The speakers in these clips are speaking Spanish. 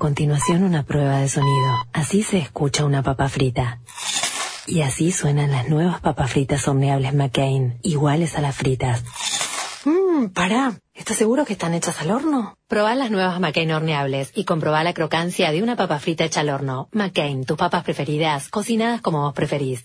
continuación una prueba de sonido. Así se escucha una papa frita. Y así suenan las nuevas papas fritas horneables McCain, iguales a las fritas. Mmm, pará. ¿Estás seguro que están hechas al horno? Probá las nuevas McCain horneables y comprobá la crocancia de una papa frita hecha al horno. McCain, tus papas preferidas, cocinadas como vos preferís.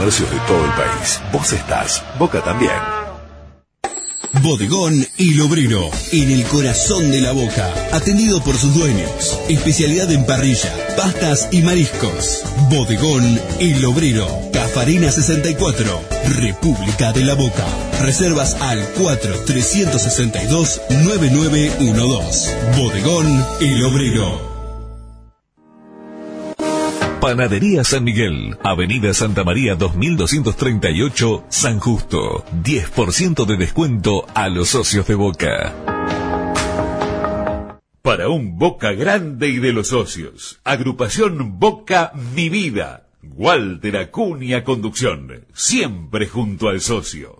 de todo el país. Vos estás, Boca también. Bodegón y Obrero, en el corazón de la boca, atendido por sus dueños. Especialidad en parrilla, pastas y mariscos. Bodegón y Obrero, Cafarina 64, República de la Boca. Reservas al 4-362-9912. Bodegón y Obrero. Panadería San Miguel, Avenida Santa María 2238, San Justo. 10% de descuento a los socios de Boca. Para un Boca grande y de los socios. Agrupación Boca Mi Vida. Walter Acuña Conducción. Siempre junto al socio.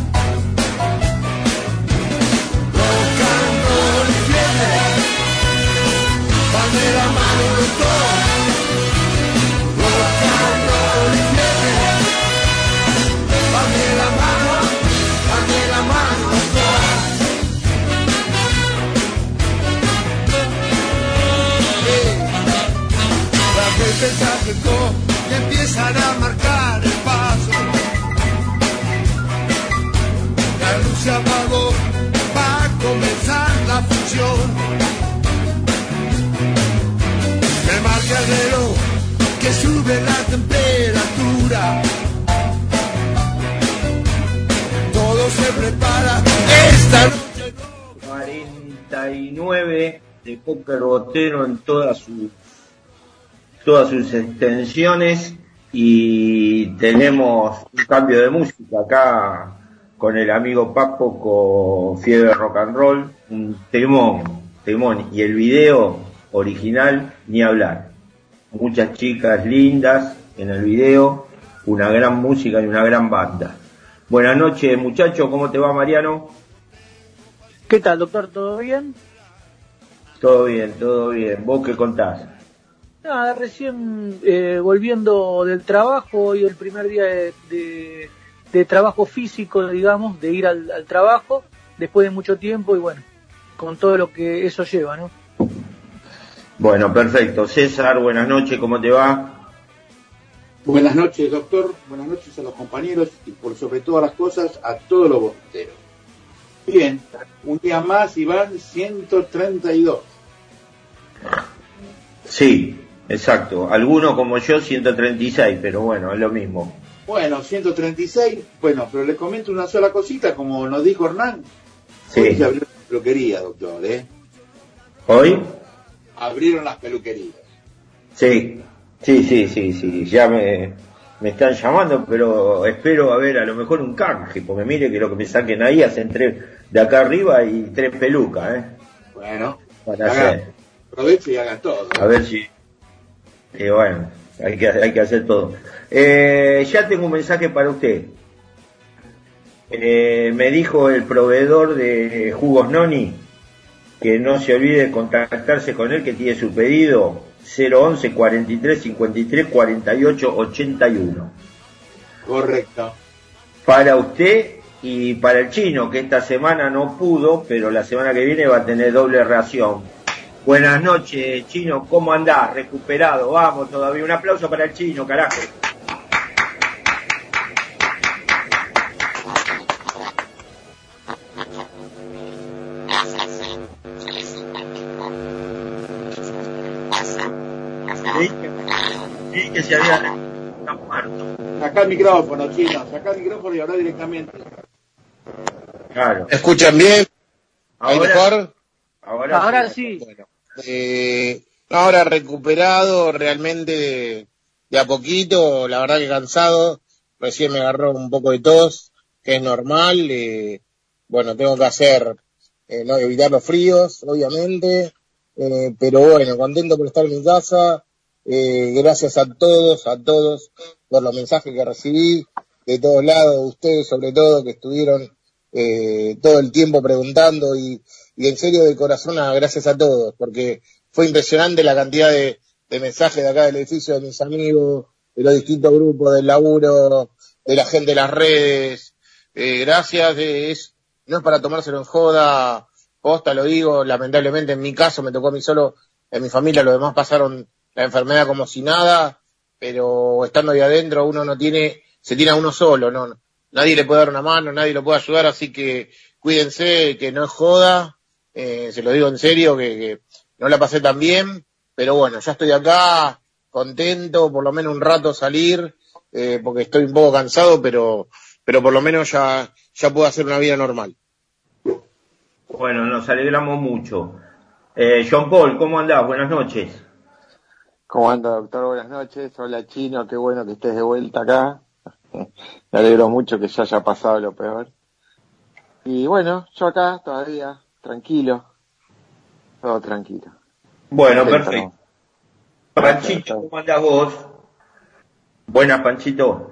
Y empiezan a marcar el paso. La luz se apagó, va a comenzar la función. Que sube la temperatura. Todo se prepara esta noche. 49 de póker botero en todas sus todas sus extensiones y tenemos un cambio de música acá con el amigo Paco con Fiebre Rock and Roll, un temón, temón y el video original ni hablar. Muchas chicas lindas en el video, una gran música y una gran banda. Buenas noches muchachos, ¿cómo te va Mariano? ¿Qué tal, doctor? ¿Todo bien? Todo bien, todo bien. ¿Vos qué contás? Nada, recién eh, volviendo del trabajo, hoy el primer día de, de- de trabajo físico, digamos, de ir al, al trabajo, después de mucho tiempo y bueno, con todo lo que eso lleva, ¿no? Bueno, perfecto. César, buenas noches, ¿cómo te va? Buenas noches, doctor. Buenas noches a los compañeros y por sobre todas las cosas a todos los boteros. Bien, un día más y van 132. Sí, exacto. Algunos como yo 136, pero bueno, es lo mismo. Bueno, 136. Bueno, pero le comento una sola cosita, como nos dijo Hernán. Sí. Hoy se abrió la peluquería, doctor, ¿eh? ¿Hoy? Abrieron las peluquerías. Sí, sí, sí, sí, sí. Ya me, me están llamando, pero espero a ver a lo mejor un canje, porque mire que lo que me saquen ahí hacen tres de acá arriba y tres pelucas, ¿eh? Bueno, Para hacer. aproveche y hagan todo. A ver si. Y bueno, hay que, hay que hacer todo. Eh, ya tengo un mensaje para usted. Eh, me dijo el proveedor de jugos Noni que no se olvide de contactarse con él, que tiene su pedido 011 43 53 48 81. Correcto. Para usted y para el chino, que esta semana no pudo, pero la semana que viene va a tener doble ración. Buenas noches, chino, ¿cómo andás? Recuperado, vamos todavía. Un aplauso para el chino, carajo. Que se había Saca el micrófono, chino, saca el micrófono y habla directamente. Claro. ¿Me escuchan bien? ¿Ahí Ahora- mejor? Ahora, Ahora sí. Bueno, eh, ahora recuperado realmente de, de a poquito, la verdad que cansado, recién me agarró un poco de tos, que es normal, eh, bueno, tengo que hacer, eh, no evitar los fríos, obviamente, eh, pero bueno, contento por estar en mi casa, eh, gracias a todos, a todos, por los mensajes que recibí, de todos lados, ustedes sobre todo, que estuvieron eh, todo el tiempo preguntando y, en serio de corazón ah, gracias a todos, porque fue impresionante la cantidad de, mensajes de acá del edificio de mis amigos, de los distintos grupos del laburo, de la gente de las redes. Eh, gracias, es, no es para tomárselo en joda, posta lo digo, lamentablemente en mi caso me tocó a mí solo, en mi familia los demás pasaron la enfermedad como si nada, pero estando ahí adentro uno no tiene, se tiene a uno solo, no, nadie le puede dar una mano, nadie lo puede ayudar, así que cuídense, que no es joda, eh, se lo digo en serio, que, que no la pasé tan bien, pero bueno, ya estoy acá, contento, por lo menos un rato salir, eh, porque estoy un poco cansado, pero, pero por lo menos ya, ya puedo hacer una vida normal. Bueno, nos alegramos mucho. Eh, John Paul, ¿cómo andás? Buenas noches. ¿Cómo anda, doctor? Buenas noches. Hola, Chino. Qué bueno que estés de vuelta acá. Me alegro mucho que ya haya pasado lo peor. Y bueno, yo acá todavía, tranquilo. Todo tranquilo. Bueno, perfecto. Panchito, ¿cómo andás vos? Buenas, Panchito.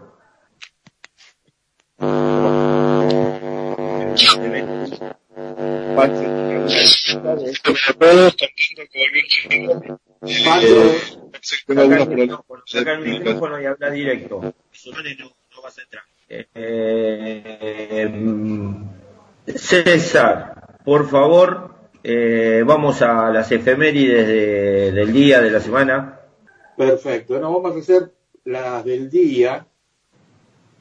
Saca el micrófono, saca el micrófono y habla directo. No, vas a entrar. Eh, mm, César, por favor, eh, vamos a las efemérides de- del día, de la semana. Perfecto. Bueno, vamos a hacer las del día.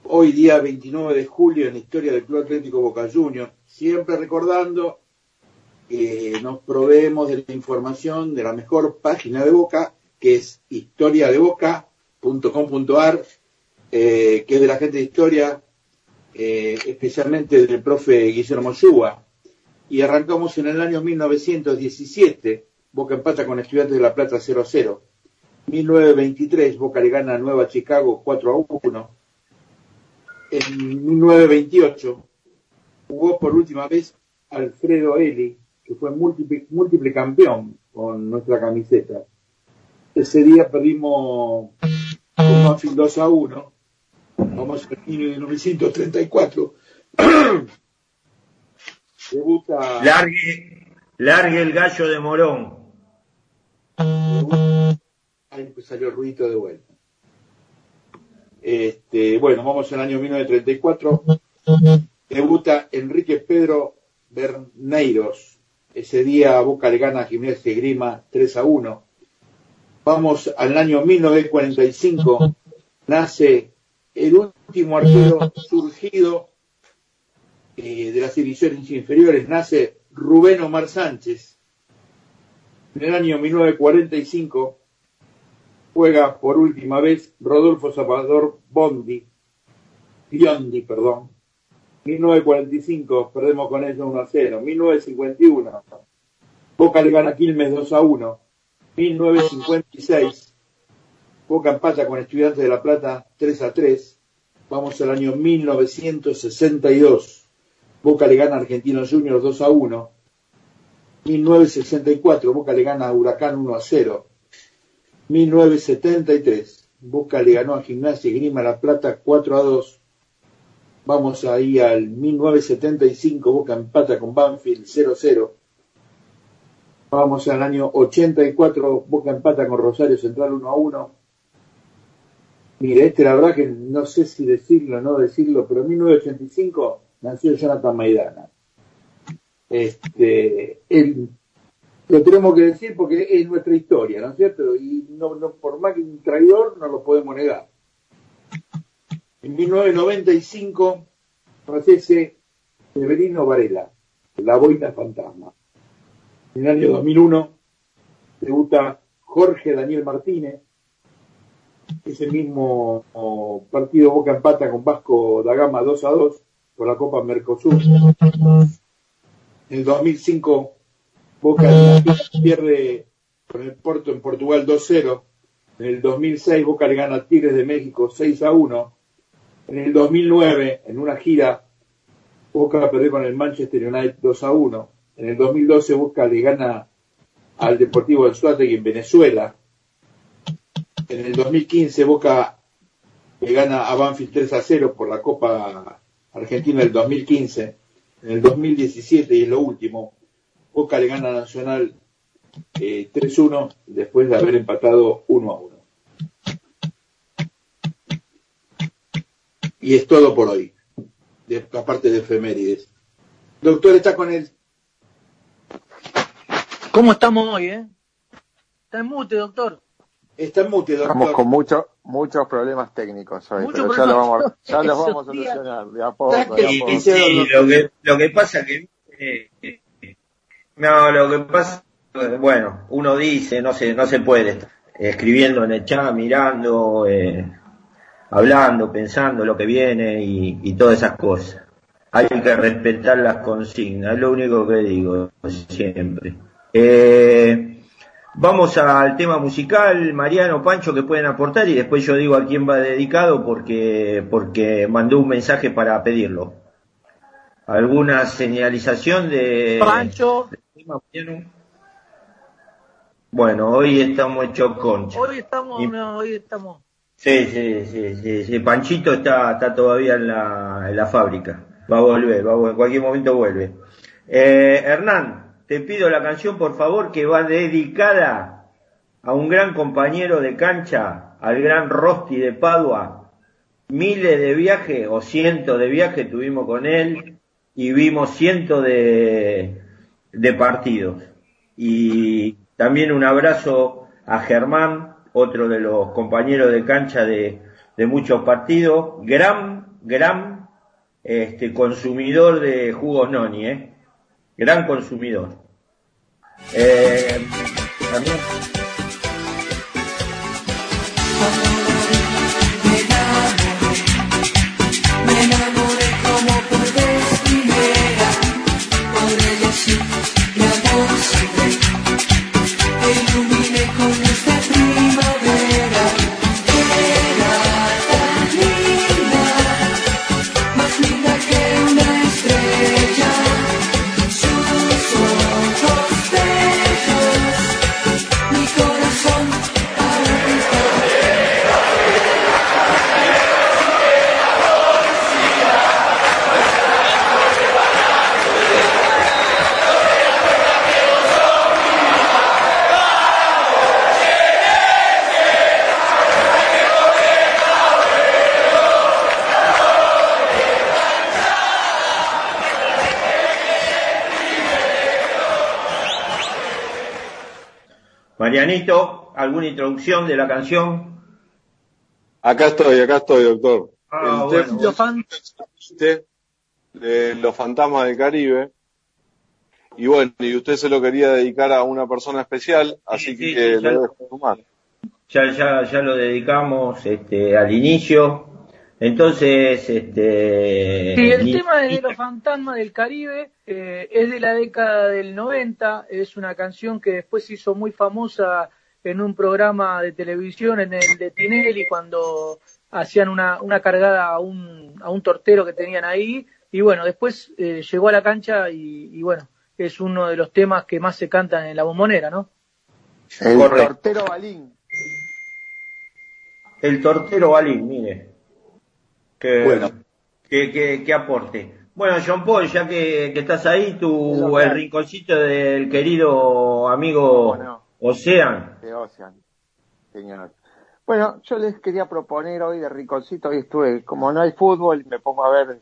Hoy día 29 de julio en la historia del Club Atlético Boca Juniors. Siempre recordando que nos proveemos de la información de la mejor página de Boca, que es historiadeboca.com.ar, eh, que es de la gente de historia, eh, especialmente del profe Guillermo Yúa. Y arrancamos en el año 1917. Boca empata con Estudiantes de La Plata 0 a 0. 1923, Boca le gana a Nueva Chicago 4 a 1. En 1928 jugó por última vez Alfredo Eli, que fue múltiple, múltiple campeón con nuestra camiseta. Ese día perdimos con Banfield 2 a 1. Vamos al año de 1934. Debuta Largue, largue el gallo de Morón. Ahí salió el ruido de vuelta. Este, bueno, vamos al año 1934. Debuta Enrique Pedro Berneiros. Ese día Boca le gana a Gimnasia y Grima 3 a 1. Vamos al año 1945. Nace el último arquero surgido eh, de las divisiones inferiores. Nace Rubén Omar Sánchez. En el año 1945 juega por última vez Rodolfo Salvador Bondi, Biondi, perdón. 1945, perdemos con ellos 1 a 0. 1951, Boca le gana Quilmes 2 a 1. 1956, Boca empata con Estudiantes de La Plata 3 a 3. Vamos al año 1962. Boca le gana a Argentinos Juniors 2 a 1. 1964, Boca le gana a Huracán 1 a 0. 1973, Boca le ganó a Gimnasia y Grima La Plata 4 a 2. Vamos ahí al 1975, Boca empata con Banfield 0 a 0. Vamos al año 84, Boca empata con Rosario Central 1 a 1. Mira, este la verdad que no sé si decirlo o no decirlo, pero en 1985 nació Jonathan Maidana. Este, lo tenemos que decir porque es nuestra historia, ¿no es cierto? Y no, no, por más que un traidor no lo podemos negar. En 1995 fallece Severino Varela, La Boina Fantasma. En el año 2001 debuta Jorge Daniel Martínez, ese mismo partido Boca empata con Vasco da Gama 2 a 2 por la Copa Mercosur. En el 2005 Boca pierde con el Porto en Portugal 2-0. En el 2006 Boca le gana a Tigres de México 6 a 1. En el 2009, en una gira, Boca perdió con el Manchester United 2 a 1. En el 2012 Boca le gana al Deportivo Suárez en Venezuela en el 2015 Boca le gana a Banfield 3 a 0 por la Copa Argentina del 2015. En el 2017, y es lo último, Boca le gana a Nacional 3-1 eh, después de haber empatado 1 a 1. Y es todo por hoy, de, aparte de efemérides. Doctor, está con él. ¿Cómo estamos hoy, eh? Está en mute, doctor. Está en mute, doctor. Estamos con muchos muchos problemas técnicos hoy, pero ya, lo vamos, ya los vamos a solucionar de a poco. De a poco. Sí, lo que, lo que pasa que... Eh, no, lo que pasa, bueno, uno dice, no se, no se puede estar escribiendo en el chat, mirando, eh, hablando, pensando lo que viene y, y todas esas cosas. Hay que respetar las consignas, es lo único que digo siempre. Eh, Vamos al tema musical, Mariano, Pancho, que pueden aportar y después yo digo a quién va dedicado porque, porque mandó un mensaje para pedirlo. ¿Alguna señalización de... Pancho. bueno, hoy estamos hechos concha. Hoy estamos, hoy estamos. Sí, sí, sí, sí, Panchito está, está todavía en la, en la fábrica. Va a volver, va en cualquier momento vuelve. Eh, Hernán, te pido la canción, por favor, que va dedicada a un gran compañero de cancha, al gran Rosti de Padua. Miles de viajes o cientos de viajes tuvimos con él y vimos cientos de, de partidos. Y también un abrazo a Germán, otro de los compañeros de cancha de, de muchos partidos, gran, gran este, consumidor de jugos noni, ¿eh? Gran consumidor. Eh, también Marianito, ¿alguna introducción de la canción? Acá estoy, acá estoy, doctor. Ah, los fantasmas del Caribe. Y bueno, y usted se lo quería dedicar a una persona especial, así que lo dejo Ya, ya, ya lo dedicamos este, al inicio. Entonces, este... Sí, el tema de los fantasmas del Caribe eh, es de la década del 90, es una canción que después se hizo muy famosa en un programa de televisión, en el de Tinelli, cuando hacían una, una cargada a un, a un tortero que tenían ahí, y bueno, después eh, llegó a la cancha y, y, bueno, es uno de los temas que más se cantan en la bombonera, ¿no? El tortero Balín. El tortero Balín, mire que, bueno. que, que, aporte. Bueno, John Paul, ya que, que estás ahí, tu, el rinconcito del querido amigo Ocean. De Ocean, señor. Bueno, yo les quería proponer hoy de Riconcito, hoy estuve, como no hay fútbol, me pongo a ver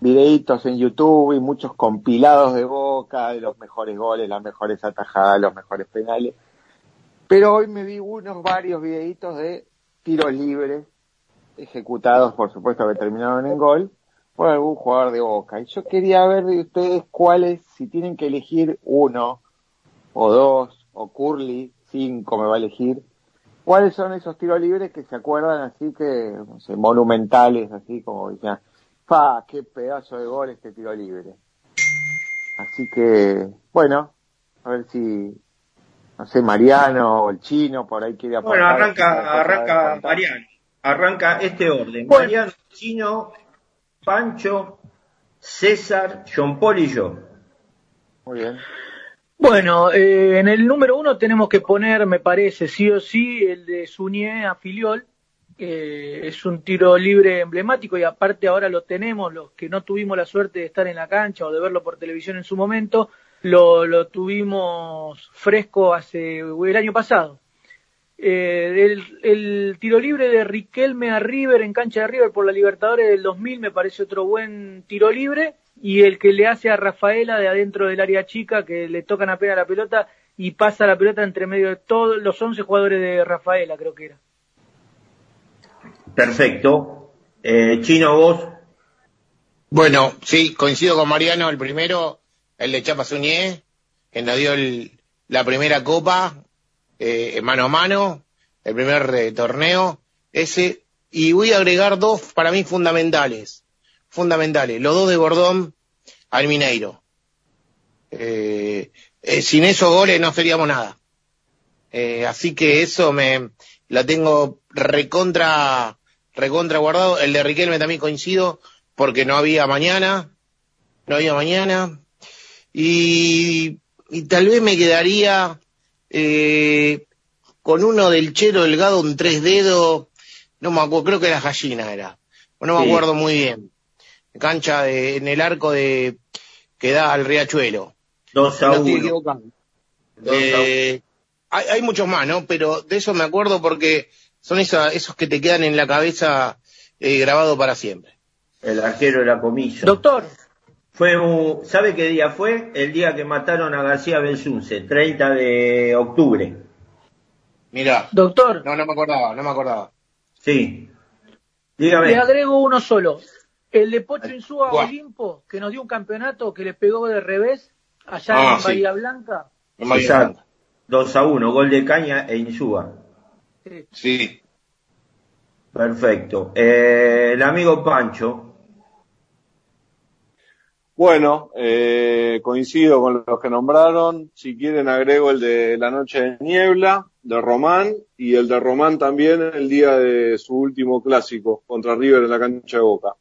videitos en YouTube y muchos compilados de Boca, de los mejores goles, las mejores atajadas, los mejores penales. Pero hoy me vi unos varios videitos de tiros libres, ejecutados, por supuesto, que terminaron en gol, por algún jugador de Boca. Y yo quería ver de ustedes cuáles, si tienen que elegir uno, o dos, o Curly, cinco me va a elegir, cuáles son esos tiros libres que se acuerdan así que, no sé, monumentales, así como decían, fa, qué pedazo de gol este tiro libre. Así que, bueno, a ver si, no sé, Mariano o el chino por ahí quiere aportar. Bueno, arranca, arranca Mariano. Arranca este orden. Mariano, Chino, Pancho, César, John Paul y yo. Muy bien. Bueno, eh, en el número uno tenemos que poner, me parece, sí o sí, el de Suñé a Filiol. Eh, es un tiro libre emblemático y aparte ahora lo tenemos, los que no tuvimos la suerte de estar en la cancha o de verlo por televisión en su momento, lo, lo tuvimos fresco hace el año pasado. Eh, el, el, tiro libre de Riquelme a River en cancha de River por la Libertadores del 2000 me parece otro buen tiro libre y el que le hace a Rafaela de adentro del área chica que le tocan apenas la pelota y pasa la pelota entre medio de todos los 11 jugadores de Rafaela creo que era. Perfecto. Eh, Chino, vos. Bueno, sí, coincido con Mariano. El primero, el de Chapa Suñé, que nos dio el, la primera copa, eh, mano a mano, el primer eh, torneo, ese. Y voy a agregar dos para mí fundamentales. Fundamentales. Los dos de Bordón al Mineiro. Eh, eh, sin esos goles no seríamos nada. Eh, así que eso me la tengo recontra recontra guardado. El de Riquelme también coincido porque no había mañana, no había mañana. Y, y tal vez me quedaría eh, con uno del Chero Delgado, un tres dedos, no me acuerdo, creo que era gallina era, no me Sí. acuerdo muy bien. Cancha de, en el arco de que da al Riachuelo. 2 a No estoy 1. equivocado. Eh, hay, hay muchos más, ¿no? Pero de eso me acuerdo porque son esa- esos que te quedan en la cabeza eh, grabado para siempre. El arquero de la comilla. Doctor, Fue un, ¿sabe qué día fue? El día que mataron a García Belsunce, 30 de octubre. Mira, doctor, no, no me acordaba, no me acordaba. Sí. le Dígame. agrego uno solo. El de Pocho Insúa. Olimpo, que nos dio un campeonato que le pegó de revés allá Ah, en sí. Bahía Blanca. No me Exacto. 2 a 1, gol de Caña e Insúa. Sí. Sí. Perfecto. Eh, el amigo Pancho. Bueno, eh, coincido con los que nombraron. Si quieren agrego el de la noche de niebla, de Román, y el de Román también el día de su último clásico contra River en la cancha de Boca.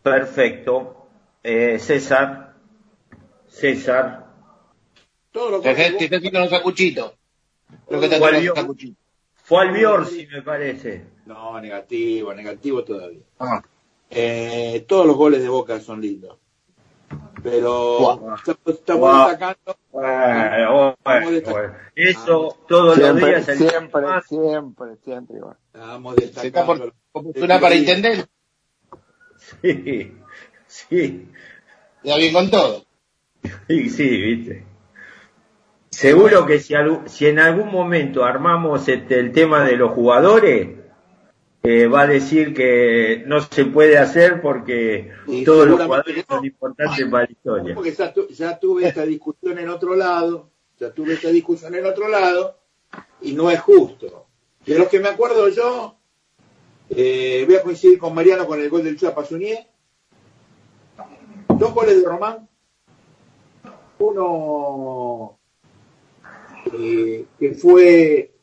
Perfecto. Eh, César. César. Todo lo Te, que te, te está haciendo sacuchito. Creo que te ¿Cuál haciendo vio? un sacuchito. Fue al Biorsi, me parece. No, negativo, negativo todavía. Ah. Eh, todos los goles de Boca son lindos. Pero estamos, destacando. Bueno, bueno, destac- bueno. Eso todos los Siempre, días. el- siempre, siempre, siempre igual. Estamos Se está destacando. por, para intendente. Sí, sí, Ya bien con todo. sí, sí, viste. Seguro que si, si en algún momento armamos este, el tema de los jugadores, eh, va a decir que no se puede hacer porque todos los jugadores no. son importantes para la historia. Porque ya, tu- ya tuve esta discusión en otro lado, ya tuve esta discusión en otro lado, y no es justo. De los que me acuerdo yo, eh, voy a coincidir con Mariano con el gol del Chapa Suñé. Dos goles de Román. Uno eh, que fue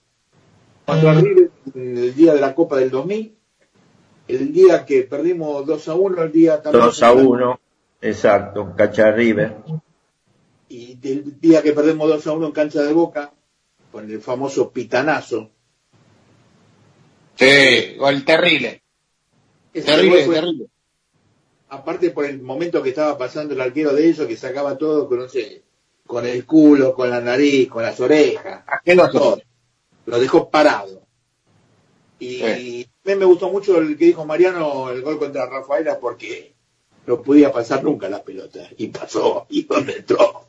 contra River el día de la Copa del 2000. El día que perdimos 2 a 1, el día también 2 a 1, exacto, Cacha River. y del día que perdemos 2 a 1 en cancha de Boca, con el famoso pitanazo. Sí, gol terrible. Ese Terrible, fue- terrible. aparte por el momento que estaba pasando el arquero de ellos, que sacaba todo con, no sé, con el culo, con la nariz, con las orejas, Asqueroso. todo. Lo dejó parado. Y a mí me gustó mucho el que dijo Mariano, el gol contra Rafaela, porque no podía pasar nunca la pelota. Y pasó, y donde entró.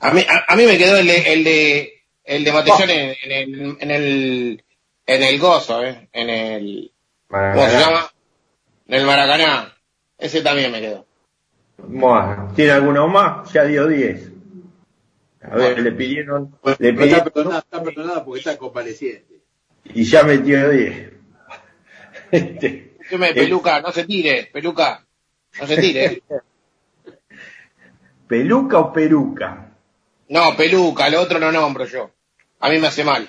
A mí, a, a mí me quedó el de, el de, el de Matellón en, en el, en el, en el gozo, eh, en el, ¿cómo se llama? En el Maracaná. Ese también me quedó. Bueno, ¿tiene alguno más? Ya dio 10. A ver, le pidieron, le está perdonada, está perdonada porque está convaleciente. y ya metió 10. Este, Escúcheme, peluca, no se tire, peluca. No se tire. eh. ¿Peluca o peruca? No, peluca, lo otro no nombro yo. A mí me hace mal.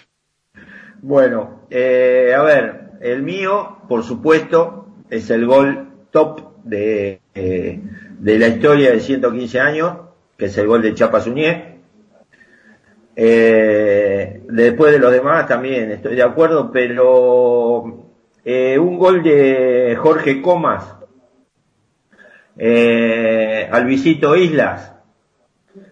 Bueno, eh, a ver, el mío, por supuesto, es el gol top de, eh, de la historia de 115 años, que es el gol de Chapa Suñé. Eh, después de los demás también estoy de acuerdo, pero eh, un gol de Jorge Comas eh, al Visito Islas,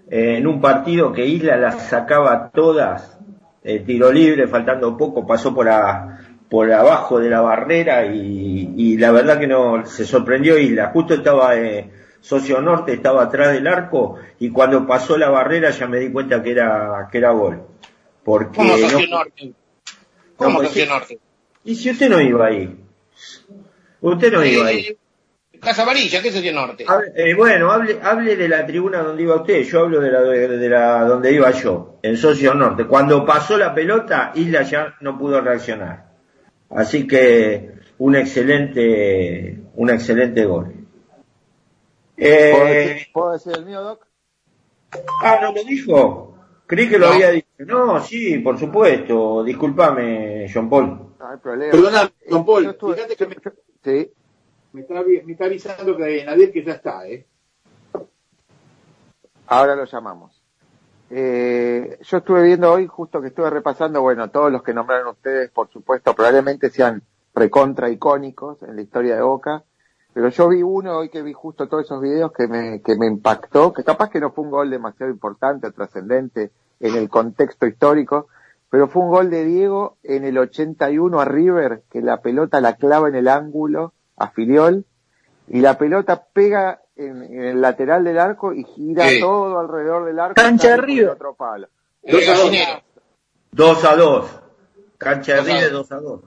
en un partido que Islas las sacaba todas, eh, tiro libre, faltando poco, pasó por, a- por abajo de la barrera y, y la verdad que no, se sorprendió Islas, justo estaba eh, Socio Norte, estaba atrás del arco y cuando pasó la barrera ya me di cuenta que era, que era gol. Porque ¿Cómo no- socio norte? ¿Cómo No, socio norte? y si usted no iba ahí, usted no iba ahí. Casa Amarilla, ¿qué socio norte? Hable- eh, bueno, hable, hable de la tribuna donde iba usted, yo hablo de la, de, de la donde iba yo, en Socio Norte. Cuando pasó la pelota, Isla ya no pudo reaccionar. Así que un excelente, un excelente gol. ¿Puedo, Eh, decir, puedo decir el mío, Doc? ah, ¿no lo dijo? Creí que lo No. había dicho. No, sí, por supuesto. Disculpame, John Paul. No hay problema. Perdona, don Paul, Yo estuve- fíjate que me, Sí. me está, avi- me está avisando que Nadir que ya está, ¿eh? Ahora lo llamamos. Eh, yo estuve viendo hoy, justo que estuve repasando, bueno, todos los que nombraron ustedes, por supuesto, probablemente sean recontra icónicos en la historia de Boca, pero yo vi uno hoy que vi justo todos esos videos que me, que me impactó, que capaz que no fue un gol demasiado importante, trascendente en el contexto histórico, pero fue un gol de Diego en el 81 a River, que la pelota la clava en el ángulo a Filiol, y la pelota pega en, en el lateral del arco y gira todo alrededor del arco. Cancha de River. Otro palo. El gallinero. 2 a 2. Cancha de Dos a River dos. 2 a 2.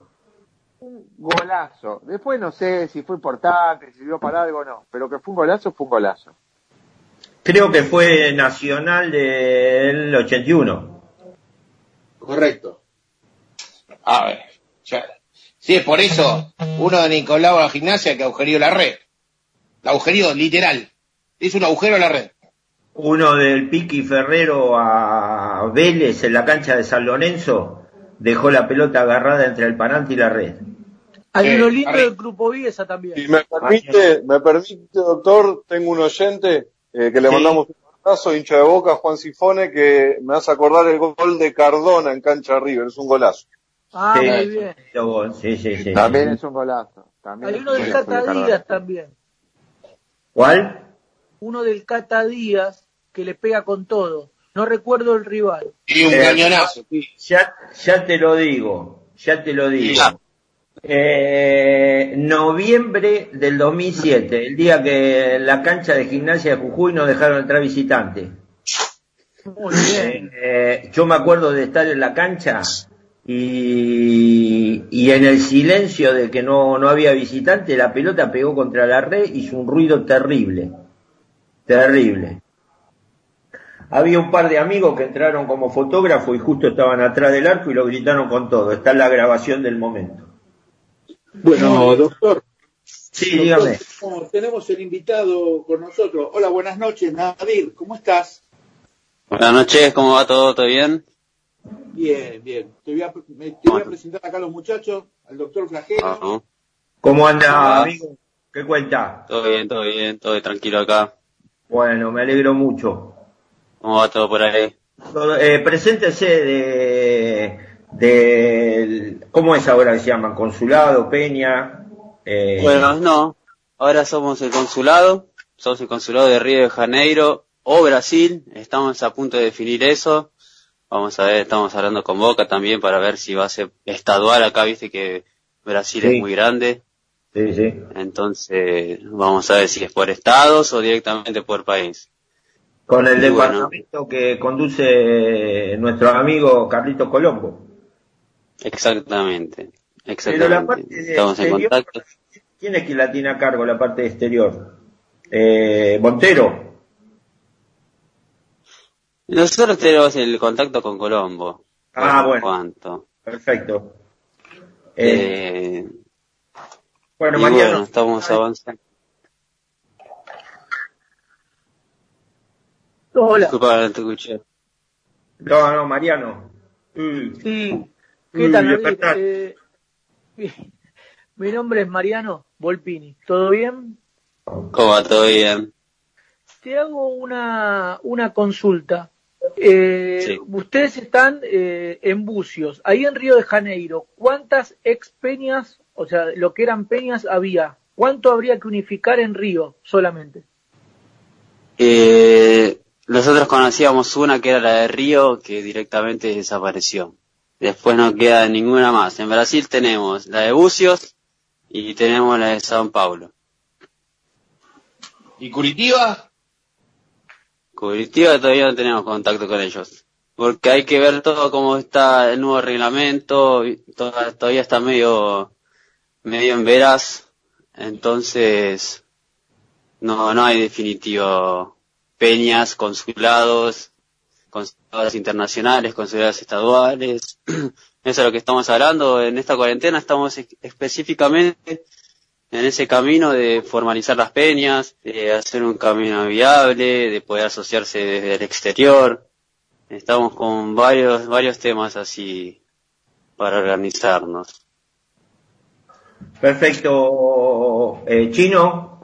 Un golazo. Después no sé si fue importante, si sirvió para algo o no, pero que fue un golazo, fue un golazo. Creo que fue nacional del 81. Correcto. A ver, ya. Si es por eso, uno de Nicolau a la gimnasia que agujerió la red. La agujerió, literal. Hizo un agujero en la red. Uno del Piqui Ferrero a Vélez en la cancha de San Lorenzo dejó la pelota agarrada entre el panante y la red. Hay Eh, uno lindo del Grupo Viesa también. Si me permite, me permite, doctor, tengo un oyente eh, que le Sí. mandamos un abrazo, hincha de boca, Juan Sifone, que me hace acordar el gol de Cardona en cancha de River, es un golazo. Ah, Sí. muy bien. Sí, sí, sí. También es un golazo. También Hay uno un del golazo de Cata Cardona. Díaz también. ¿Cuál? Uno del Cata Díaz que le pega con todo. No recuerdo el rival. Y un Eh, cañonazo. Ya, ya te lo digo, ya te lo digo. Ya. Eh, noviembre del 2007, el día que la cancha de gimnasia de Jujuy nos dejaron entrar visitantes. Muy bien. Eh, yo me acuerdo de estar en la cancha y, y en el silencio de que no, no había visitante, la pelota pegó contra la red, hizo un ruido terrible, terrible. Había un par de amigos que entraron como fotógrafos y justo estaban atrás del arco y lo gritaron con todo. Está la grabación del momento. Bueno, doctor. Sí, doctor, dígame. tenemos- Tenemos el invitado con nosotros. Hola, buenas noches, Nadir. ¿Cómo estás? Buenas noches, ¿cómo va todo? ¿Todo bien? Bien, bien. Te voy a, me- te voy a presentar acá a los muchachos, al doctor Flagelo. Ah. ¿Cómo anda, amigo? ¿Qué cuenta? Todo bien, todo bien, todo tranquilo acá. Bueno, me alegro mucho. ¿Cómo va todo por ahí? Todo- eh, preséntese de, de, ¿cómo es ahora que se llaman? Consulado, Peña. Eh, Bueno, no, ahora somos el consulado, somos el consulado de Río de Janeiro o Brasil, estamos a punto de definir eso. Vamos a ver, estamos hablando con Boca también para ver si va a ser estadual acá, viste que Brasil es muy grande. Sí, sí. Entonces, vamos a ver si es por estados o directamente por país. Con el Y bueno. departamento que conduce nuestro amigo Carlito Colombo. Exactamente. Pero Exactamente. la parte de Estamos en contacto. ¿quién es quien la tiene a cargo, la parte exterior? Eh, Montero. Nosotros tenemos el contacto con Colombo. Ah, bueno. cuanto. Perfecto. Eh, Eh, bueno, y Mariano. bueno, estamos avanzando. Hola. Disculpa, no te escuché. No, no, Mariano. Mm. Sí, ¿qué tal. Eh, mi nombre es Mariano Volpini. ¿Todo bien? ¿Cómo va? ¿Todo bien? Te hago una, una consulta. Eh, Sí. Ustedes están eh, en Bucios, ahí en Río de Janeiro. ¿Cuántas ex peñas, o sea, lo que eran peñas había? ¿Cuánto habría que unificar en Río solamente? Eh, nosotros conocíamos una que era la de Río que directamente desapareció. Después no queda ninguna más. En Brasil tenemos la de Bucios y tenemos la de Sao Paulo. ¿Y Curitiba? Curitiba todavía no tenemos contacto con ellos. Porque hay que ver todo cómo está el nuevo reglamento, todavía está medio, medio en veras, entonces no, no hay definitivo peñas, consulados, consulados internacionales, consulados estaduales. Eso es lo que estamos hablando. En esta cuarentena estamos específicamente en ese camino de formalizar las peñas, de hacer un camino viable, de poder asociarse desde el exterior. Estamos con varios, varios temas así para organizarnos. Perfecto. Eh, Chino.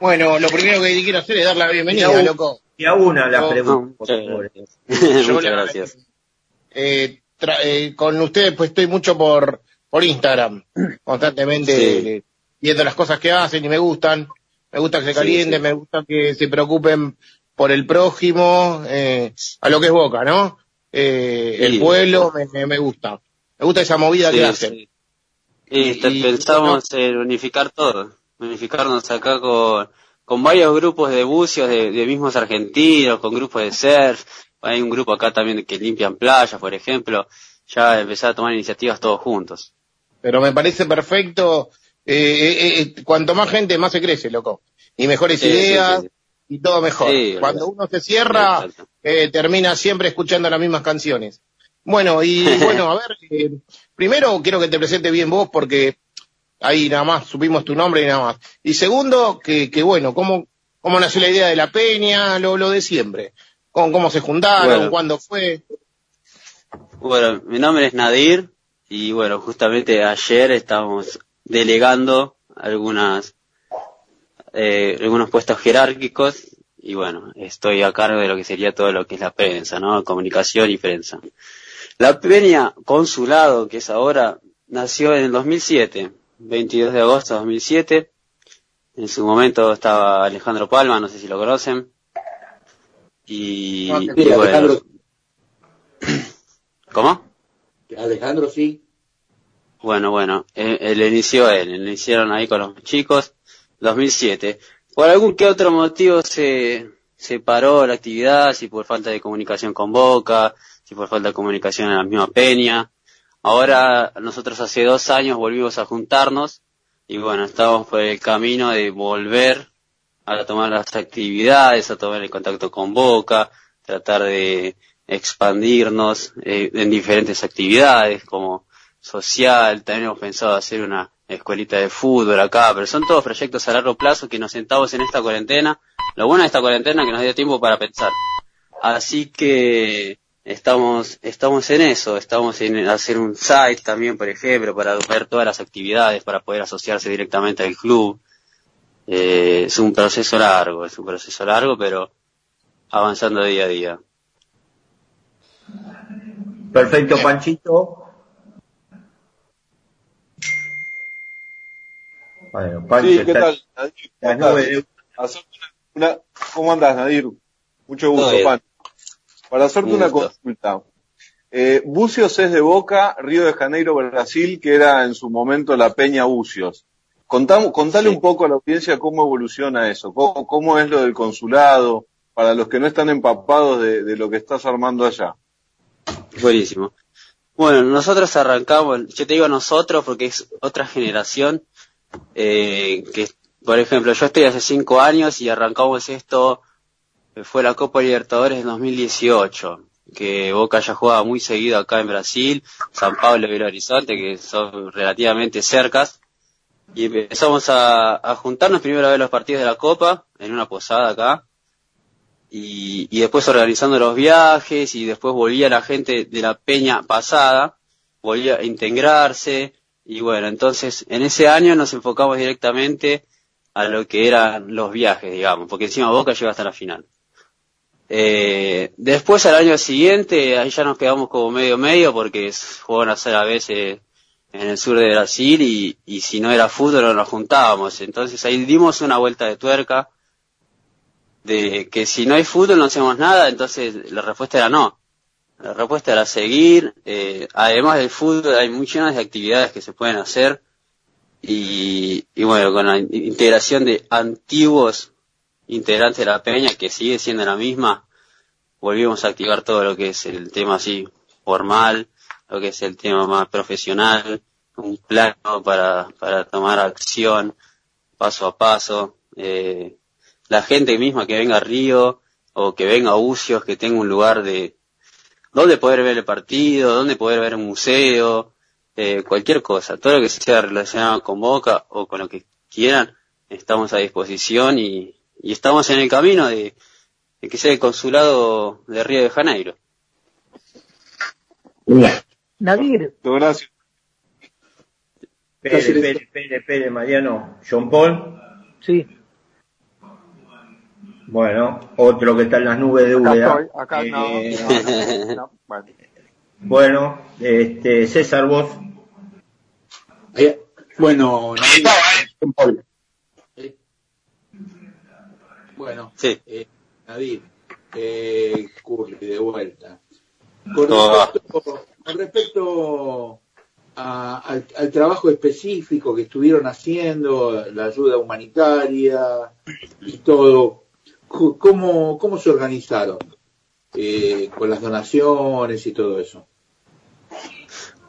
Bueno, lo primero que quiero hacer es dar la bienvenida, loco. Y a una la No, pregunta, por muchas favor. Muchas gracias. Eh, tra- eh, con ustedes pues estoy mucho por, por Instagram, constantemente Sí. viendo las cosas que hacen y me gustan. Me gusta que se calienten, sí. me gusta que se preocupen por el prójimo, eh, a lo que es Boca, ¿no? Eh, Sí. el pueblo me, me, me gusta. Me gusta esa movida Sí, que hacen. sí. Y, te- Y- pensamos en unificar todo, unificarnos acá con, con varios grupos de bucios, de, de mismos argentinos, con grupos de surf, hay un grupo acá también que limpian playas, por ejemplo, ya empezar a tomar iniciativas todos juntos. Pero me parece perfecto. eh, eh, eh, cuanto más gente, más se crece, loco. Y mejores Sí, ideas sí. y todo mejor. Cuando uno se cierra, eh, termina siempre escuchando las mismas canciones. Bueno, y bueno, a ver, eh, primero quiero que te presente bien vos porque ahí nada más supimos tu nombre y nada más. Y segundo, que, que bueno, ¿cómo, cómo nació la idea de la peña? Lo, lo de siempre. ¿Cómo, cómo se juntaron? Bueno. ¿Cuándo fue? Bueno, mi nombre es Nadir y bueno, justamente ayer estábamos delegando algunas eh, algunos puestos jerárquicos y bueno, estoy a cargo de lo que sería todo lo que es la prensa, ¿no? Comunicación y prensa. La peña consulado, que es ahora, nació en el 2007, 22 de agosto de 2007. En su momento estaba Alejandro Palma, no sé si lo conocen. Y, No, y sí, bueno, Alejandro. ¿Cómo? Alejandro, sí. Bueno, bueno, eh, lo inició él, lo iniciaron ahí con los chicos, 2007. Por algún que otro motivo se, se paró la actividad, si por falta de comunicación con Boca, si por falta de comunicación en la misma peña. Ahora nosotros hace dos años volvimos a juntarnos y bueno, estamos por el camino de volver a tomar las actividades, a tomar el contacto con Boca, tratar de expandirnos eh, en diferentes actividades como social, también hemos pensado hacer una escuelita de fútbol acá, pero son todos proyectos a largo plazo que nos sentamos en esta cuarentena. Lo bueno de esta cuarentena es que nos dio tiempo para pensar. Así que estamos, estamos en eso, estamos en hacer un site también, por ejemplo, para ver todas las actividades, para poder asociarse directamente al club. Eh, es un proceso largo, es un proceso largo, pero avanzando día a día. Perfecto, Panchito. Bueno, Pancho Sí, ¿qué está- tal? Nadir? ¿Cómo estás? una- una- ¿Cómo andás, Nadir? Mucho gusto. Pan. Para hacerte Un una consulta. Eh, Bucios es de Boca, Río de Janeiro, Brasil, que era en su momento la Peña Bucios. Contamos, contale un poco a la audiencia cómo evoluciona eso, cómo, cómo es lo del consulado, para los que no están empapados de, de lo que estás armando allá. Buenísimo. Bueno, nosotros arrancamos, yo te digo nosotros porque es otra generación, eh, que por ejemplo yo estoy hace cinco años y arrancamos esto, fue la Copa Libertadores en 2018, que Boca ya jugaba muy seguido acá en Brasil, San Pablo y Belo Horizonte, que son relativamente cercas, y empezamos a, juntarnos primero a ver los partidos de la Copa, en una posada acá, y, y después organizando los viajes y después volvía la gente de la peña pasada, volvía a integrarse y bueno, entonces en ese año nos enfocamos directamente a lo que eran los viajes, digamos, porque encima Boca llega hasta la final. Eh, después al año siguiente, ahí ya nos quedamos como medio medio porque juegan a ser a veces en el sur de Brasil y, y si no era fútbol no nos juntábamos. Entonces ahí dimos una vuelta de tuerca de que si no hay fútbol no hacemos nada, entonces la respuesta era no. La respuesta era seguir. eh, además del fútbol hay muchas actividades que se pueden hacer y, y bueno, con la in- integración de antiguos integrantes de la peña que sigue siendo la misma, volvimos a activar todo lo que es el tema así formal, lo que es el tema más profesional, un plano para, para tomar acción paso a paso. Eh, la gente misma que venga a Río o que venga a Ucios, que tenga un lugar de donde poder ver el partido, donde poder ver un museo, eh, cualquier cosa, todo lo que sea relacionado con Boca o con lo que quieran, estamos a disposición y, y estamos en el camino de, de que sea el consulado de Río de Janeiro. Nadir, Gracias. Pere, Pere, Pere, Pere, Mariano, John Paul. Sí. Bueno, otro que está en las nubes de Acá Úbeda. estoy, acá no, Eh, no, no, no, bueno. Bueno, este, César, vos. Ahí- Bueno, Nadir, eh, bueno, Sí. eh, Nadir, eh, Curly, de vuelta. Con respecto, con respecto a- al, al trabajo específico que estuvieron haciendo, la ayuda humanitaria y todo, ¿cómo, cómo se organizaron eh, con las donaciones y todo eso?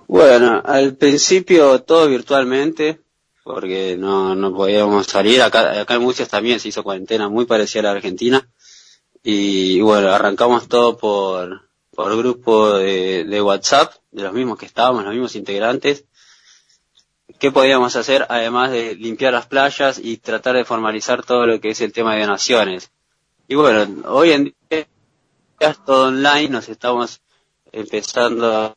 Bueno, al principio todo virtualmente, porque no, no podíamos salir. Acá, acá en Mucias también se hizo cuarentena muy parecida a la Argentina. Y bueno, arrancamos todo por, por grupo de, de WhatsApp, de los mismos que estábamos, los mismos integrantes. ¿Qué podíamos hacer además de limpiar las playas y tratar de formalizar todo lo que es el tema de donaciones? Y bueno, hoy en día es todo online, nos estamos empezando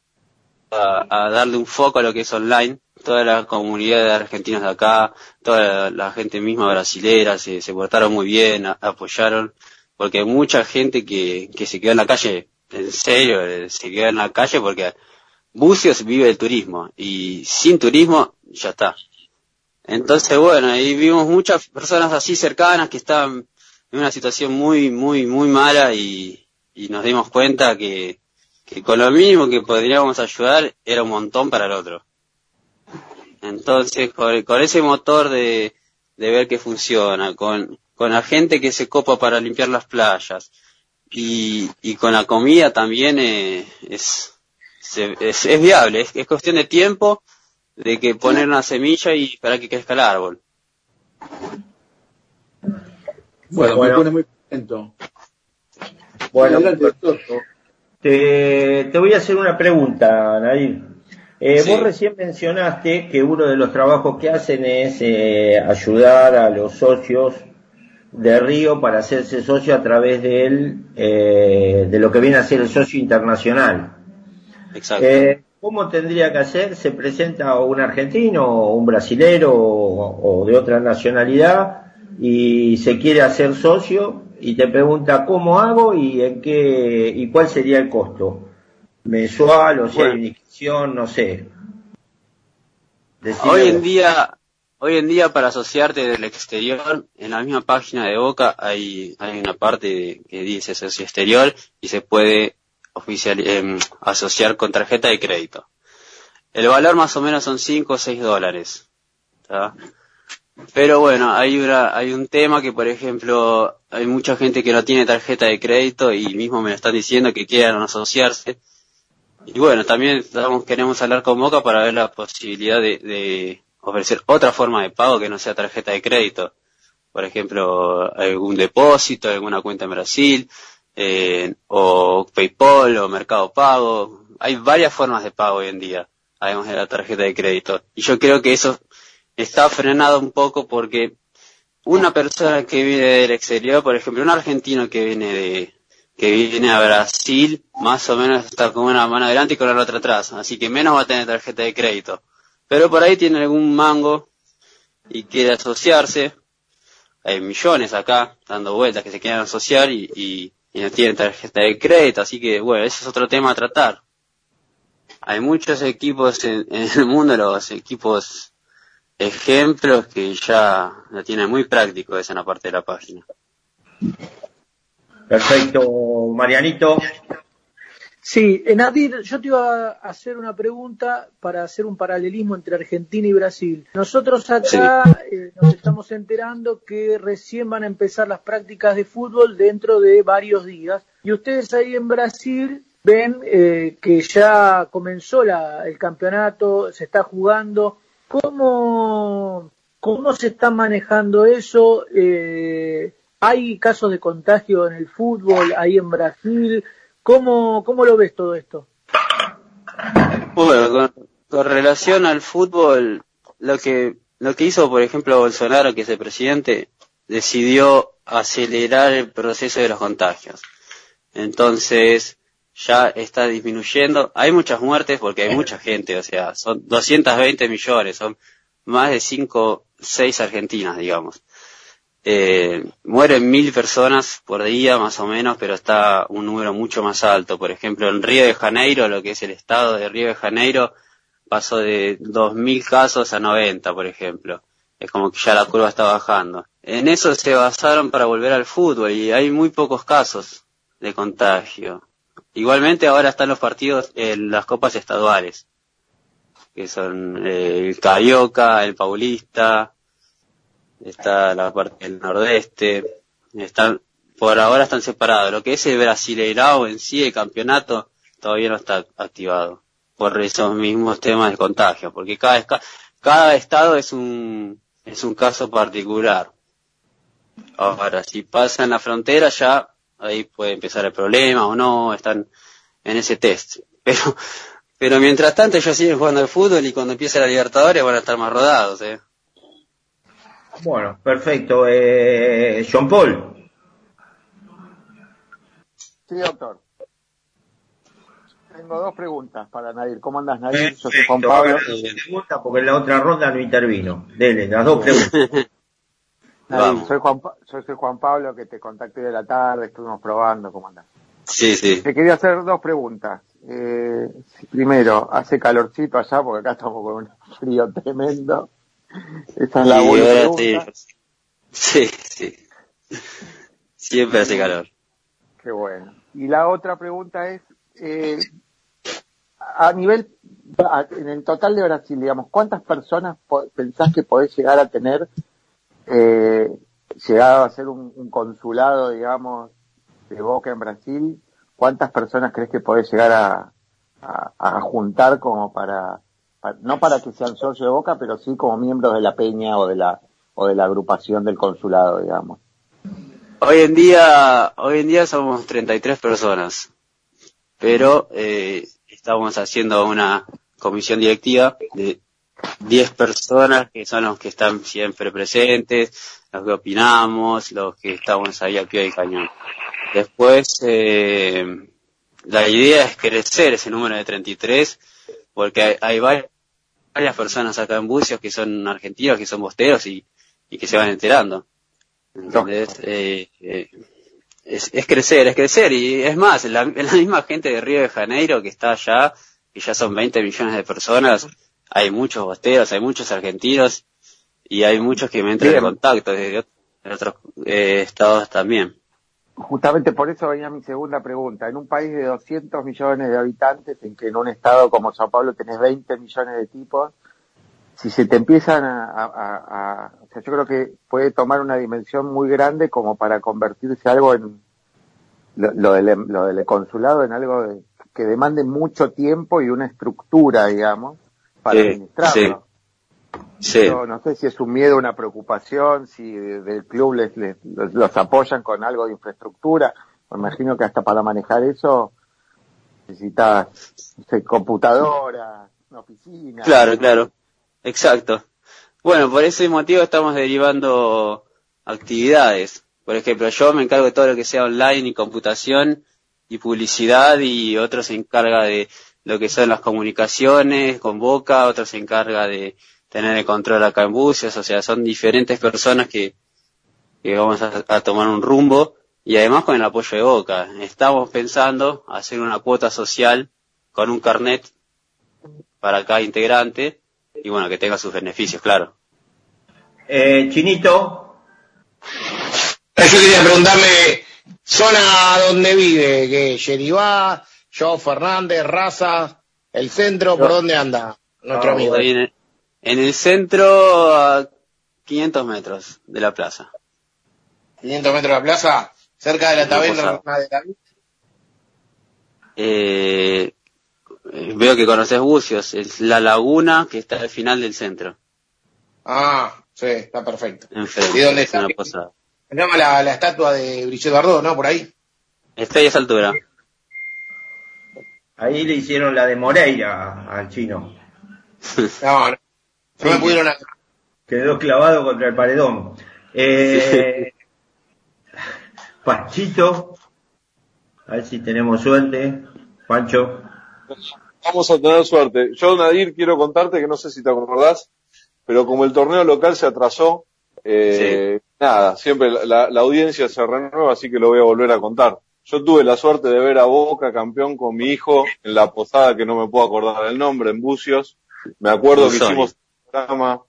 a, a darle un foco a lo que es online. Toda la comunidad de argentinos de acá, toda la, gente misma brasilera se, se portaron muy bien, apoyaron, porque hay mucha gente que, que se quedó en la calle, en serio, eh, se quedó en la calle porque Bucios vive del turismo y sin turismo ya está. Entonces, bueno, ahí vimos muchas personas así cercanas que estaban en una situación muy, muy, muy mala y, y nos dimos cuenta que, que con lo mínimo que podríamos ayudar era un montón para el otro. Entonces, con, con ese motor de, de ver que funciona, con, con la gente que se copa para limpiar las playas y, y con la comida también eh, es, se- es, es viable, es, es cuestión de tiempo de que poner una semilla y esperar que crezca el árbol. Bueno, Bueno. me pone muy contento. Bueno, Adelante. Te, te voy a hacer una pregunta, Nadir. Eh, Sí. Vos recién mencionaste que uno de los trabajos que hacen es eh, ayudar a los socios de Río para hacerse socio a través de él, eh, de lo que viene a ser el socio internacional. Exacto. Eh, ¿Cómo tendría que hacer? ¿Se presenta un argentino o un brasilero o, o de otra nacionalidad y se quiere hacer socio y te pregunta cómo hago y en qué y cuál sería el costo? ¿Mensual o si hay Bueno. una inscripción? No sé. Decime Hoy en día, hoy en día para asociarte del exterior, en la misma página de Boca hay, hay una parte que dice socio exterior y se puede oficial, em, asociar con tarjeta de crédito. El valor más o menos son 5 o 6 dólares. Pero bueno, hay una, hay un tema que por ejemplo, hay mucha gente que no tiene tarjeta de crédito y mismo me lo están diciendo que quieran asociarse. Y bueno, también estamos, queremos hablar con Boca para ver la posibilidad de, de ofrecer otra forma de pago que no sea tarjeta de crédito. Por ejemplo, algún depósito, alguna cuenta en Brasil, eh, o PayPal o Mercado Pago. Hay varias formas de pago hoy en día, además de la tarjeta de crédito. Y yo creo que eso está frenado un poco porque una persona que viene del exterior, por ejemplo, un argentino que viene de que viene a Brasil, más o menos está con una mano adelante y con la otra atrás, así que menos va a tener tarjeta de crédito. Pero por ahí tiene algún mango y quiere asociarse, hay millones acá dando vueltas que se quieren asociar y, y, no tienen tarjeta de crédito, así que bueno, ese es otro tema a tratar. Hay muchos equipos en, el mundo, los equipos ejemplos que ya lo tienen muy práctico esa en la parte de la página. Perfecto, Marianito. Sí, Nadir, yo te iba a hacer una pregunta para hacer un paralelismo entre Argentina y Brasil. Nosotros acá eh, nos estamos enterando que recién van a empezar las prácticas de fútbol dentro de varios días y ustedes ahí en Brasil ven eh, que ya comenzó la, el campeonato, se está jugando. ¿Cómo, cómo se está manejando eso? Eh, ¿Hay casos de contagio en el fútbol ahí en Brasil? ¿Cómo, cómo lo ves todo esto? Bueno, con, relación al fútbol, lo que, lo que hizo, por ejemplo, Bolsonaro, que es el presidente, decidió acelerar el proceso de los contagios. Entonces, ya está disminuyendo. Hay muchas muertes porque hay mucha gente, o sea, son 220 millones, son más de 5, 6 argentinas, digamos. Eh, mueren mil personas por día más o menos, pero está un número mucho más alto. Por ejemplo, en Río de Janeiro, lo que es el estado de Río de Janeiro, pasó de dos mil casos a 90, por ejemplo. Es como que ya la curva está bajando. En eso se basaron para volver al fútbol y hay muy pocos casos de contagio. Igualmente ahora están los partidos en las copas estaduales, que son eh, el Carioca, el Paulista, está la parte del nordeste, están, por ahora están separados. Lo que es el Brasileirao en sí, el campeonato, todavía no está activado por esos mismos temas de contagio, porque cada, cada estado es un, es un caso particular. Ahora, si pasa en la frontera ya, ahí puede empezar el problema o no, están en ese test. Pero, pero mientras tanto ellos siguen jugando al fútbol y cuando empiece la Libertadores van a estar más rodados, eh. Bueno, perfecto. Eh, John Paul. Sí, doctor. Tengo dos preguntas para Nadir. ¿Cómo andas, Nadir? Yo soy Juan Pablo. Pregunta porque en la otra ronda no intervino. Dele, las dos preguntas. Nadir, soy Juan, soy Juan Pablo, que te contacté de la tarde, estuvimos probando. ¿Cómo andas? Sí, sí. Te quería hacer dos preguntas. Eh, primero, hace calorcito allá porque acá estamos con un frío tremendo. Esa es la buena Sí, sí. Siempre hace calor. Qué bueno. Y la otra pregunta es, eh, a nivel, en el total de Brasil, digamos, ¿cuántas personas pensás que podés llegar a tener, eh, llegado a ser un, consulado, digamos, de Boca en Brasil? ¿Cuántas personas crees que podés llegar a, a juntar como para no para que sean socios de Boca, pero sí como miembros de la peña o de la o de la agrupación del consulado, digamos. Hoy en día, hoy en día somos 33 personas, pero eh, estamos haciendo una comisión directiva de 10 personas que son los que están siempre presentes, los que opinamos, los que estamos ahí al pie del cañón. Después, eh, la idea es crecer ese número de 33 porque hay, varias personas acá en Bucios que son argentinos, que son bosteros y, que se van enterando. Entonces, eh, eh, es, crecer, es crecer. Y es más, la, la misma gente de Río de Janeiro que está allá, que ya son 20 millones de personas, hay muchos bosteros, hay muchos argentinos, y hay muchos que me entran en contacto desde ot- de otros eh, estados también. Justamente por eso venía mi segunda pregunta. En un país de 200 millones de habitantes, en que en un estado como Sao Paulo tenés 20 millones de tipos, si se te empiezan a, a- a- a- o sea, yo creo que puede tomar una dimensión muy grande como para convertirse algo en lo, lo del, lo del consulado en algo de- que demande mucho tiempo y una estructura, digamos, para administrarlo. Sí. Yo no sé si es un miedo, una preocupación, si de- del club les, les- los, los apoyan con algo de infraestructura. Me imagino que hasta para manejar eso necesitas no sé, computadora, una oficina. Claro, claro. Exacto. Bueno, por ese motivo estamos derivando actividades. Por ejemplo, yo me encargo de todo lo que sea online y computación y publicidad y otro se encarga de lo que son las comunicaciones con Boca, otro se encarga de tener el control acá en buses, o sea, son diferentes personas que, que vamos a, a tomar un rumbo y además con el apoyo de Boca. Estamos pensando hacer una cuota social con un carnet para cada integrante y bueno, que tenga sus beneficios, claro. Eh, Chinito, Yo quería preguntarle, zona donde vive, que Yeribá, Joe Fernández, Raza, el centro, ¿por dónde anda nuestro amigo? Estoy en el, en el centro a 500 metros de la plaza. 500 metros de la plaza, cerca de la taberna de David. Eh, veo que conoces Bucios, es la laguna que está al final del centro. Ah, sí, está perfecto. Enfrente, ¿Y dónde es está? una posada. Se llama la, la estatua de Brigitte Bardot, ¿no? Por ahí. Está a esa altura. ahí le hicieron la de Moreira al chino. No, no. No me pudieron. Quedó clavado contra el paredón. Eh, Panchito, a ver si tenemos suerte. Pancho. Vamos a tener suerte. Yo, Nadir, quiero contarte que no sé si te acordás, pero como el torneo local se atrasó, eh, nada, siempre la, la- la audiencia se renueva, así que lo voy a volver a contar. Yo tuve la suerte de ver a Boca campeón con mi hijo en la posada que no me puedo acordar del nombre, en Bucios. Me acuerdo que hicimos programa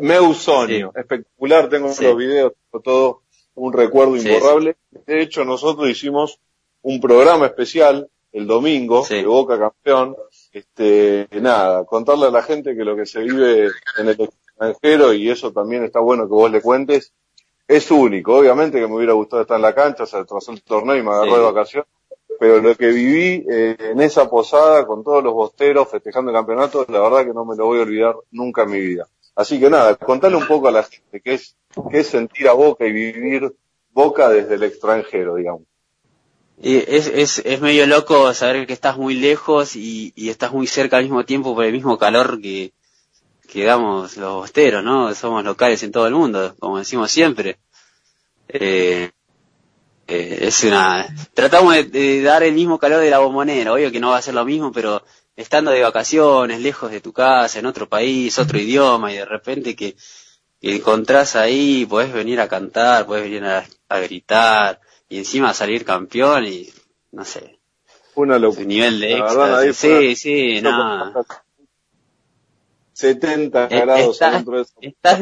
Meusonio, espectacular, tengo Sí. los videos, todo un recuerdo Sí, imborrable. De hecho, nosotros hicimos un programa especial el domingo de Boca campeón. Este, nada, contarle a la gente que lo que se vive en el extranjero, y eso también está bueno que vos le cuentes, es único. Obviamente que me hubiera gustado estar en la cancha, se atrasó el torneo y me agarró de vacaciones, pero lo que viví eh, en esa posada con todos los bosteros festejando el campeonato, la verdad que no me lo voy a olvidar nunca en mi vida. Así que nada, contale un poco a la gente qué es, qué es sentir a Boca y vivir Boca desde el extranjero, digamos. Es, es, es medio loco saber que estás muy lejos y, y estás muy cerca al mismo tiempo por el mismo calor que, que damos los bosteros, ¿no? Somos locales en todo el mundo, como decimos siempre. Eh, eh, es una, tratamos de, de dar el mismo calor de la bombonera, obvio que no va a ser lo mismo, pero estando de vacaciones, lejos de tu casa, en otro país, otro idioma, y de repente que, que encontrás ahí, podés venir a cantar, podés venir a, a gritar, y encima salir campeón y, no sé, Una locura. nivel de éxtasis. Sí, sí, no. 70 Eh, grados estás- adentro de esa Estás,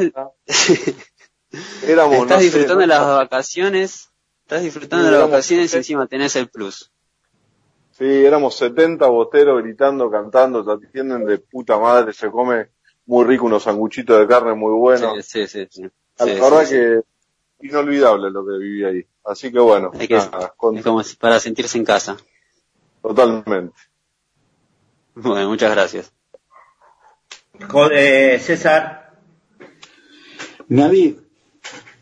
Éramos, estás no disfrutando de no- las vacaciones, estás disfrutando de las éramos vacaciones y 70. encima tenés el plus. Sí, éramos 70 boteros gritando, cantando, te atienden de puta madre, se come muy rico unos sanguchitos de carne muy buenos. Sí, sí, sí. sí. la Sí, verdad sí, sí. que inolvidable lo que viví ahí. Así que bueno, Hay que- nada, con- Es como para sentirse en casa. totalmente. Bueno, muchas gracias. Eh, César. Navid,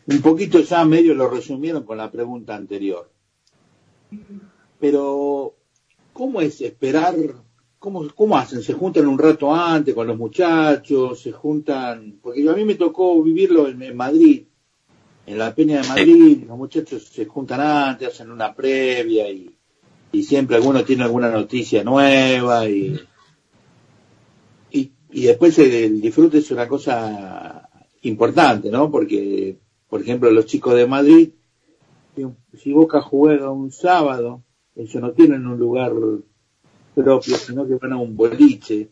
un poquito ya medio lo resumieron con la pregunta anterior. Pero, ¿cómo es esperar? ¿Cómo, ¿Cómo hacen? ¿Se juntan un rato antes con los muchachos? ¿Se juntan? Porque yo, a mí me tocó vivirlo en, en Madrid, en la Peña de Madrid. Los muchachos se juntan antes, hacen una previa y, y siempre alguno tiene alguna noticia nueva y, y, y después el, el disfrute es una cosa importante, ¿no? Porque, por ejemplo, los chicos de Madrid, si, Boca juega un sábado, ellos no tienen un lugar propio, sino que van a un boliche,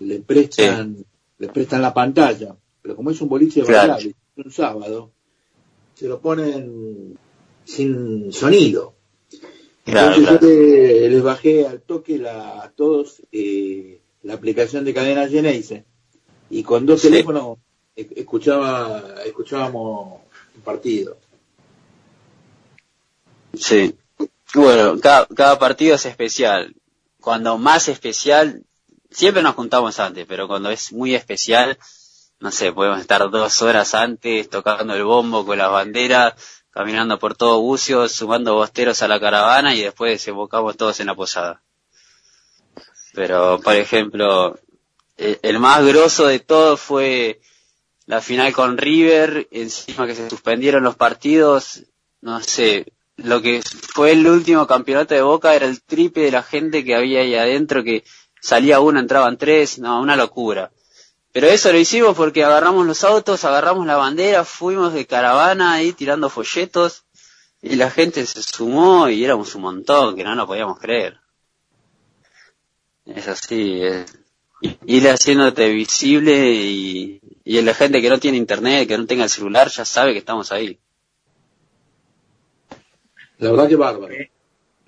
le prestan, le prestan la pantalla. pero como es un boliche Claro. bailable, un sábado, se lo ponen sin sonido. Claro, Entonces claro. yo le- les bajé al toque la, a todos eh, la aplicación de cadena Geneise y con dos Sí. teléfonos e- escuchaba, escuchábamos partido. Sí. Bueno, cada, cada partido es especial. Cuando más especial, siempre nos juntamos antes, pero cuando es muy especial, no sé, podemos estar dos horas antes tocando el bombo con las banderas, caminando por todo Bucio, sumando bosteros a la caravana y después desembocamos todos en la posada. Pero, por ejemplo, el, el más grosso de todo fue la final con River, encima que se suspendieron los partidos, no sé, lo que fue el último campeonato de Boca era el triple de la gente que había ahí adentro, que salía uno, entraban tres, no, una locura. Pero eso lo hicimos porque agarramos los autos, agarramos la bandera, fuimos de caravana ahí tirando folletos y la gente se sumó y éramos un montón, que no lo podíamos creer. Es así, es ir haciéndote visible y, y la gente que no tiene internet, que no tenga el celular, ya sabe que estamos ahí. La verdad que bárbaro.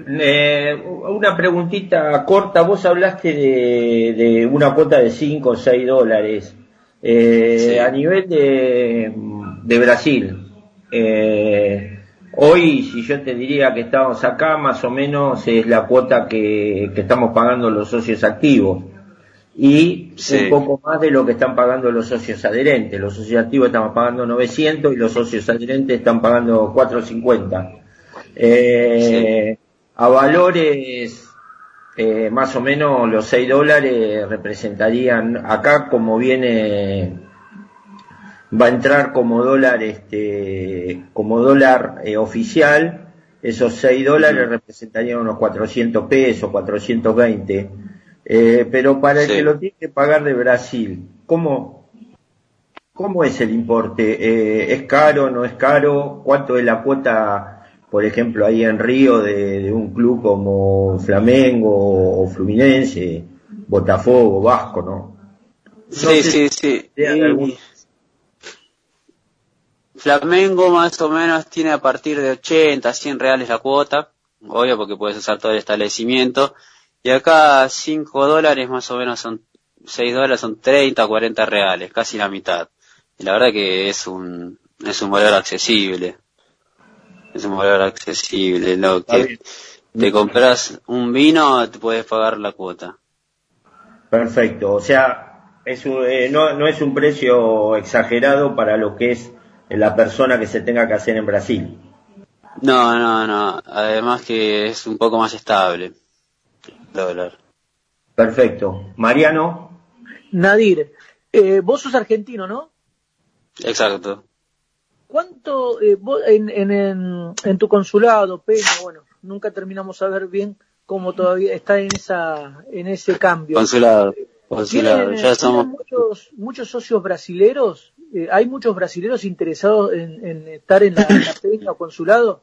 Eh, una preguntita corta, vos hablaste de, de una cuota de 5 o 6 dólares. Eh, A nivel de, de Brasil, eh, hoy si yo te diría que estamos acá, más o menos es la cuota que, que estamos pagando los socios activos. Y Sí. un poco más de lo que están pagando los socios adherentes. Los socios activos estamos pagando 900 y los socios adherentes están pagando 450. Eh, A valores, eh, más o menos los 6 dólares representarían, acá como viene, va a entrar como dólar, este, como dólar eh, oficial, esos 6 dólares representarían unos 400 pesos, 420. Eh, pero para el Sí. que lo tiene que pagar de Brasil, ¿cómo, ¿Cómo es el importe? Eh, ¿Es caro, no es caro? ¿Cuánto es la cuota, por ejemplo, ahí en Río de, de un club como Flamengo o Fluminense, Botafogo, Vasco, no? Sí, sí, sí. ¿Tienen Y algún- Flamengo más o menos tiene a partir de 80, 100 reales la cuota, obvio porque puedes usar todo el establecimiento, y acá 5 dólares más o menos son, 6 dólares son 30, 40 reales, casi la mitad. Y la verdad que es un, es un valor accesible. Es un valor accesible. Lo que te compras un vino, te puedes pagar la cuota. Perfecto, o sea, es un- eh, no, no es un precio exagerado para lo que es la persona que se tenga que hacer en Brasil. No, no, no. Además que es un poco más estable. Dólar. Perfecto. Mariano, Nadir, eh, vos sos argentino, ¿no? Exacto. ¿Cuánto eh, vos en, en, en, en tu consulado, pena, bueno, nunca terminamos a ver bien cómo todavía está en esa en ese cambio. Consulado. Consulado. ¿Tienen, Ya somos. muchos, muchos socios brasileros? Eh, ¿Hay muchos brasileros interesados en, en estar en la, en la peña o consulado?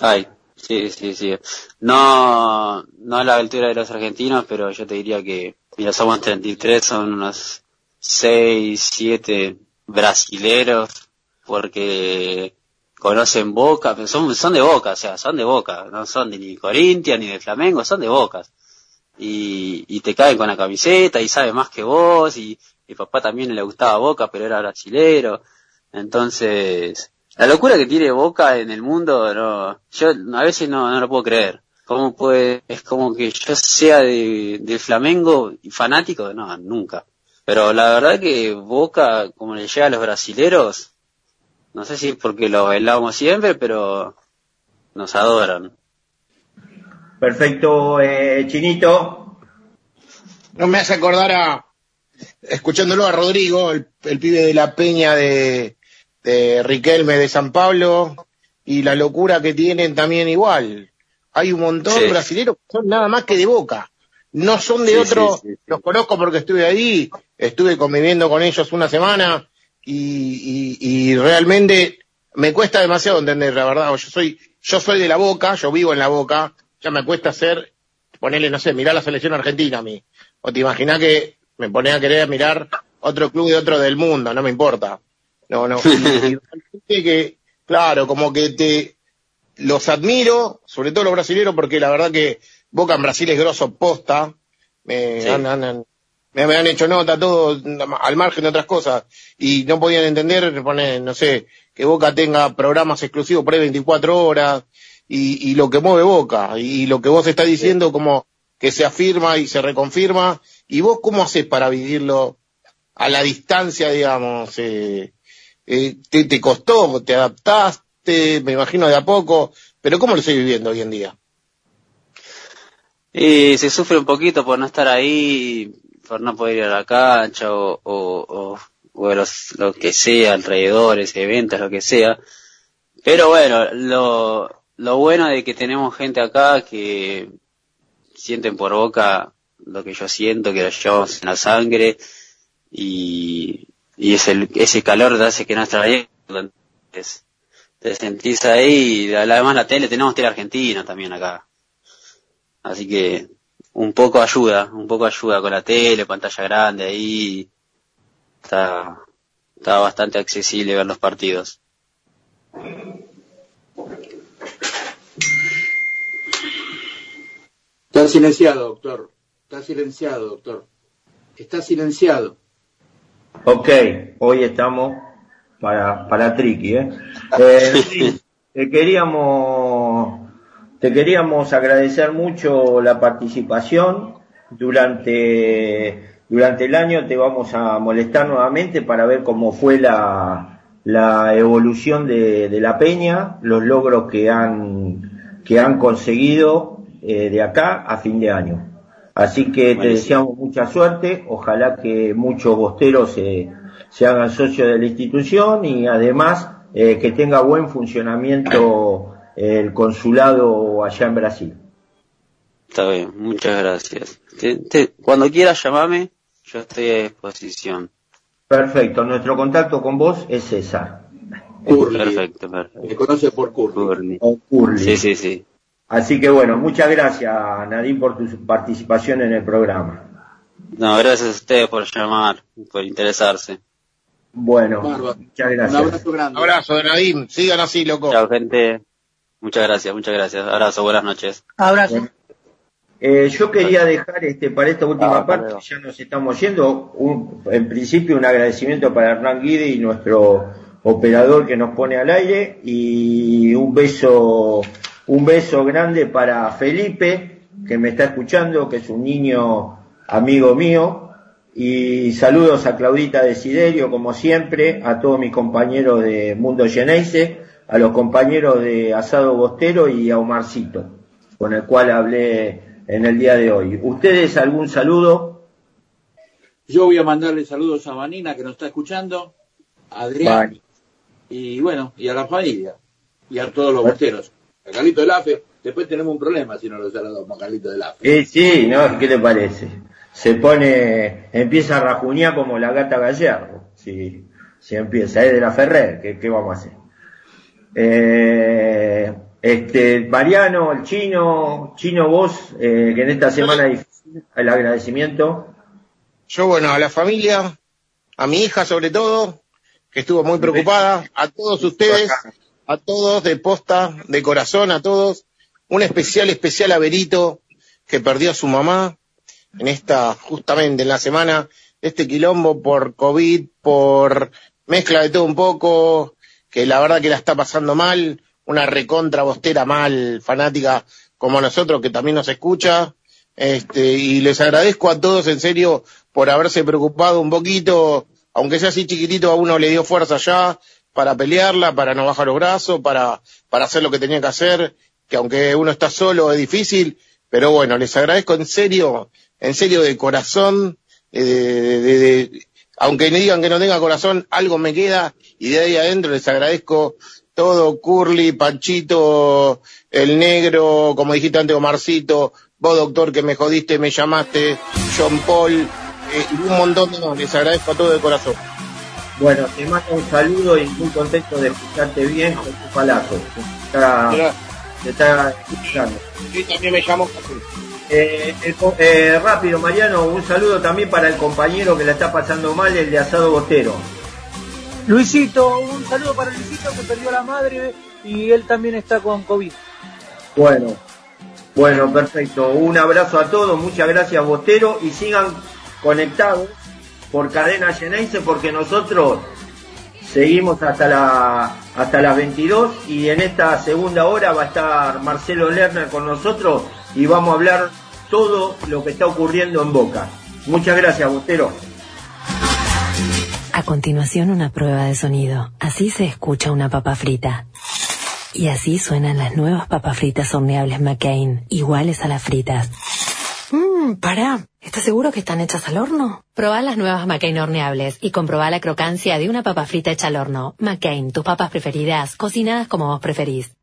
Ay, sí, sí, sí. No, no a la altura de los argentinos, pero yo te diría que, mira, somos 33, son unos 6, 7 brasileros, porque conocen Boca, son, son de Boca, o sea, son de Boca, no son de ni Corintia ni de Flamengo, son de Bocas. Y, y te caen con la camiseta y sabe más que vos, y mi papá también le gustaba Boca, pero era brasilero. Entonces, la locura que tiene Boca en el mundo, no, yo a veces no, no lo puedo creer. ¿Cómo puede, es como que yo sea de, del Flamengo y fanático? No, nunca. Pero la verdad que Boca, como le llega a los brasileros, no sé si es porque lo bailamos siempre, pero nos adoran. perfecto, eh, Chinito. No me hace acordar a, escuchándolo a Rodrigo, el, el pibe de la peña de, de Riquelme de San Pablo, y la locura que tienen también igual. Hay un montón Sí. de brasileños que son nada más que de boca. No son de Sí, otro, sí, los conozco porque estuve ahí, estuve conviviendo con ellos una semana, y, y, y realmente me cuesta demasiado entender, la verdad. Yo soy, yo soy de la boca, yo vivo en la boca, ya me cuesta hacer, ponerle, no sé, mirar la selección argentina a mí. O te imaginas que me ponía a querer mirar otro club de otro del mundo, no me importa. No, no. Y- que, claro, como que te los admiro, sobre todo los brasileños, porque la verdad que Boca en Brasil es grosso posta. Me, Sí. han, han- han- me, me han hecho nota todo al margen de otras cosas y no podían entender, no sé, que Boca tenga programas exclusivos por ahí 24 horas y, y lo que mueve Boca y, lo que vos estás diciendo como que se afirma y se reconfirma y vos cómo haces para vivirlo a la distancia, digamos, eh, eh, te, costó, te adaptaste, me imagino de a poco, pero ¿cómo lo estoy viviendo hoy en día? Y se sufre un poquito por no estar ahí, por no poder ir a la cancha o, o, o, los, lo que sea, alrededores, eventos, lo que sea. Pero bueno, lo, lo bueno de que tenemos gente acá que sienten por boca lo que yo siento, que lo llevamos en la sangre y, y es el, ese calor te hace que no extrañes. Entonces, te sentís ahí y además la tele, tenemos tele argentina también acá. Así que un poco ayuda, un poco ayuda con la tele, pantalla grande ahí. Está, está bastante accesible ver los partidos. Está silenciado, doctor. Está silenciado, doctor. Está silenciado. Ok, hoy estamos para, para Triqui, ¿eh? Eh, sí, te queríamos, te queríamos agradecer mucho la participación. Durante, durante el año te vamos a molestar nuevamente para ver cómo fue la, la evolución de, de la peña, los logros que han, que han conseguido eh, de acá a fin de año. Así que te deseamos mucha suerte, ojalá que muchos bosteros se, se hagan socios de la institución y además eh, que tenga buen funcionamiento el consulado allá en Brasil. Está bien, muchas gracias. Te- te- cuando quieras llamame, yo estoy a disposición. Perfecto, nuestro contacto con vos es César. Perfecto, perfecto. Me conoce por Curly. O Curly. Sí, sí, sí. Así que bueno, muchas gracias Nadine por tu participación en el programa. No, gracias a ustedes por llamar, por interesarse. Bueno, Bárbaro. muchas Un gracias. abrazo grande. Abrazo de Nadim, sigan así, loco. Chao, gente. Muchas gracias, muchas gracias. Abrazo, buenas noches. Abrazo. Eh, yo quería dejar este para esta última Ah, parte, ya nos estamos yendo, un- en principio un agradecimiento para Hernán Guide y nuestro operador que nos pone al aire y un beso, un beso grande para Felipe que me está escuchando, que es un niño amigo mío y saludos a Claudita Desiderio como siempre, a todos mis compañeros de Mundo Geneise, a los compañeros de Asado Bostero y a Omarcito con el cual hablé en el día de hoy. ¿Ustedes algún saludo? Yo voy a mandarle saludos a Vanina que nos está escuchando, a Adrián y bueno, y a la familia y a todos los bosteros. A Carlito del AFE, después tenemos un problema si no lo saludamos a Carlito del AFE. Eh, sí, ¿no? ¿Qué le parece? Se pone, empieza a rajuñar como la gata gallardo. Si, si empieza, es de la Ferrer, ¿qué, qué vamos a hacer? Eh, este, Mariano, el chino, chino vos, eh, que en esta semana difícil, el agradecimiento. Yo, bueno, a la familia, a mi hija sobre todo, que estuvo muy preocupada, a todos ustedes, a todos de posta, de corazón, a todos, un especial, especial a que perdió a su mamá en esta, justamente en la semana, este quilombo por COVID, por mezcla de todo un poco, que la verdad que la está pasando mal, una recontra bostera mal, fanática como nosotros, que también nos escucha, este, y les agradezco a todos en serio por haberse preocupado un poquito, aunque sea así chiquitito, a uno le dio fuerza ya para pelearla, para no bajar los brazos, para, para hacer lo que tenía que hacer, que aunque uno está solo es difícil, pero bueno, les agradezco en serio, en serio de corazón, eh, de, aunque me digan que no tenga corazón, algo me queda y de ahí adentro les agradezco todo, Curly, Panchito, el negro, como dijiste antes, Omarcito, vos doctor que me jodiste, me llamaste, John Paul, eh, un montón de les agradezco a todos de corazón. Bueno, te mando un saludo y muy contento de escucharte bien, José Palazo. Te está, te está escuchando. Sí, también me llamo Eh, el co- eh, rápido, Mariano, un saludo también para el compañero que la está pasando mal, el de Asado Botero. Luisito, un saludo para Luisito que perdió a la madre y él también está con COVID. Bueno, bueno, perfecto. Un abrazo a todos, muchas gracias Botero y sigan conectados por Cadena Geneise porque nosotros seguimos hasta la hasta las 22 y en esta segunda hora va a estar Marcelo Lerner con nosotros y vamos a hablar todo lo que está ocurriendo en Boca. Muchas gracias, Botero. A continuación una prueba de sonido. Así se escucha una papa frita. Y así suenan las nuevas papas fritas horneables McCain, iguales a las fritas. Mmm, pará. ¿Estás seguro que están hechas al horno? Probá las nuevas McCain horneables y comprobá la crocancia de una papa frita hecha al horno. McCain, tus papas preferidas, cocinadas como vos preferís.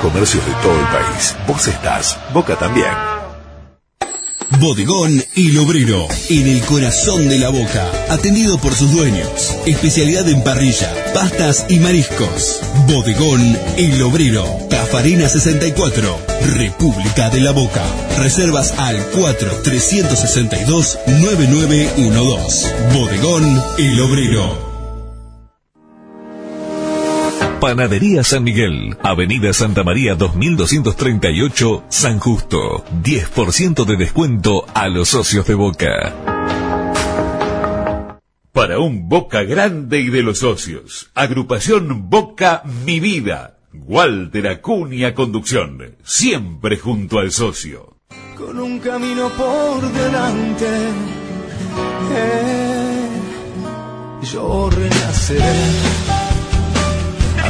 comercios de todo el país. Vos estás, Boca también. Bodegón El Obrero, en el corazón de la boca, atendido por sus dueños. Especialidad en parrilla, pastas y mariscos. Bodegón El Obrero, Cafarina 64, República de la Boca. Reservas al 4-362-9912. Bodegón El Obrero. Panadería San Miguel, Avenida Santa María 2238, San Justo. 10% de descuento a los socios de Boca. Para un Boca grande y de los socios, agrupación Boca Mi Vida. Walter Acuña Conducción, siempre junto al socio. con un camino por delante. Eh, yo renaceré.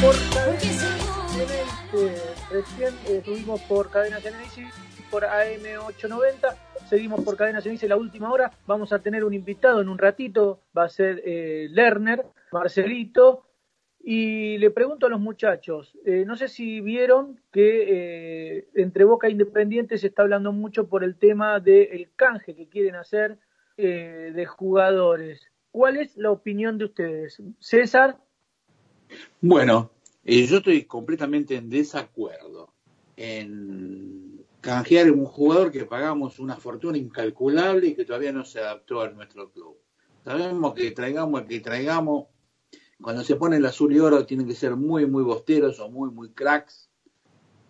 por recién eh, estuvimos por Cadena Genesis, por AM890, seguimos por Cadena Genesis la última hora, vamos a tener un invitado en un ratito, va a ser eh, Lerner, Marcelito, y le pregunto a los muchachos, eh, no sé si vieron que eh, entre Boca e Independiente se está hablando mucho por el tema del canje que quieren hacer eh, de jugadores. ¿Cuál es la opinión de ustedes? César, Bueno, eh, yo estoy completamente en desacuerdo en canjear un jugador que pagamos una fortuna incalculable y que todavía no se adaptó a nuestro club. Sabemos que traigamos el que traigamos, cuando se pone el azul y oro tienen que ser muy, muy bosteros o muy, muy cracks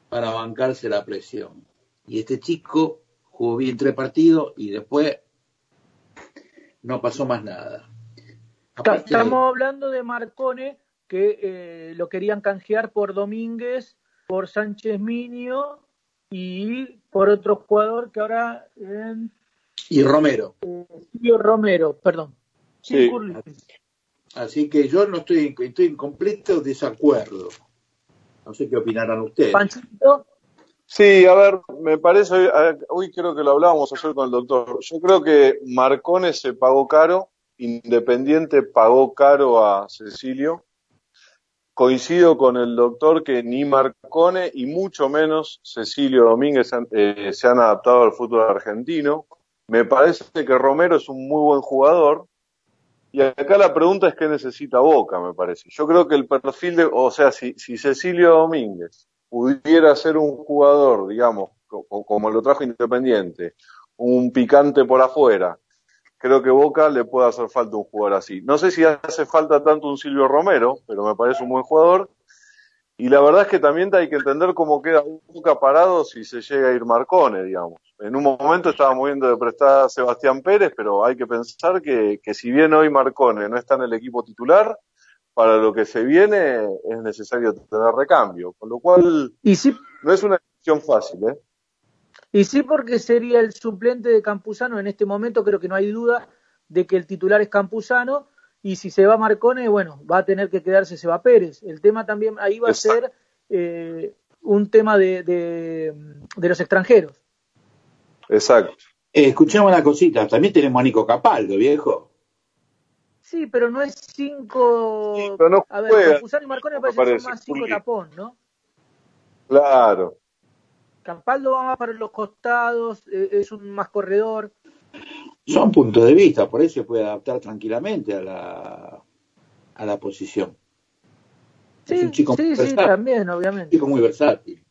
para bancarse la presión. Y este chico jugó bien tres partidos y después no pasó más nada. Estamos hablando de Marcone, que eh, lo querían canjear por Domínguez, por Sánchez Minio y por otro jugador que ahora eh, Y Romero. Silvio Romero, perdón. Sí. Así que yo no estoy, estoy en completo desacuerdo. No sé qué opinarán ustedes. Panchito, Sí, a ver, me parece, hoy, creo que lo hablábamos ayer con el doctor. Yo creo que Marcone se pagó caro, Independiente pagó caro a Cecilio. Coincido con el doctor que ni Marcone y mucho menos Cecilio Domínguez eh, se han adaptado al fútbol argentino. Me parece que Romero es un muy buen jugador. Y acá la pregunta es qué necesita Boca, me parece. Yo creo que el perfil de, o sea, si, Cecilio Domínguez pudiera ser un jugador, digamos, co- como lo trajo Independiente, un picante por afuera, creo que Boca le puede hacer falta un jugador así. No sé si hace falta tanto un Silvio Romero, pero me parece un buen jugador. Y la verdad es que también hay que entender cómo queda Boca parado si se llega a ir Marcone, digamos. En un momento estábamos viendo de prestar a Sebastián Pérez, pero hay que pensar que, que si bien hoy Marcone no está en el equipo titular, para lo que se viene es necesario tener recambio. Con lo cual, Y no es una decisión fácil, ¿eh? Y sí porque sería el suplente de Campuzano en este momento, creo que no hay duda de que el titular es Campuzano, y si se va Marcone, bueno, va a tener que quedarse Seba Pérez. El tema también ahí va a ser eh, un tema de, de, de los extranjeros. Exacto. Eh, escuchemos una cosita, también tenemos a Nico Capaldo, viejo. Sí, pero no es cinco. pero no a ver, Campuzano y Marcone me parece que parece, son más cinco tapón, ¿no? Claro. Campaldo va más para los costados, eh, es un más corredor. Son puntos de vista, por eso se puede adaptar tranquilamente a la, a la posición. es Sí, un chico sí, muy sí, también, un obviamente. chico muy versátil.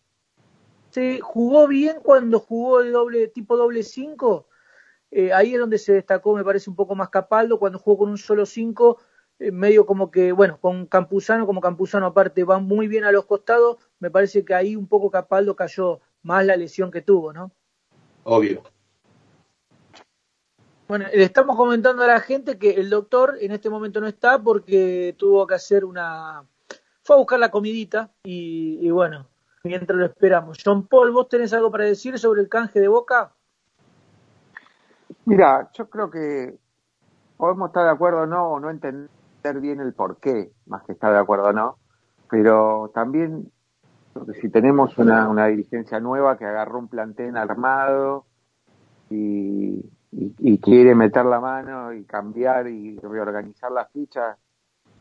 Sí, jugó bien cuando jugó de doble, tipo doble cinco. Eh, ahí es donde se destacó, me parece un poco más Capaldo. Cuando jugó con un solo cinco, eh, medio como que, bueno, con Campuzano, como Campuzano aparte va muy bien a los costados, me parece que ahí un poco Capaldo cayó más la lesión que tuvo, ¿no? Obvio. Bueno, le estamos comentando a la gente que el doctor en este momento no está porque tuvo que hacer una... Fue a buscar la comidita y, y bueno, mientras lo esperamos. John Paul, ¿vos tenés algo para decir sobre el canje de Boca? Mira, yo creo que podemos estar de acuerdo o no, o no entender bien el por qué, más que estar de acuerdo o no, pero también creo que si tenemos una, una dirigencia nueva que agarró un plantel armado y, y- y quiere meter la mano y cambiar y reorganizar las fichas,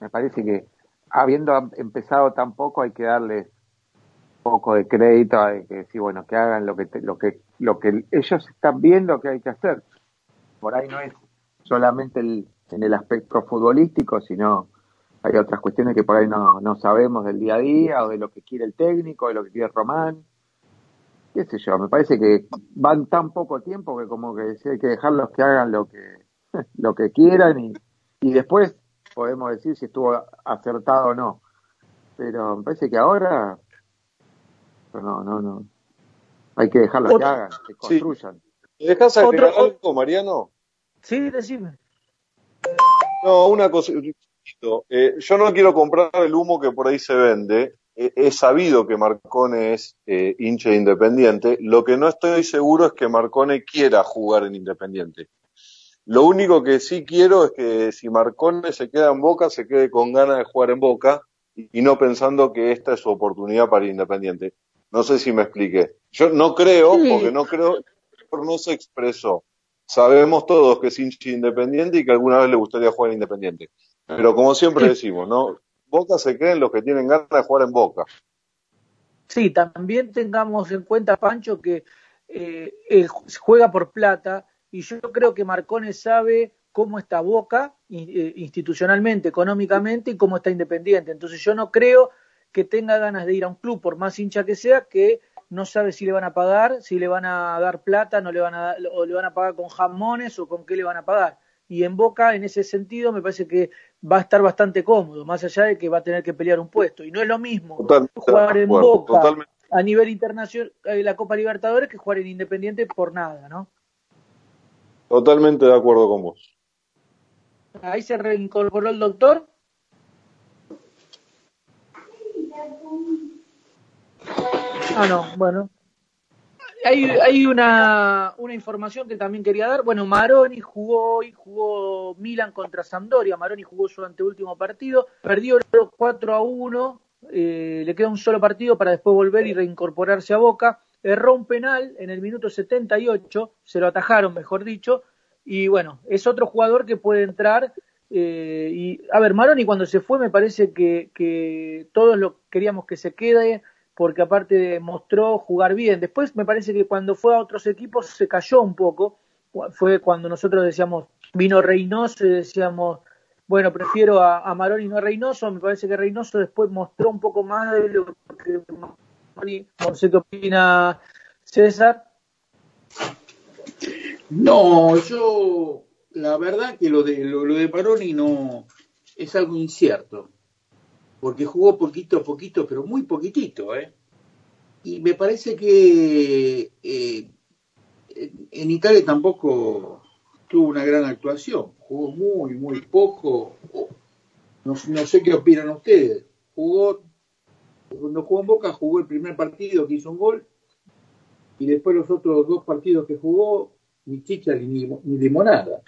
me parece que habiendo empezado tan poco hay que darles un poco de crédito a que sí, bueno, que hagan lo que te- lo que lo que ellos están viendo que hay que hacer. Por ahí no es solamente el, en el aspecto futbolístico, sino hay otras cuestiones que por ahí no, no sabemos del día a día o de lo que quiere el técnico, de lo que quiere Román. Qué sé yo, me parece que van tan poco tiempo que como que sí hay que dejarlos que hagan lo que lo que quieran y, y después podemos decir si estuvo acertado o no. Pero me parece que ahora no, no, no. Hay que dejarlos que hagan, que construyan. ¿Me dejas agregar Otro- algo, Mariano? Sí, decime. No, una cosa. Eh, yo no quiero comprar el humo que por ahí se vende. Eh, He sabido que Marcone es eh, hincha de Independiente. Lo que no estoy seguro es que Marcone quiera jugar en Independiente. Lo único que sí quiero es que si Marcone se queda en Boca, se quede con ganas de jugar en Boca y no pensando que esta es su oportunidad para Independiente. No sé si me expliqué. Yo no creo, Sí. porque no creo, no se expresó. Sabemos todos que es hincha de Independiente y que alguna vez le gustaría jugar en Independiente. Pero como siempre decimos, ¿no? Boca se creen los que tienen ganas de jugar en Boca. Sí, también tengamos en cuenta, Pancho, que eh, él juega por plata y yo creo que Marcone sabe cómo está Boca eh, institucionalmente, económicamente y cómo está Independiente. Entonces yo no creo que tenga ganas de ir a un club, por más hincha que sea, que no sabe si le van a pagar, si le van a dar plata, no le van a dar- o le van a pagar con jamones o con qué le van a pagar. Y en Boca, en ese sentido, me parece que va a estar bastante cómodo, más allá de que va a tener que pelear un puesto. Y no es lo mismo Totalmente jugar en Boca totalmente. a nivel internacional, eh, la Copa Libertadores, que jugar en Independiente por nada, ¿no? Totalmente de acuerdo con vos. Ahí se reincorporó el doctor. Ah, no, bueno. Hay, hay una, una información que también quería dar. Bueno, Maroni jugó hoy, jugó Milan contra Sampdoria. Maroni jugó su anteúltimo partido, perdió 4 a 1. eh, le queda un solo partido para después volver y reincorporarse a Boca. Erró un penal en el minuto 78, se lo atajaron, mejor dicho. Y bueno, es otro jugador que puede entrar. eh, y a ver, Maroni cuando se fue me parece que, que todos lo queríamos que se quede porque aparte mostró jugar bien. Después me parece que cuando fue a otros equipos se cayó un poco. Fue cuando nosotros decíamos, vino Reynoso y decíamos, bueno, prefiero a, Maroni no a Reynoso. Me parece que Reynoso después mostró un poco más de lo que Maroni, no sé qué opina César. No, yo, la verdad que lo de, lo, lo de Baroni no es algo incierto, porque jugó poquito a poquito, pero muy poquitito, ¿eh? Y me parece que eh, en- Italia tampoco tuvo una gran actuación, jugó muy, muy poco. no sé qué opinan ustedes. Jugó, cuando jugó en Boca, jugó el primer partido que hizo un gol, y después los otros dos partidos que jugó, ni chicha ni, ni limonada.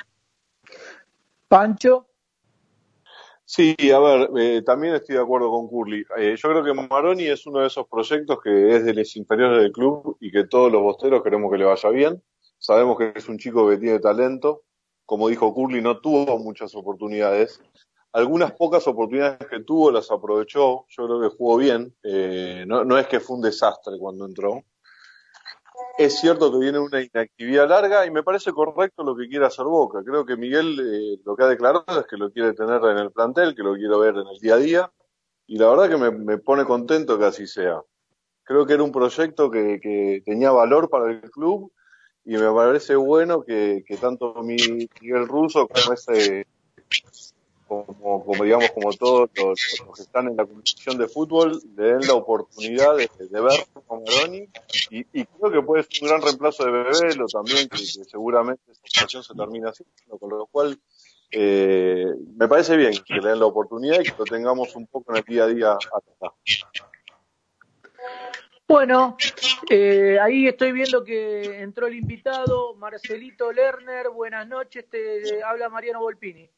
Pancho. Sí, a ver, eh, también estoy de acuerdo con Curly. Eh, yo creo que Maroni es uno de esos proyectos que es de los inferiores del club y que todos los bosteros queremos que le vaya bien. Sabemos que es un chico que tiene talento. Como dijo Curly, no tuvo muchas oportunidades. Algunas pocas oportunidades que tuvo las aprovechó. Yo creo que jugó bien. Eh, no, no es que fue un desastre cuando entró. Es cierto que viene una inactividad larga y me parece correcto lo que quiere hacer Boca. Creo que Miguel eh, lo que ha declarado es que lo quiere tener en el plantel, que lo quiere ver en el día a día y la verdad que me, pone contento que así sea. Creo que era un proyecto que, tenía valor para el club y me parece bueno que, tanto mi- Miguel Russo como ese como, como digamos como todos los, que están en la comisión de fútbol le den la oportunidad de, ver a Maroni y, creo que puede ser un gran reemplazo de Bebelo también que, que seguramente esa situación se termina haciendo con lo cual eh, me parece bien que le den la oportunidad y que lo tengamos un poco en el día a día acá. Bueno, eh, ahí estoy viendo que entró el invitado, Marcelito Lerner. Buenas noches, te habla Mariano Volpini.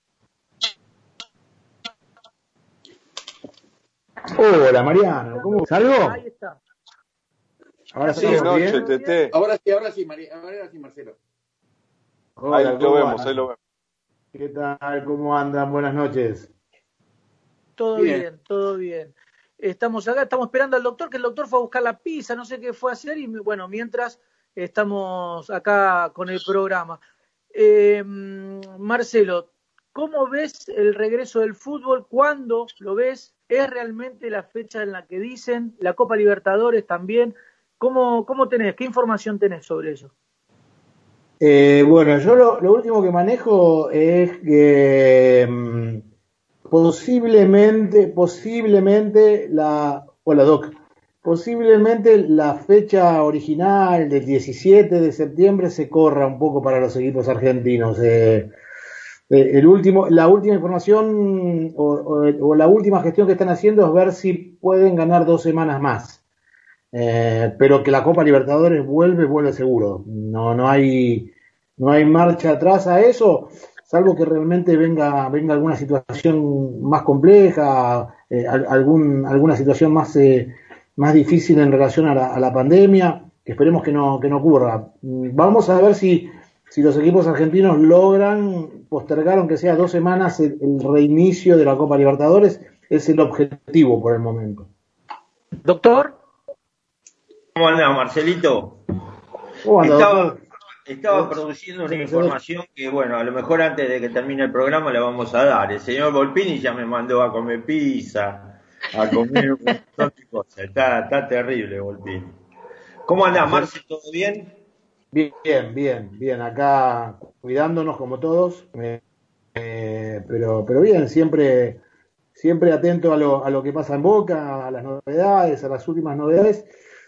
Hola Mariano, ¿cómo salgo? Ahí está. Ahora Sí, noche, bien. Tete. Ahora sí, ahora sí, Mari- ahora sí, Marcelo. Hola, Ahí lo ¿cómo vemos, andan? ahí lo vemos. ¿Qué tal? ¿Cómo andan? Buenas noches. Todo Bien. bien. todo bien. Estamos acá, estamos esperando al doctor, que el doctor fue a buscar la pizza, no sé qué fue a hacer, y bueno, mientras estamos acá con el programa. Eh, Marcelo, ¿cómo ves el regreso del fútbol? ¿Cuándo lo ves? ¿Es realmente la fecha en la que dicen? ¿La Copa Libertadores también? ¿Cómo, cómo tenés? ¿Qué información tenés sobre eso? Eh, bueno, yo lo, lo último que manejo es que mm, posiblemente, posiblemente la, hola Doc, posiblemente la fecha original del 17 de septiembre se corra un poco para los equipos argentinos. Eh, eh, el último, la última información o, la última gestión que están haciendo es ver si pueden ganar dos semanas más. Eh, pero que la Copa Libertadores vuelve, vuelve seguro. No, no hay, no hay marcha atrás a eso, salvo que realmente venga, venga alguna situación más compleja, eh, al- algún, alguna situación más, más difícil en relación a la, a la pandemia, que esperemos que no, que no ocurra. Mm, Vamos a ver si, si los equipos argentinos logran postergar, aunque sea dos semanas, el, el reinicio de la Copa Libertadores. Es el objetivo por el momento. Doctor. ¿Cómo anda, Marcelito? ¿Cómo anda, estaba, doctor? estaba produciendo una información que, bueno, a lo mejor antes de que termine el programa la vamos a dar. El señor Volpini ya me mandó a comer pizza, a comer un montón de cosas. Está, está terrible, Volpini. ¿Cómo anda, Marce? ¿Todo bien? Bien, bien, bien. Acá cuidándonos como todos, eh, eh, pero, pero bien, siempre, siempre atento a lo, a lo que pasa en Boca, a las novedades, a las últimas novedades,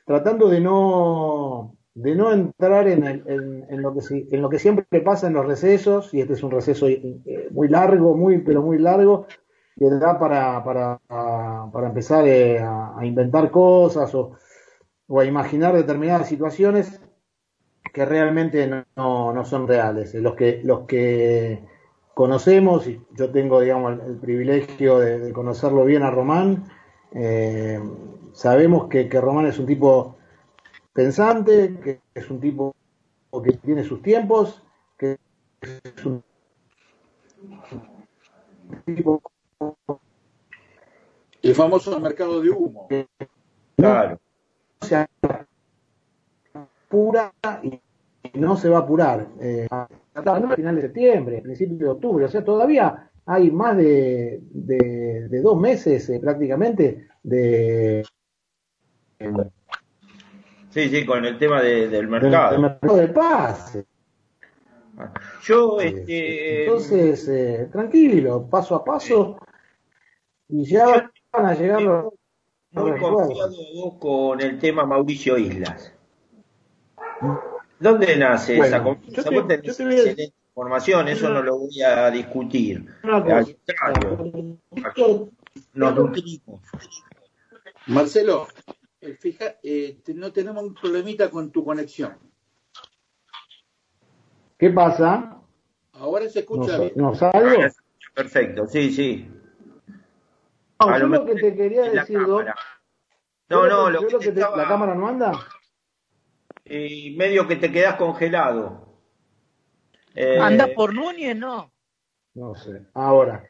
tratando de no, de no entrar en, el- en, en lo que en lo que siempre pasa en los recesos, y este es un receso eh, muy largo, muy, pero muy largo, que da para, para, para empezar a, a inventar cosas o, o a imaginar determinadas situaciones que realmente no, no, no son reales. Eh, Los que, los que conocemos, y yo tengo, digamos, el, el privilegio de, de conocerlo bien a Román, eh, sabemos que, que Román es un tipo pensante, que es un tipo que tiene sus tiempos, que es un tipo El famoso mercado de humo. Claro. Y y no se va a apurar. Eh, a final de septiembre, principio de octubre, o sea, todavía hay más de, de, de dos meses eh, prácticamente de, Sí, sí, con el tema de- del mercado. del mercado del pase. Yo, este, Entonces, eh, tranquilo, paso a paso, y ya van a llegar los, muy confiado vos con el tema Mauricio Islas. ¿Dónde nace Bueno, esa confianza? yo te- Vos tenés yo te voy a- excelente información, eso no lo voy a discutir. Al contrario, nos nutrimos. Marcelo, eh, fija, eh, te- no tenemos un problemita con tu conexión. ¿Qué pasa? Ahora se escucha ¿Nos, bien. nos salgo? Perfecto, sí, sí. No, A yo lo que te quería decir, No, lo no, que- lo que lo te que te- estaba- ¿La cámara no anda? Y medio que te quedás congelado. Eh, ¿Anda por Núñez? No. No sé. Ahora.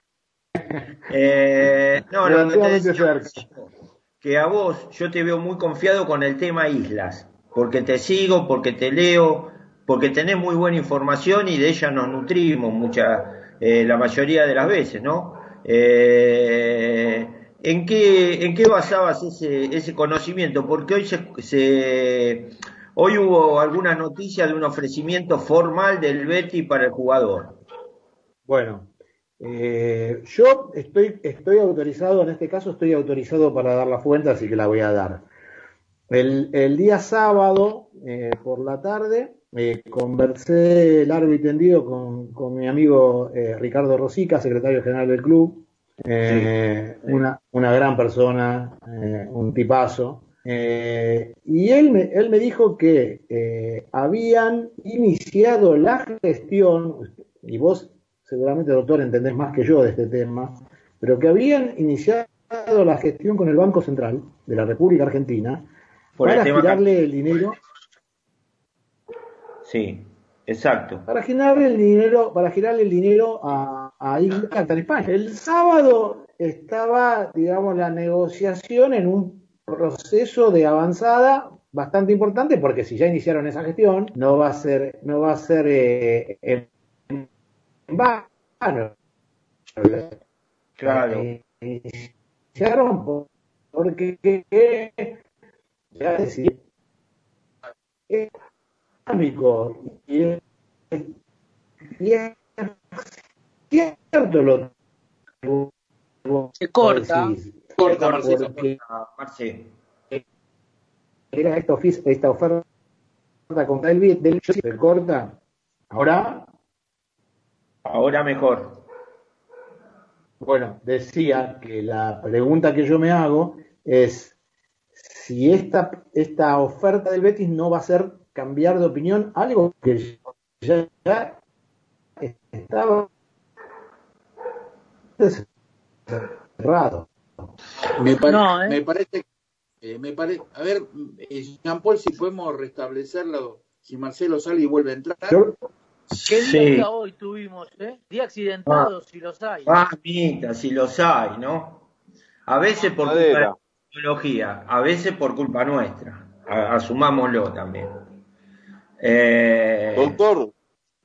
Eh, no, lo que te decía, que a vos yo te veo muy confiado con el tema islas, porque te sigo, porque te leo, porque tenés muy buena información y de ella nos nutrimos mucha, eh, la mayoría de las veces, ¿no? Eh, ¿en, qué, ¿En qué basabas ese, ese conocimiento? Porque hoy se, se- hoy hubo algunas noticias de un ofrecimiento formal del Betty para el jugador. Bueno, eh, yo estoy, estoy autorizado, en este caso estoy autorizado para dar la fuente, así que la voy a dar. El, el día sábado, eh, por la tarde, eh, conversé largo y tendido con, con mi amigo eh, Ricardo Rosica, secretario general del club, eh, Una, una gran persona, eh, un tipazo. Eh, y él me, él me dijo que eh, habían iniciado la gestión, y vos seguramente, doctor, entendés más que yo de este tema, pero que habían iniciado la gestión con el Banco Central de la República Argentina Por para girarle el dinero Sí, exacto. para girarle el dinero, para girarle el dinero a, a Inglaterra, España. El sábado estaba, digamos, la negociación en un proceso de avanzada bastante importante, porque si ya iniciaron esa gestión, no va a ser, no va a ser eh, en en vano. Claro. Iniciaron por- porque ya decía es dinámico y es, y es cierto lo Se corta. Corta, Marcelo. porque Marce. era esta, esta oferta contra el Viet- del se corta ahora Ahora mejor. Bueno, decía que la pregunta que yo me hago es si esta, esta oferta del Betis no va a ser cambiar de opinión, algo que ya, ya estaba cerrado. Me, pare- No, ¿eh? me parece, eh, me pare- a ver, eh, Jean Paul, si podemos restablecerlo, si Marcelo sale y vuelve a entrar. Yo- ¿Qué Sí. día hoy tuvimos, eh? Día accidentado, si los hay. Mamita, si los hay, ¿no? A veces por culpa de la tecnología, a veces por culpa nuestra. A- asumámoslo también. Eh, Doctor,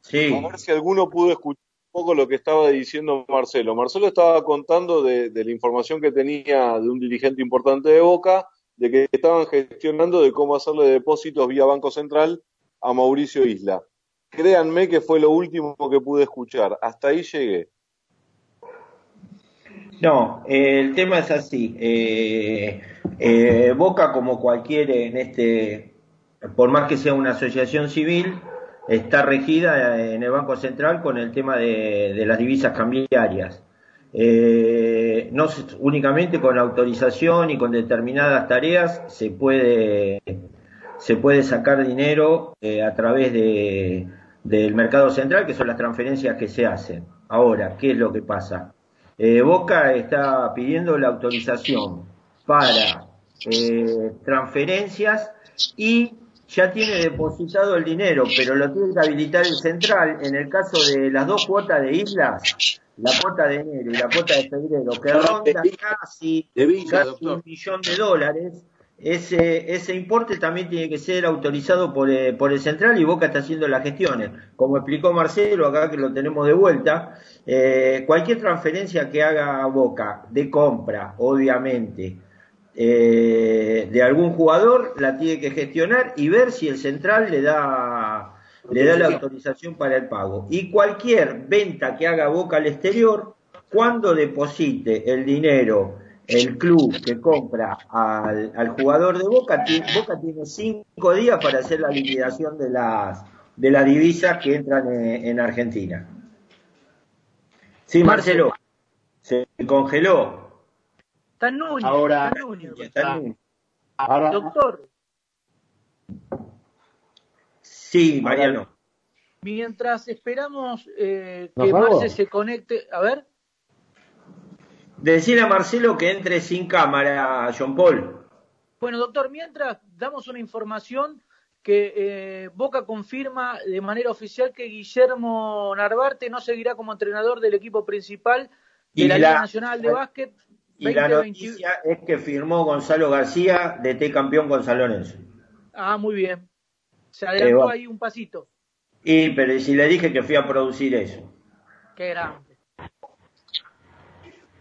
sí, a ver si alguno pudo escuchar poco lo que estaba diciendo Marcelo. Marcelo estaba contando de, la información que tenía de un dirigente importante de Boca, de que estaban gestionando de cómo hacerle depósitos vía Banco Central a Mauricio Isla. Créanme que fue lo último que pude escuchar. Hasta ahí llegué. No, eh, el tema es así. eh, eh, Boca, como cualquier en este, por más que sea una asociación civil, está regida en el Banco Central con el tema de, las divisas cambiarias. Eh, no únicamente con autorización y con determinadas tareas se puede se puede sacar dinero eh, a través de, del mercado central, que son las transferencias que se hacen. Ahora, ¿qué es lo que pasa? Eh, Boca está pidiendo la autorización para eh, transferencias y ya tiene depositado el dinero, pero lo tiene que habilitar el central. En el caso de las dos cuotas de islas, la cuota de enero y la cuota de febrero, que ronda casi, Villa, casi un millón de dólares, ese, ese importe también tiene que ser autorizado por, eh, por el central y Boca está haciendo las gestiones. Como explicó Marcelo, acá que lo tenemos de vuelta, eh, cualquier transferencia que haga Boca de compra, obviamente, eh, de algún jugador, la tiene que gestionar y ver si el central le da, le da la autorización para el pago. Y cualquier venta que haga Boca al exterior, cuando deposite el dinero el club que compra al, al jugador de Boca, ti- Boca tiene cinco días para hacer la liquidación de las, de las divisas que entran en, en Argentina. Sí, Marcelo, se congeló. Está en Núñez. Ahora- está en Núñez. Está Ahora, Doctor, Sí, Mariano. mientras esperamos eh, ¿Nos que? Marce se conecte, a ver, Decirle a Marcelo que entre sin cámara, John Paul. Bueno, doctor, mientras damos una información que eh, Boca confirma de manera oficial que Guillermo Narvarte no seguirá como entrenador del equipo principal de Y la, la- Liga Nacional de Básquet Y la 2021. noticia es que firmó Gonzalo García, DT campeón con San Lorenzo. Ah, muy bien. Se Eh, adelantó ahí un pasito. Y, pero si le dije que fui a producir eso. Qué grande.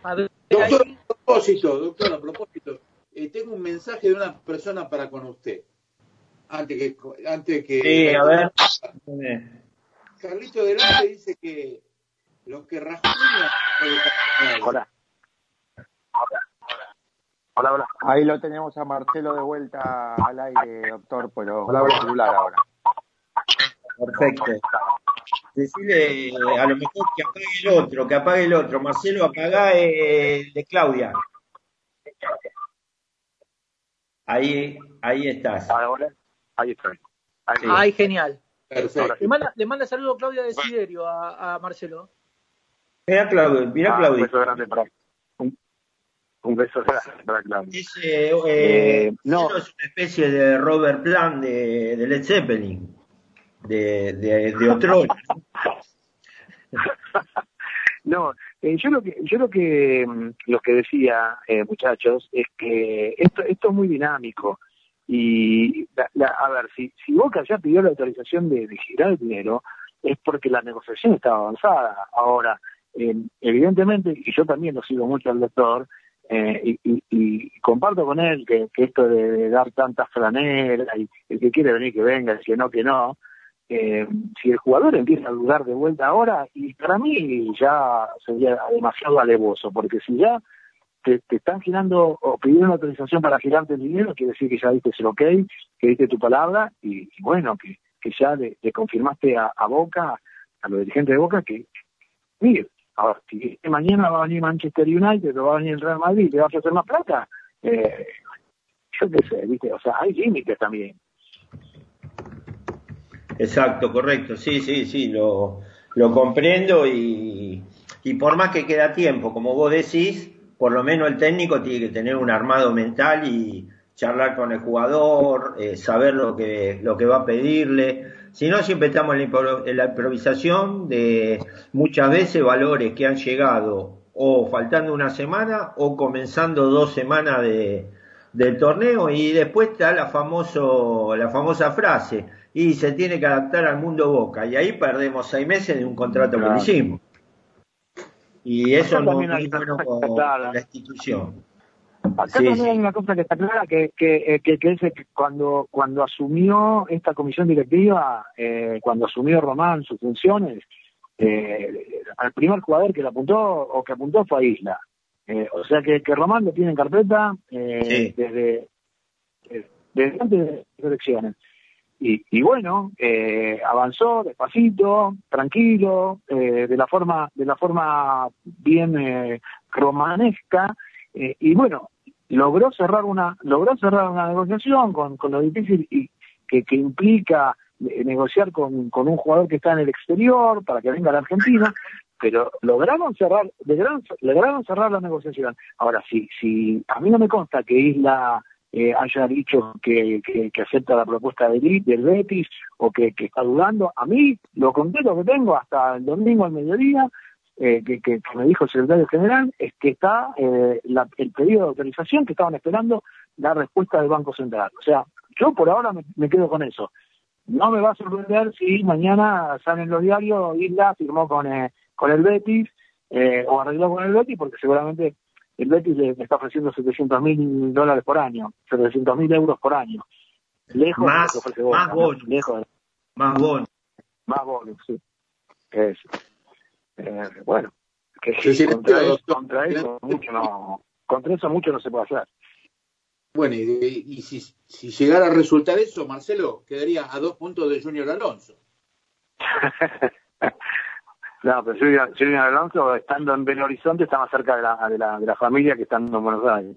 A ver, Doctor, ahí, a propósito, doctor, a propósito, eh, tengo un mensaje de una persona para con usted. Antes que, antes que. Sí, a ver. Carlito Delante dice que los que rasguñan. Hola. Hola, hola. Ahí lo tenemos a Marcelo de vuelta al aire, doctor, pero por celular ahora. Perfecto. Decirle a lo mejor que apague el otro, que apague el otro. Marcelo, apaga el de Claudia. Ahí, ahí estás. Ahora, ahí estoy. Sí. Ay, genial. Perfecto. Le manda, le manda saludo Claudia Desiderio a, a Marcelo. Mira Claudia, mira Ah, Claudia. Un beso grande para un, un beso para Claudia. Es, eh, eh, Eh, no. Es una especie de Robert Plant de, de Led Zeppelin, de, de, de Otrol. No, eh, yo lo que yo lo que mm, lo que decía eh, muchachos es que esto esto es muy dinámico y la- la- a ver si si Boca ya pidió la autorización de, de girar el dinero es porque la negociación estaba avanzada. Ahora eh, evidentemente y yo también lo sigo mucho al doctor eh, y, y- y comparto con él que, esto de, dar tantas franelas y el que quiere venir que venga, el que no que no. Eh, si el jugador empieza a dudar de vuelta ahora, y para mí ya sería demasiado alevoso, porque si ya te, están girando o pidiendo autorización para girarte el dinero, quiere decir que ya diste el ok, que diste tu palabra, y, bueno, que, que ya le, le confirmaste a, a Boca, a los dirigentes de Boca, que, mire, ahora, si mañana va a venir Manchester United o va a venir el Real Madrid y te va a ofrecer más plata, eh, yo qué sé, viste, o sea, hay límites también. Exacto, correcto. Sí, sí, sí, lo, lo comprendo y, y por más que queda tiempo, como vos decís, por lo menos el técnico tiene que tener un armado mental y charlar con el jugador, eh, saber lo que, lo que va a pedirle. Si no, siempre estamos en la, improvisación de muchas veces valores que han llegado o faltando una semana o comenzando dos semanas de, del torneo y después está la famoso la famosa frase y se tiene que adaptar al mundo Boca y ahí perdemos seis meses de un contrato Claro. que le hicimos. Y eso no es bueno con la institución Acá Sí, también sí. hay una cosa que está clara, que, que, eh, que, que es que cuando, cuando asumió esta comisión directiva, eh, cuando asumió Román sus funciones, eh, al primer jugador que le apuntó o que apuntó fue a Isla. Eh, o sea que, que Román lo tiene en carpeta eh, desde, eh, desde antes de las elecciones. Y, y bueno, eh, avanzó despacito, tranquilo, eh, de la forma, de la forma bien eh, romanesca, eh, y bueno, logró cerrar una, logró cerrar una negociación con, con lo difícil y que, que implica eh, negociar con, con un jugador que está en el exterior para que venga a la Argentina, pero lograron cerrar, lograron, lograron cerrar la negociación. Ahora, si, si a mí no me consta que Isla eh, haya dicho que, que, acepta la propuesta del, del Betis o que, que está dudando, a mí lo contento que tengo hasta el domingo al mediodía, eh, que, que- que me dijo el secretario general, es que está eh, la- el pedido de autorización que estaban esperando la respuesta del Banco Central. O sea, yo por ahora me, me quedo con eso. No me va a sorprender si mañana salen los diarios, Isla firmó con, eh, con el Betis eh, o arregló con el Betis, porque seguramente el Betis le, le está ofreciendo 700 mil dólares por año, 700 mil euros por año. Lejos de lo Más- que ofrece Boca, más ¿no? bonus. Lejos de- Más bono. más bonus, sí. Es, eh, bueno, que Sí, sí, contra, eso, contra eso mucho no, contra eso mucho no se puede hacer. Bueno, y, y si, si llegara a resultar eso, Marcelo, quedaría a dos puntos de Junior Alonso. No, pero Junior, Junior Alonso, estando en Belo Horizonte, está más cerca de la, de la, de la familia que estando en Buenos Aires.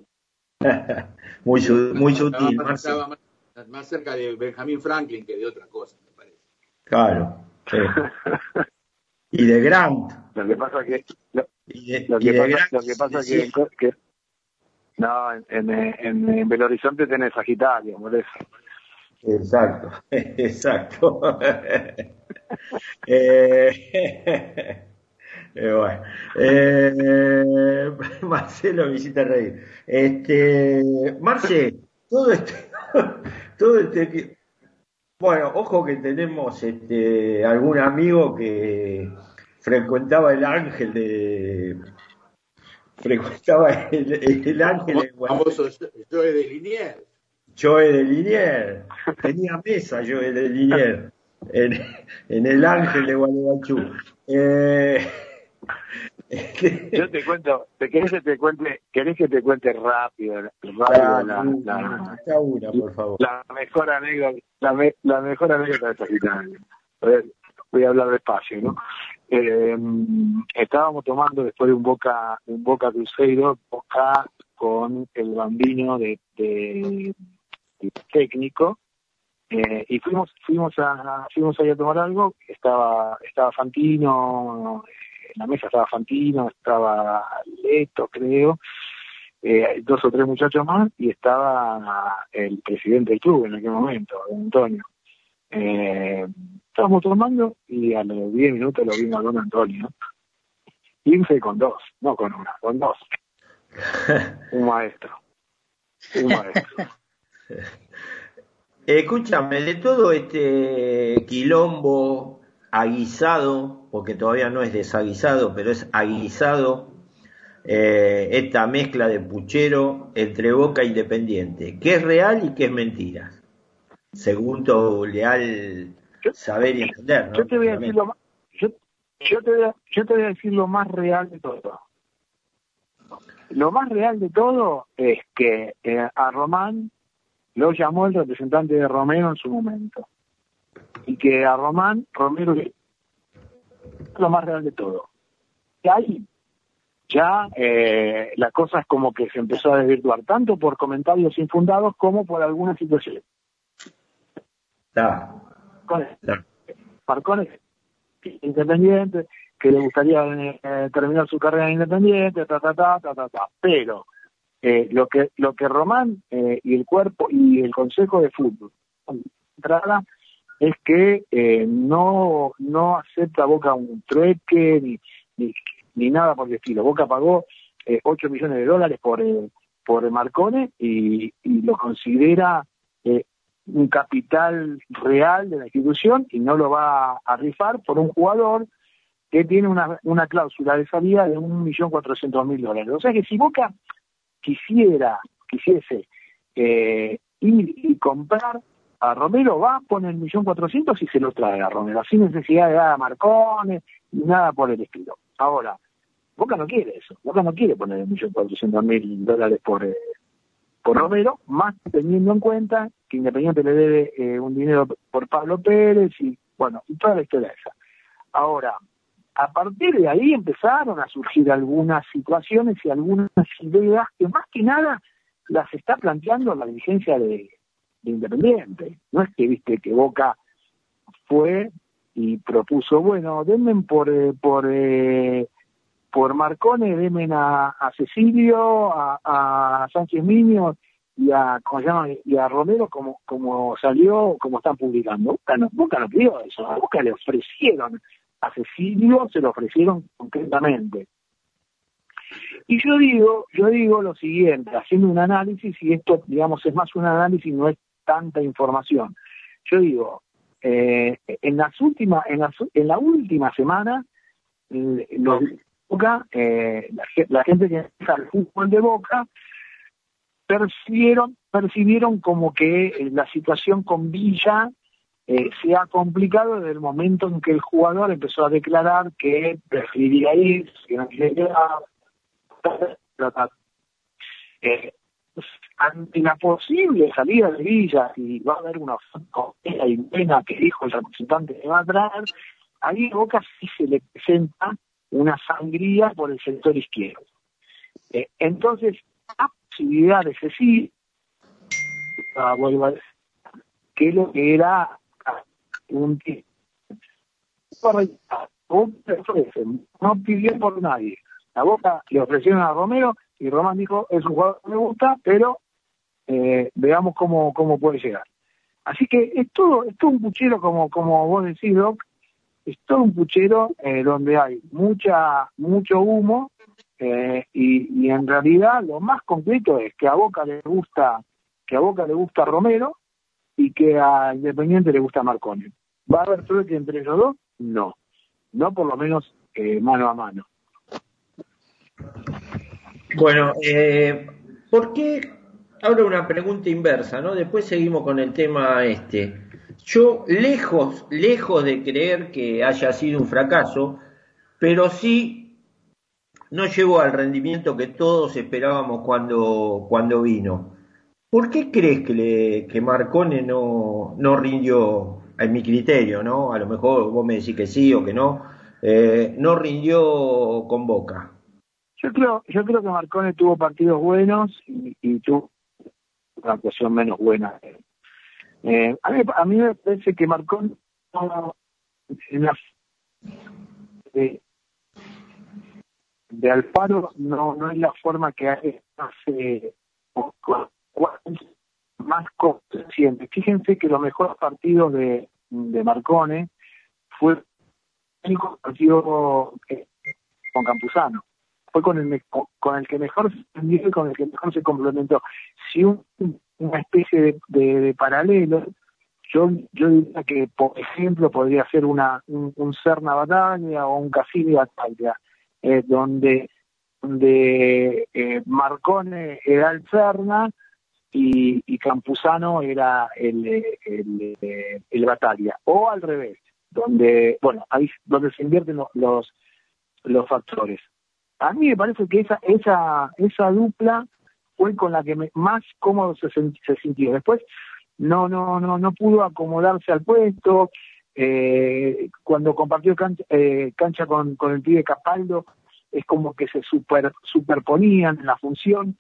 muy, muy Estaba sutil, estaba más- más cerca de Benjamín Franklin que de otra cosa, me parece. Claro. sí. Y de Grant. Lo que pasa que lo, Y de, lo y que de pasa, Grant, lo que pasa sí. que, que- no, en, en, en, Belo Horizonte tenés Sagitario, por eso. Exacto, exacto. eh, eh, bueno. Eh, Marcelo hiciste reír. Este, Marce, todo este, todo este, bueno, ojo que tenemos este algún amigo que frecuentaba el ángel de frecuentaba el, el ángel de Famoso Joe de Liniers. Joe de Linier. Tenía mesa Joe de Linier en, en el Ángel de Gualeguaychú. Eh, Yo te cuento, ¿te querés que te cuente, querés que te cuente rápido, rápido Ah, la, la, hasta una, por favor. la mejor anécdota, la, me- la mejor anécdota de Sagitario. A ver, voy a hablar despacio, ¿no? Eh, estábamos tomando después de un Boca, un Boca Cruzeiro, Boca con el bambino de, de- de técnico, eh, y fuimos, fuimos a, fuimos ahí a tomar algo, estaba, estaba Fantino, en la mesa estaba Fantino, estaba Leto, creo, eh, dos o tres muchachos más, y estaba el presidente del club en aquel momento, don Antonio. Eh, estábamos tomando y a los 10 minutos lo vimos a don Antonio. 15 con dos, no con una, con dos. Un maestro. Un maestro. Escúchame, de todo este quilombo aguisado, porque todavía no es desaguisado, pero es aguisado, eh, esta mezcla de puchero entre Boca Independiente, ¿qué es real y qué es mentira? Según tu leal saber y entender, ¿no? Yo te voy a decir lo más, yo, yo te voy a, yo te voy a decir lo más real de todo. Lo más real de todo es que eh, a Román lo llamó el representante de Romero en su momento. Y que a Román, Romero le- lo más real de todo. Y ahí ya eh, la cosa es como que se empezó a desvirtuar, tanto por comentarios infundados como por alguna situación. Está, Con está. Marcones independiente, que le gustaría eh, terminar su carrera en independiente, ta, ta, ta, ta, ta, ta. Pero eh, lo que lo que Román eh, y el cuerpo y el Consejo de Fútbol entrada es que eh, no no acepta Boca un trueque ni, ni, nada por el estilo. Boca pagó eh, 8 millones de dólares por eh, por Marcone y, lo considera eh, un capital real de la institución y no lo va a rifar por un jugador que tiene una, una cláusula de salida de un millón cuatrocientos mil dólares. O sea que si Boca quisiera, quisiese eh, ir y comprar a Romero, va, pone el millón cuatrocientos y se lo trae a Romero, sin necesidad de dar a Marcones nada por el estilo. Ahora, Boca no quiere eso, Boca no quiere poner el millón cuatrocientos mil dólares por, eh, por Romero, más teniendo en cuenta que Independiente le debe eh, un dinero por Pablo Pérez y bueno, y toda la historia esa. Ahora, a partir de ahí empezaron a surgir algunas situaciones y algunas ideas que más que nada las está planteando la dirigencia de, de Independiente. No es que viste que Boca fue y propuso, bueno, denme por eh, por eh, por Marcone, denme a, a Cecilio, a, a Sánchez Miño y a ¿cómo se y a Romero como como salió, como están publicando. Boca no, Boca no pidió eso, a Boca le ofrecieron a Cecilio se lo ofrecieron concretamente. Y yo digo, yo digo lo siguiente, haciendo un análisis, y esto, digamos, es más un análisis, no es tanta información. Yo digo, eh, en las últimas, en, las, en la última semana, eh, los, Boca, eh, la, ge- la gente que está al fútbol de Boca, percibieron, percibieron como que eh, la situación con Villa eh, se ha complicado desde el momento en que el jugador empezó a declarar que preferiría ir, que no quedar. Eh, ante la posible salida de Villa, y va a haber una fea y buena que dijo el representante que va a traer, ahí a Boca sí se le presenta una sangría por el sector izquierdo. Eh, entonces, la posibilidad de sí, ah, vuelvo decir, que lo que era ah, un ti- Boca ofrece, no pidió por nadie. La Boca le ofrecieron a Romero y Román dijo, es un jugador que me gusta, pero eh, veamos cómo, cómo puede llegar. Así que es todo, es todo un puchero, como, como vos decís, Doc, es todo un puchero eh, donde hay mucha mucho humo eh, y, en realidad lo más concreto es que a Boca le gusta que a Boca le gusta Romero y que a Independiente le gusta Marconi. ¿Va a haber trueque entre ellos dos? No. No por lo menos eh, mano a mano. Bueno, eh, ¿por qué? Ahora una pregunta inversa, ¿no? Después seguimos con el tema este. Yo, lejos, lejos de creer que haya sido un fracaso, pero sí no llegó al rendimiento que todos esperábamos cuando, cuando vino. ¿Por qué crees que, le, que Marcone no, no rindió, en mi criterio, ¿no? A lo mejor vos me decís que sí o que no, eh, no rindió con Boca. Yo creo, yo creo que Marcone tuvo partidos buenos y, y tuvo una actuación menos buena. Eh, a, mí, a mí me parece que en la, de, de Alfaro no, no es la forma que hace, más consciente. Fíjense que los mejores partidos de, de Marcone fue el partido con Campuzano fue con el, con el que mejor con el que mejor se complementó. Si un, una especie de, de- paralelo, yo, yo diría que, por ejemplo, podría ser una, un, un Serna Bataglia o un Casilli Bataglia, eh, donde, donde eh, Marcone era el Serna y, y Campuzano era el, el, eh, el Bataglia. O al revés, donde, bueno, ahí donde se invierten los, los, los factores a mí me parece que esa esa esa dupla fue con la que me- más cómodo se, sintió. Después no no no no pudo acomodarse al puesto eh, cuando compartió cancha, eh, cancha con, con el pibe Capaldo es como que se super superponían en la función.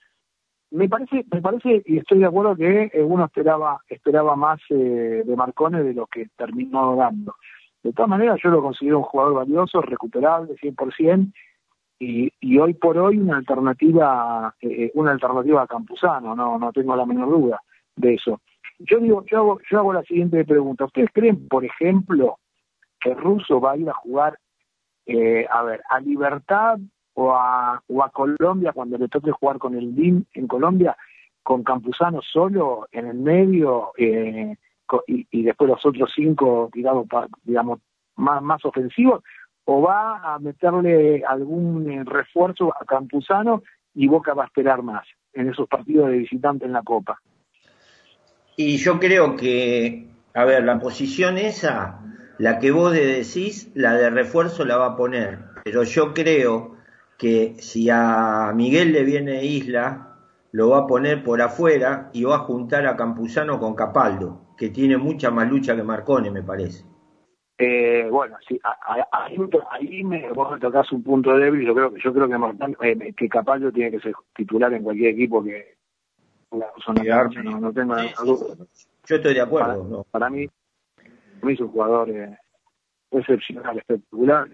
Me parece me parece y estoy de acuerdo que eh, uno esperaba esperaba más eh, de Marcone de lo que terminó dando. De todas maneras yo lo considero un jugador valioso recuperable 100% y, y hoy por hoy una alternativa eh, una alternativa a Campuzano no no tengo la menor duda de eso. Yo digo yo hago yo hago la siguiente pregunta. Ustedes creen por ejemplo que Russo va a ir a jugar eh, a ver a Libertad o a o a Colombia cuando le toque jugar con el DIM en Colombia con Campuzano solo en el medio eh, y, y después los otros cinco tirados digamos más más ofensivos o va a meterle algún eh, refuerzo a Campuzano y Boca va a esperar más en esos partidos de visitante en la Copa. Y yo creo que, a ver, la posición esa, la que vos de decís, la de refuerzo la va a poner. Pero yo creo que si a Miguel le viene Isla, lo va a poner por afuera y va a juntar a Campuzano con Capaldo, que tiene mucha más lucha que Marcone, me parece. Eh, bueno, sí, ahí, ahí me, vos me tocás un punto débil. Yo creo que yo creo que Martán, eh, que Capallo tiene que ser titular en cualquier equipo que la persona cancha, no, no tengo ninguna duda. Yo estoy de acuerdo. Para, ¿no? para mí, para mí es un jugador eh, excepcional, espectacular.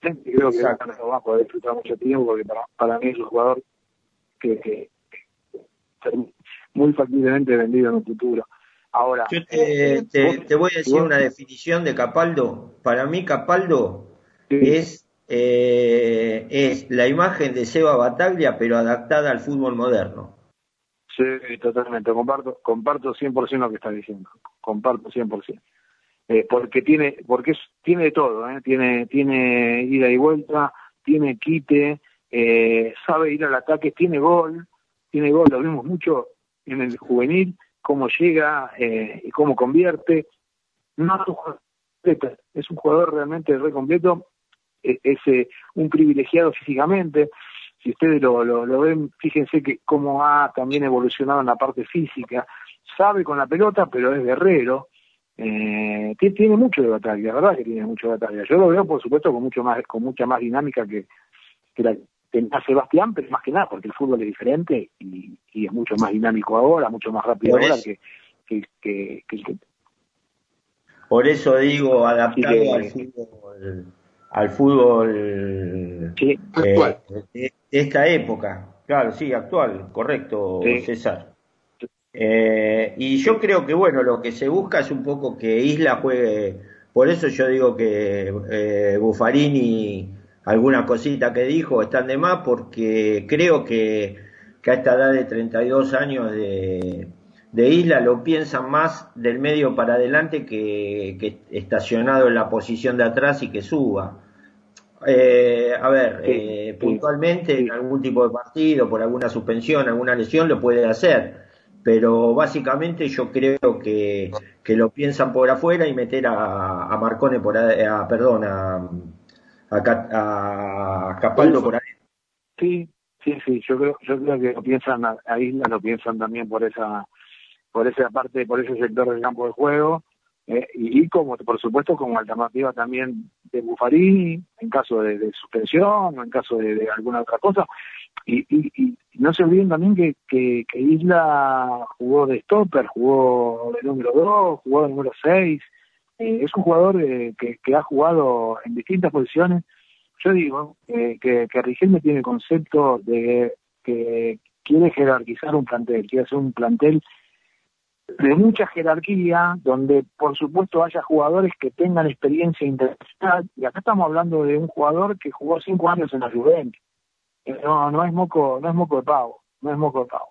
Creo que no va a poder disfrutar mucho tiempo porque para, para mí es un jugador que, que, muy factiblemente vendido en un futuro. Ahora, Yo te, te- voy a decir una definición de Capaldo. Para mí Capaldo es, eh, es la imagen de Seba Bataglia, pero adaptada al fútbol moderno. Sí, totalmente, comparto, comparto 100% lo que está diciendo, comparto 100%. Eh, porque tiene, porque es, tiene de todo, ¿eh? tiene, tiene ida y vuelta, tiene quite, eh, sabe ir al ataque, tiene gol, tiene gol, lo vimos mucho en el juvenil, cómo llega eh, y cómo convierte. No es un jugador es un jugador realmente re completo, eh, es eh, un privilegiado físicamente. Si ustedes lo, lo, ven, fíjense que cómo ha también evolucionado en la parte física. Sabe con la pelota, pero es guerrero. Eh, ti- tiene mucho de batalla, la verdad que tiene mucho de batalla. Yo lo veo, por supuesto, con mucho más, con mucha más dinámica que, que la tenía Sebastián, pero más que nada porque el fútbol es diferente y, y es mucho más dinámico ahora, mucho más rápido ahora que, que, que, que- Por eso digo, adaptado al fútbol, al fútbol eh, actual. de, de esta época. Claro, sí, actual, correcto, Sí. César. Eh, y yo creo que, bueno, lo que se busca es un poco que Isla juegue. Por eso yo digo que eh, Buffarini, alguna cosita que dijo, están de más, porque creo que, que a esta edad de 32 años de, de Isla lo piensan más del medio para adelante que, que estacionado en la posición de atrás y que suba. Eh, a ver, eh, puntualmente en algún tipo de partido, por alguna suspensión, alguna lesión, lo puede hacer. Pero básicamente yo creo que, que lo piensan por afuera y meter a, a Marcone por ade- a, perdón, a, a, a Capaldo por adentro. Sí, sí, sí, yo creo, yo creo que lo piensan a, a Isla, lo piensan también por esa, por esa parte, por ese sector del campo de juego, eh, y, y como, por supuesto, como alternativa también de Buffarini, en caso de, de suspensión o en caso de, de alguna otra cosa. Y, y, y no se olviden también que, que, que Isla jugó de stopper, jugó de número 2, jugó de número 6. Es un jugador eh, que, ha jugado en distintas posiciones yo digo eh, que, que Riquelme tiene el concepto de que quiere jerarquizar un plantel, quiere hacer un plantel de mucha jerarquía, donde por supuesto haya jugadores que tengan experiencia internacional, y acá estamos hablando de un jugador que jugó cinco años en la Juventus. Eh, No, no es moco, no es moco de pavo, no es moco de pavo.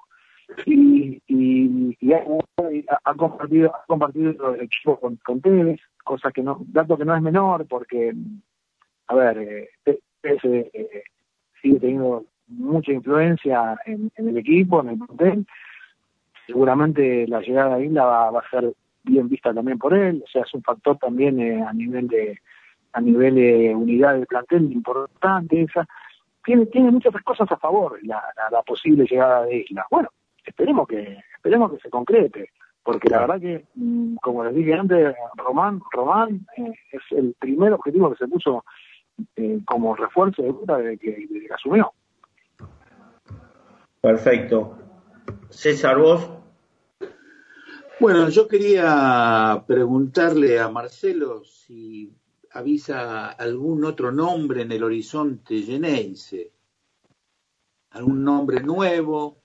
Y, y, ha, compartido, ha compartido el equipo con, con Tevez, cosa que no, dato que no es menor, porque a ver, eh, Tevez eh, eh, sigue teniendo mucha influencia en, el equipo, en el plantel. Seguramente la llegada de Isla va, a ser bien vista también por él, o sea, es un factor también eh, a nivel de a nivel de unidad del plantel importante. Esa tiene tiene muchas cosas a favor la, la posible llegada de Isla. Bueno, esperemos que esperemos que se concrete, porque la verdad que mm, como les dije antes, Román Román eh, es el primer objetivo que se puso eh, como refuerzo de Buta desde que, desde que asumió. Perfecto. César, vos. Bueno, yo quería preguntarle a Marcelo si avisa algún otro nombre en el horizonte Geneise, algún nombre nuevo,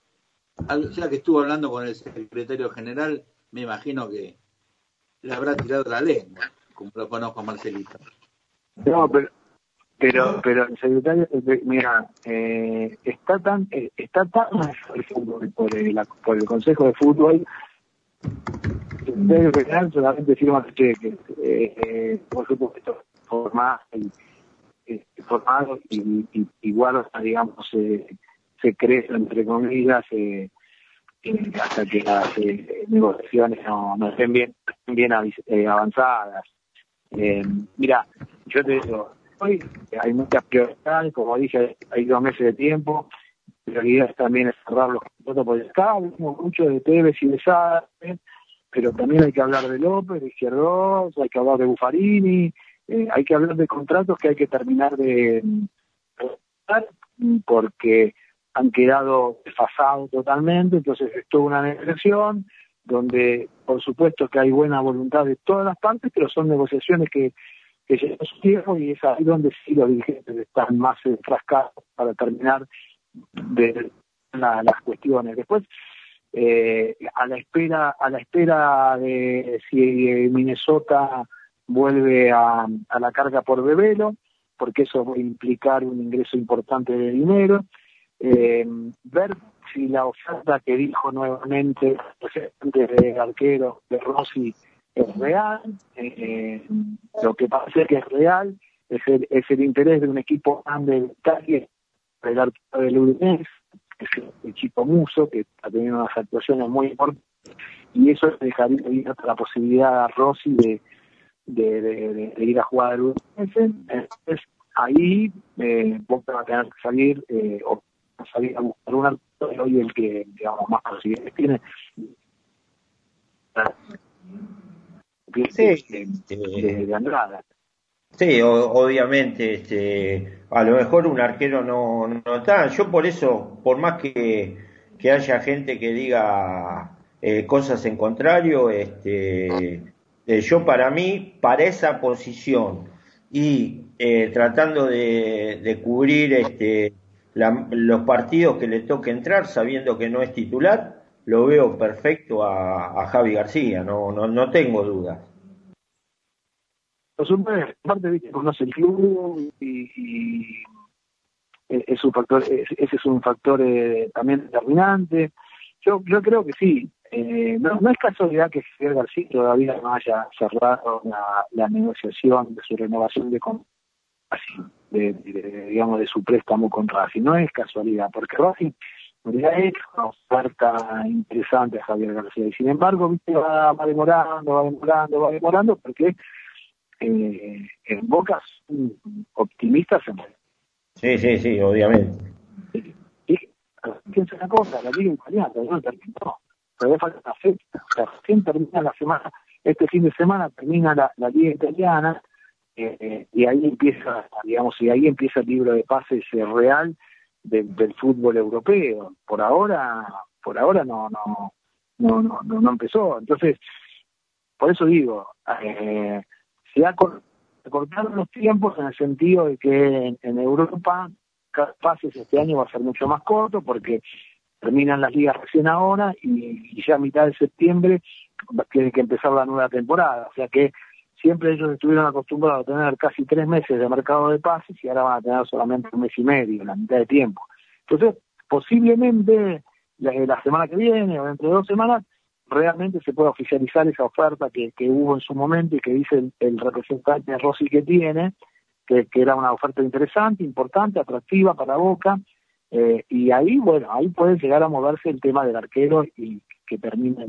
ya que estuvo hablando con el secretario general, me imagino que le habrá tirado la lengua, como lo conozco a Marcelito. No, pero pero pero el secretario eh, mira eh, está tan eh, está tan el fútbol, por el, por el consejo de fútbol el general solamente firma el cheque eh, eh, por supuesto formado y eh, formado y, y, igual digamos eh, se crece entre comillas eh, eh, hasta que las eh, negociaciones no, estén bien bien eh, avanzadas. Mira yo te digo hoy hay muchas prioridades, como dije, hay dos meses de tiempo, prioridades también es cerrar los contratos por acá, hablamos mucho de Tevez y de Sade, pero también hay que hablar de López, de Izquierdos, hay que hablar de Buffarini, eh, hay que hablar de contratos que hay que terminar de porque han quedado desfasados totalmente, entonces es toda una negociación donde por supuesto que hay buena voluntad de todas las partes, pero son negociaciones que que llevan su tiempo y es ahí donde sí los dirigentes están más enfrascados para terminar de la- las cuestiones. Después, eh, a la espera, a la espera de si eh, Minnesota vuelve a, la carga por Bebelo, porque eso va a implicar un ingreso importante de dinero, eh, ver si la oferta que dijo nuevamente de arquero de Rossi es real, eh, lo que parece que es real es el, es el interés de un equipo grande de Italia, el del Udinese, que es el equipo Muso, que ha tenido unas actuaciones muy importantes, y eso dejaría abierta la posibilidad a Rossi de, de, ir a jugar al Udinese. Entonces, ahí eh, Boca va a tener que salir, eh, salir a buscar un arquero, y hoy el que, digamos, más posibilidades tiene. Sí. de, de- de Andrada. Sí, o- obviamente, este, a lo mejor un arquero no, no está. Yo por eso, por más que, que haya gente que diga eh, cosas en contrario, este, eh, yo para mí, para esa posición y eh, tratando de, de cubrir este, la- los partidos que le toque entrar, sabiendo que no es titular, lo veo perfecto a, a Javi García, no, no, no tengo dudas. Aparte, viste, conoce el club y, y es es un factor, es- ese es un factor eh, también determinante. Yo, yo creo que sí. Eh, no, no es casualidad que Javier García todavía no haya cerrado la, la negociación de su renovación de, con- así, de, de- digamos de su préstamo con Racing. No es casualidad, porque Racing le ha hecho una oferta interesante a Javier García. Y sin embargo, viste, va, va demorando, va demorando, va demorando, porque eh, en Boca optimistas en Sí, sí, sí, obviamente. piensa una cosa, la liga italiana todavía no terminó, todavía falta una fecha, o sea, recién termina la semana, este fin de semana termina la, la liga italiana, eh, y ahí empieza, digamos, y ahí empieza el libro de pases real del, del fútbol europeo. Por ahora, por ahora no, no, no, no, no, empezó. Entonces, por eso digo, eh, se ha cor- cortaron los tiempos en el sentido de que en, en Europa pases este año va a ser mucho más corto porque terminan las ligas recién ahora y, y ya a mitad de septiembre tiene que empezar la nueva temporada. O sea que siempre ellos estuvieron acostumbrados a tener casi tres meses de mercado de pases y ahora van a tener solamente un mes y medio, la mitad de tiempo. Entonces, posiblemente la, la semana que viene o dentro de dos semanas realmente se pueda oficializar esa oferta que, que hubo en su momento y que dice el, representante Rossi que tiene, que, que era una oferta interesante, importante, atractiva para Boca, eh, y ahí, bueno, ahí puede llegar a moverse el tema del arquero y que termine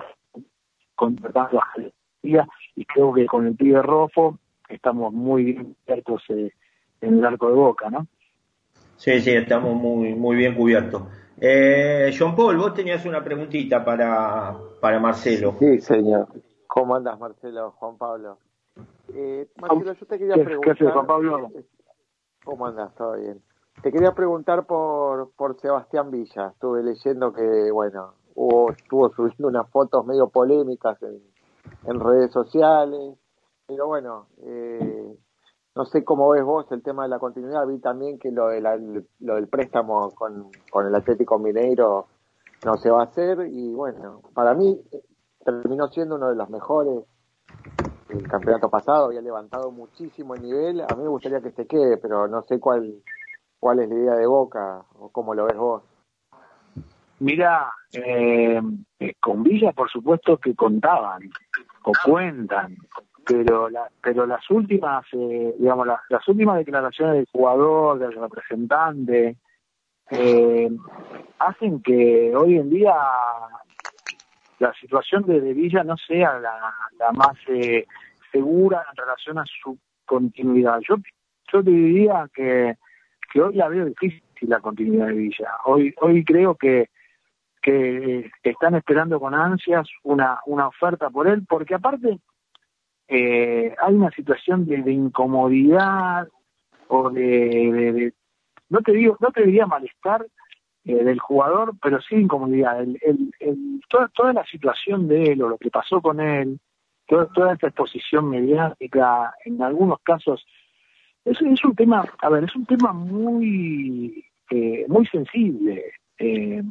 contratando a García, y creo que con el pibe Rofo estamos muy bien cubiertos eh, en el arco de Boca, ¿no? Sí, sí, estamos muy, muy bien cubiertos. Eh, John Paul, vos tenías una preguntita para, para Marcelo. Sí, señor. ¿Cómo andas, Marcelo? Juan Pablo. Eh, Marcelo, yo te quería ¿Qué- qué preguntar... haces, Juan Pablo? ¿Cómo andas? ¿Todo bien? Te quería preguntar por, por Sebastián Villa. Estuve leyendo que, bueno, hubo, estuvo subiendo unas fotos medio polémicas en, en redes sociales. Pero bueno, eh, no sé cómo ves vos el tema de la continuidad. Vi también que lo, de la- lo del préstamo con, con el Atlético Mineiro no se va a hacer. Y bueno, para mí eh, terminó siendo uno de los mejores el campeonato pasado, había levantado muchísimo el nivel. A mí me gustaría que se quede, pero no sé cuál, cuál es la idea de Boca o cómo lo ves vos. Mira, eh, con Villa por supuesto que contaban o cuentan, pero la, pero las últimas, eh, digamos, las, las últimas declaraciones del jugador, del representante, eh, hacen que hoy en día la situación de, de Villa no sea la, la más eh, segura en relación a su continuidad. Yo, yo te diría que, que hoy la veo difícil la continuidad de Villa. Hoy, hoy creo que que están esperando con ansias una, una oferta por él, porque aparte eh, hay una situación de, incomodidad o de- no te digo, no te diría malestar eh, del jugador, pero sí incomodidad. El, el, el- toda, toda la situación de él o lo que pasó con él, toda, toda esta exposición mediática, en algunos casos, es, es un tema, a ver, es un tema muy, eh, muy sensible. eh,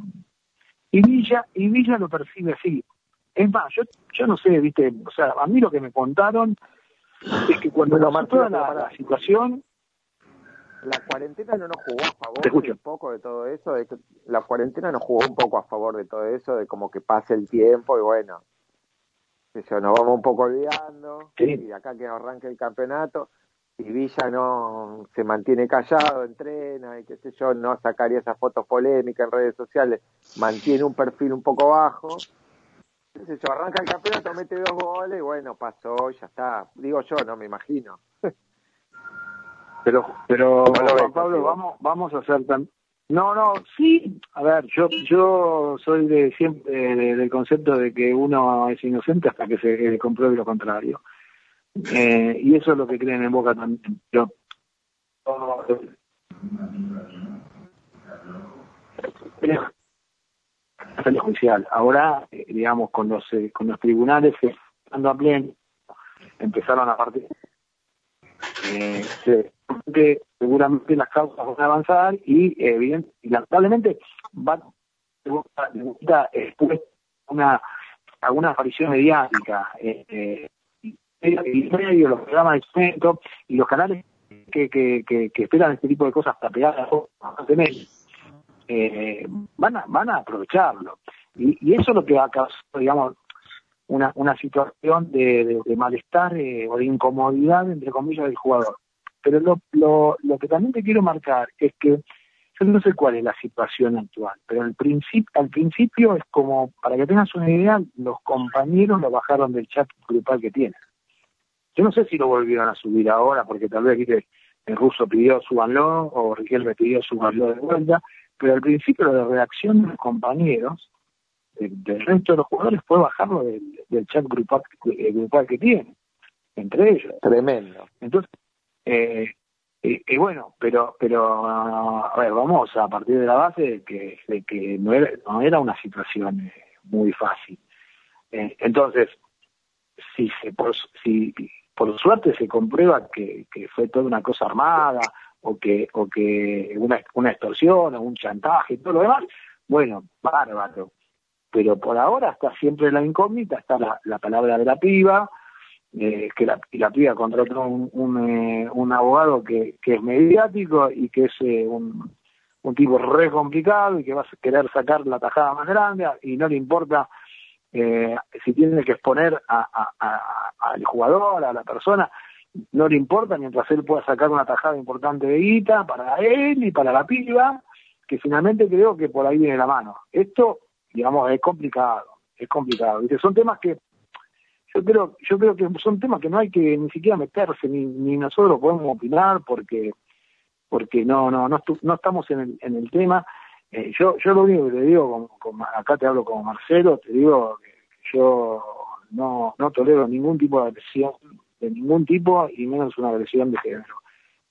y Villa, y Villa lo percibe así. Es más, yo, yo no sé, viste, o sea, a mí lo que me contaron es que cuando Bueno, Marcelo, toda la, situación, La cuarentena no nos jugó a favor Te un poco de todo eso, de que la cuarentena nos jugó un poco a favor de todo eso, de como que pase el tiempo y bueno, yo, nos vamos un poco olvidando Sí. y acá que arranque el campeonato. Si Villa no se mantiene callado, entrena y qué sé yo, no sacaría esas fotos polémicas en redes sociales, mantiene un perfil un poco bajo, qué sé yo, arranca el campeonato, mete dos goles y bueno, pasó, ya está. Digo yo, no me imagino. Pero, pero ¿Cómo lo ves, Juan Pablo, vamos, vamos a hacer tan... No, no, sí, a ver, yo, yo soy de siempre de- del concepto de que uno es inocente hasta que se compruebe lo contrario. Eh, y eso es lo que creen en Boca también. Hasta el judicial. Ahora, eh, digamos, con los eh, con los tribunales eh, ando a pleno, empezaron a partir. Eh, se- que seguramente las causas van a avanzar y, eh, y lamentablemente va después una alguna aparición mediática eh, eh, y y medio, los programas de y los canales que, que, que, esperan este tipo de cosas para pegar constantemente eh, van a van a aprovecharlo y, y eso es lo que va a causar digamos una, una situación de, de- de malestar eh, o de incomodidad entre comillas del jugador pero lo, lo, lo que también te quiero marcar es que yo no sé cuál es la situación actual, pero al principio, al principio es como, para que tengas una idea, los compañeros lo bajaron del chat grupal que tienen. Yo no sé si lo volvieron a subir ahora, porque tal vez ¿viste? el ruso pidió subanlo o Riquelme pidió subanlo de vuelta, pero al principio la reacción de los compañeros, de- del resto de los jugadores, fue bajarlo del, del chat grupal, eh, grupal que tienen, entre ellos. Tremendo. Entonces, eh, y, y bueno, pero, pero a ver, vamos a partir de la base de que, de que no, era, no era una situación eh, muy fácil. Eh, entonces, si, se, si por suerte se comprueba que, fue toda una cosa armada o que, o que una, una extorsión o un chantaje y todo lo demás, bueno, bárbaro. Pero por ahora está siempre la incógnita, está la, la palabra de la piba, eh, que la, y la piba contrató un, un, eh, un abogado que, que es mediático y que es eh, un, un tipo re complicado y que va a querer sacar la tajada más grande y no le importa eh, si tiene que exponer a, al jugador, a la persona, no le importa mientras él pueda sacar una tajada importante de guita para él y para la piba, que finalmente creo que por ahí viene la mano. Esto, digamos, es complicado, es complicado. ¿viste? Son temas que yo creo, yo creo que son temas que no hay que ni siquiera meterse, ni, ni nosotros podemos opinar porque porque no no no, no estamos en el, en el tema. Eh, yo yo lo único que te digo, con- acá te hablo como Marcelo, te digo que yo no no tolero ningún tipo de agresión de ningún tipo y menos una agresión de género.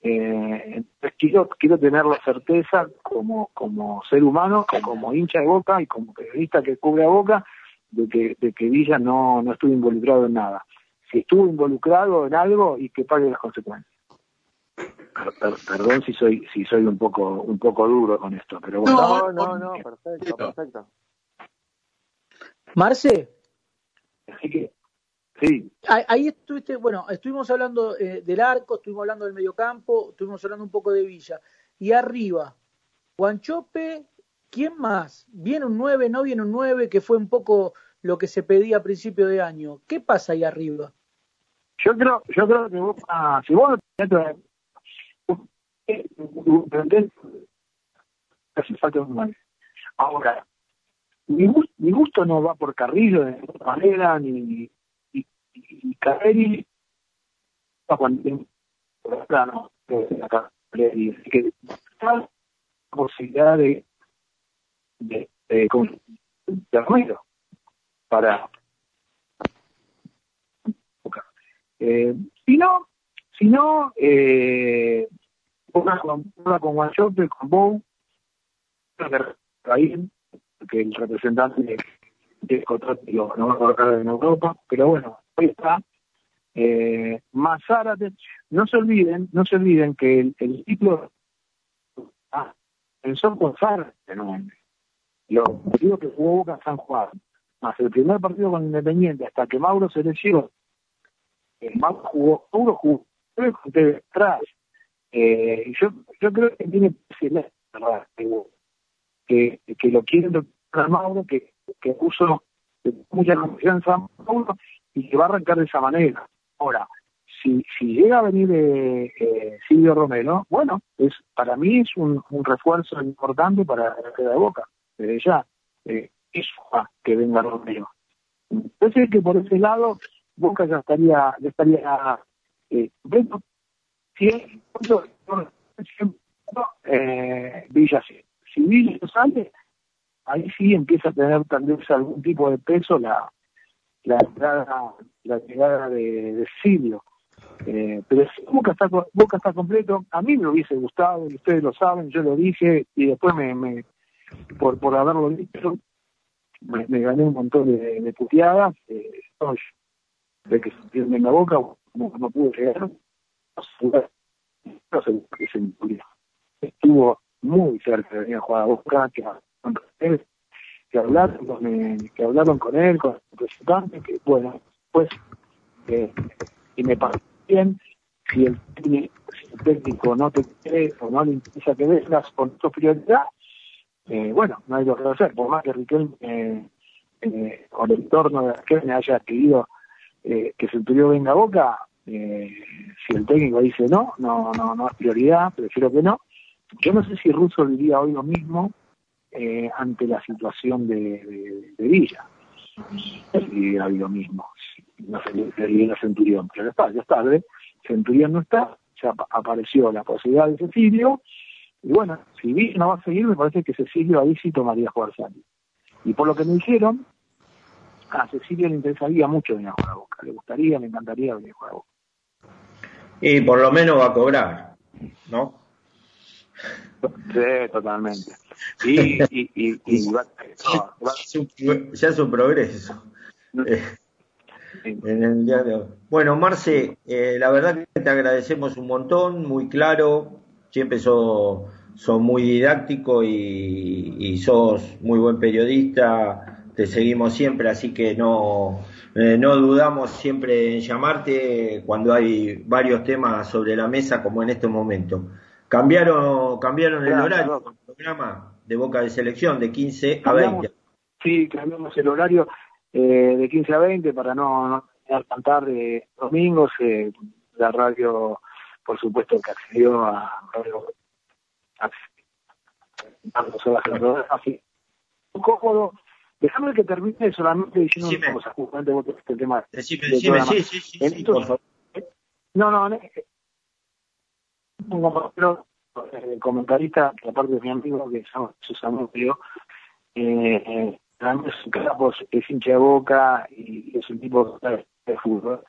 Eh, entonces quiero quiero tener la certeza como como ser humano, como hincha de Boca y como periodista que cubre a Boca de que de que Villa no no estuvo involucrado en nada. Si estuvo involucrado en algo y que pague las consecuencias. Per- per- perdón si soy si soy un poco un poco duro con esto, pero bueno. No, no, no, perfecto, perfecto. Marce, Así que sí, ahí- ahí estuviste, bueno, estuvimos hablando eh, del arco, estuvimos hablando del mediocampo, estuvimos hablando un poco de Villa. Y arriba, Guanchope, ¿quién más? ¿Viene un 9, no viene un 9? Que fue un poco lo que se pedía a principio de año. ¿Qué pasa ahí arriba? Yo creo, yo creo que vos, ah, si vos no tenés hace falta un nueve. Ahora, mi, gu- mi gusto no va por Carrillo de ninguna manera, ni y, y Carreri. Cuando plano, acá, y así que la posibilidad de de, de, de Romero para Eh, si no, si no, eh, una con, una con Guanchope, con Bow, que el representante de, de no va a colocar en Europa, pero bueno, ahí está. Eh, más Zárate, no se olviden, no se olviden que el, el ciclo ah, empezó con Zárate, ¿no? Los partidos que jugó Boca San Juan, más el primer partido con Independiente, hasta que Mauro se lesionó, eh, Mauro jugó, Mauro jugó tres atrás. Eh, yo, yo creo que tiene. Que, que lo doctor a Mauro, que, que puso mucha confianza a Mauro y que va a arrancar de esa manera. Ahora, si, si llega a venir eh, eh, Silvio Romero, bueno, es para mí es un, refuerzo importante para la queda de Boca, desde ya. Eh, es ah, que venga Romero. Entonces que por ese lado Boca ya estaría, ya estaría eh, bueno, si eh, Villa sí. Si Villa sale, ahí sí empieza a tener tal vez algún tipo de peso la la llegada, la llegada de, de Silvio. Eh, pero Boca está, Boca está completo, a mí me hubiese gustado, ustedes lo saben, yo lo dije, y después me, por, por haberlo dicho, me, gané un montón de, puteadas, eh, de que se en la boca, no, no pude llegar, no se me ocurrió. Estuvo muy cerca de venir a jugar a Boca, que hablaron con él, que hablaron con, eh, que él, con el representante, que bueno, pues, eh, y me parece bien, si el si el técnico no te quiere o no le interesa que vengas con tu prioridad, eh, bueno, no hay lo que hacer, por más que Riquelme, eh, eh, con el entorno de Riquelme haya querido eh, que Centurión venga a Boca, eh, si el técnico dice no, no, no, no es prioridad, prefiero que no. Yo no sé si Russo diría hoy lo mismo eh, ante la situación de, de, de Villa. Si hoy lo mismo. No sé, diría Centurión, pero ya está, ya está, ¿ves? Centurión no está, ya ap- apareció la posibilidad de Cecilio, y bueno, si Villa no va a seguir, me parece que Cecilio ahí sí tomaría jugar Santi. Y por lo que me dijeron, a Cecilio le interesaría mucho venir a jugar a Boca, le gustaría, le encantaría venir a jugar a Boca. Y por lo menos va a cobrar, ¿no? Sí, totalmente. Y, y, y, y va- no, va- Ya es un progreso. Eh, en el día de hoy. Bueno, Marce, eh, la verdad que te agradecemos un montón, muy claro, siempre sos, sos muy didáctico y, y sos muy buen periodista, te seguimos siempre, así que no, eh, no dudamos siempre en llamarte cuando hay varios temas sobre la mesa como en este momento. Cambiaron, cambiaron el Claro, horario del programa de Boca de Selección de 15 a Cambiamos. 20. Sí, cambiamos el horario eh, de 15 a 20 para no, no tener tan tarde domingos. eh, la radio, por supuesto, que accedió a a. Un cómodo. Déjame que termine solamente diciendo una cosa, justamente vos el tema Decime, programa. sí, sí, sí, En sí, por favor. no, no, eh, un compañero, eh, comentarista, que aparte es mi amigo, que se llama Susana Río, eh, eh, es es hincha de boca y es un tipo de de fútbol.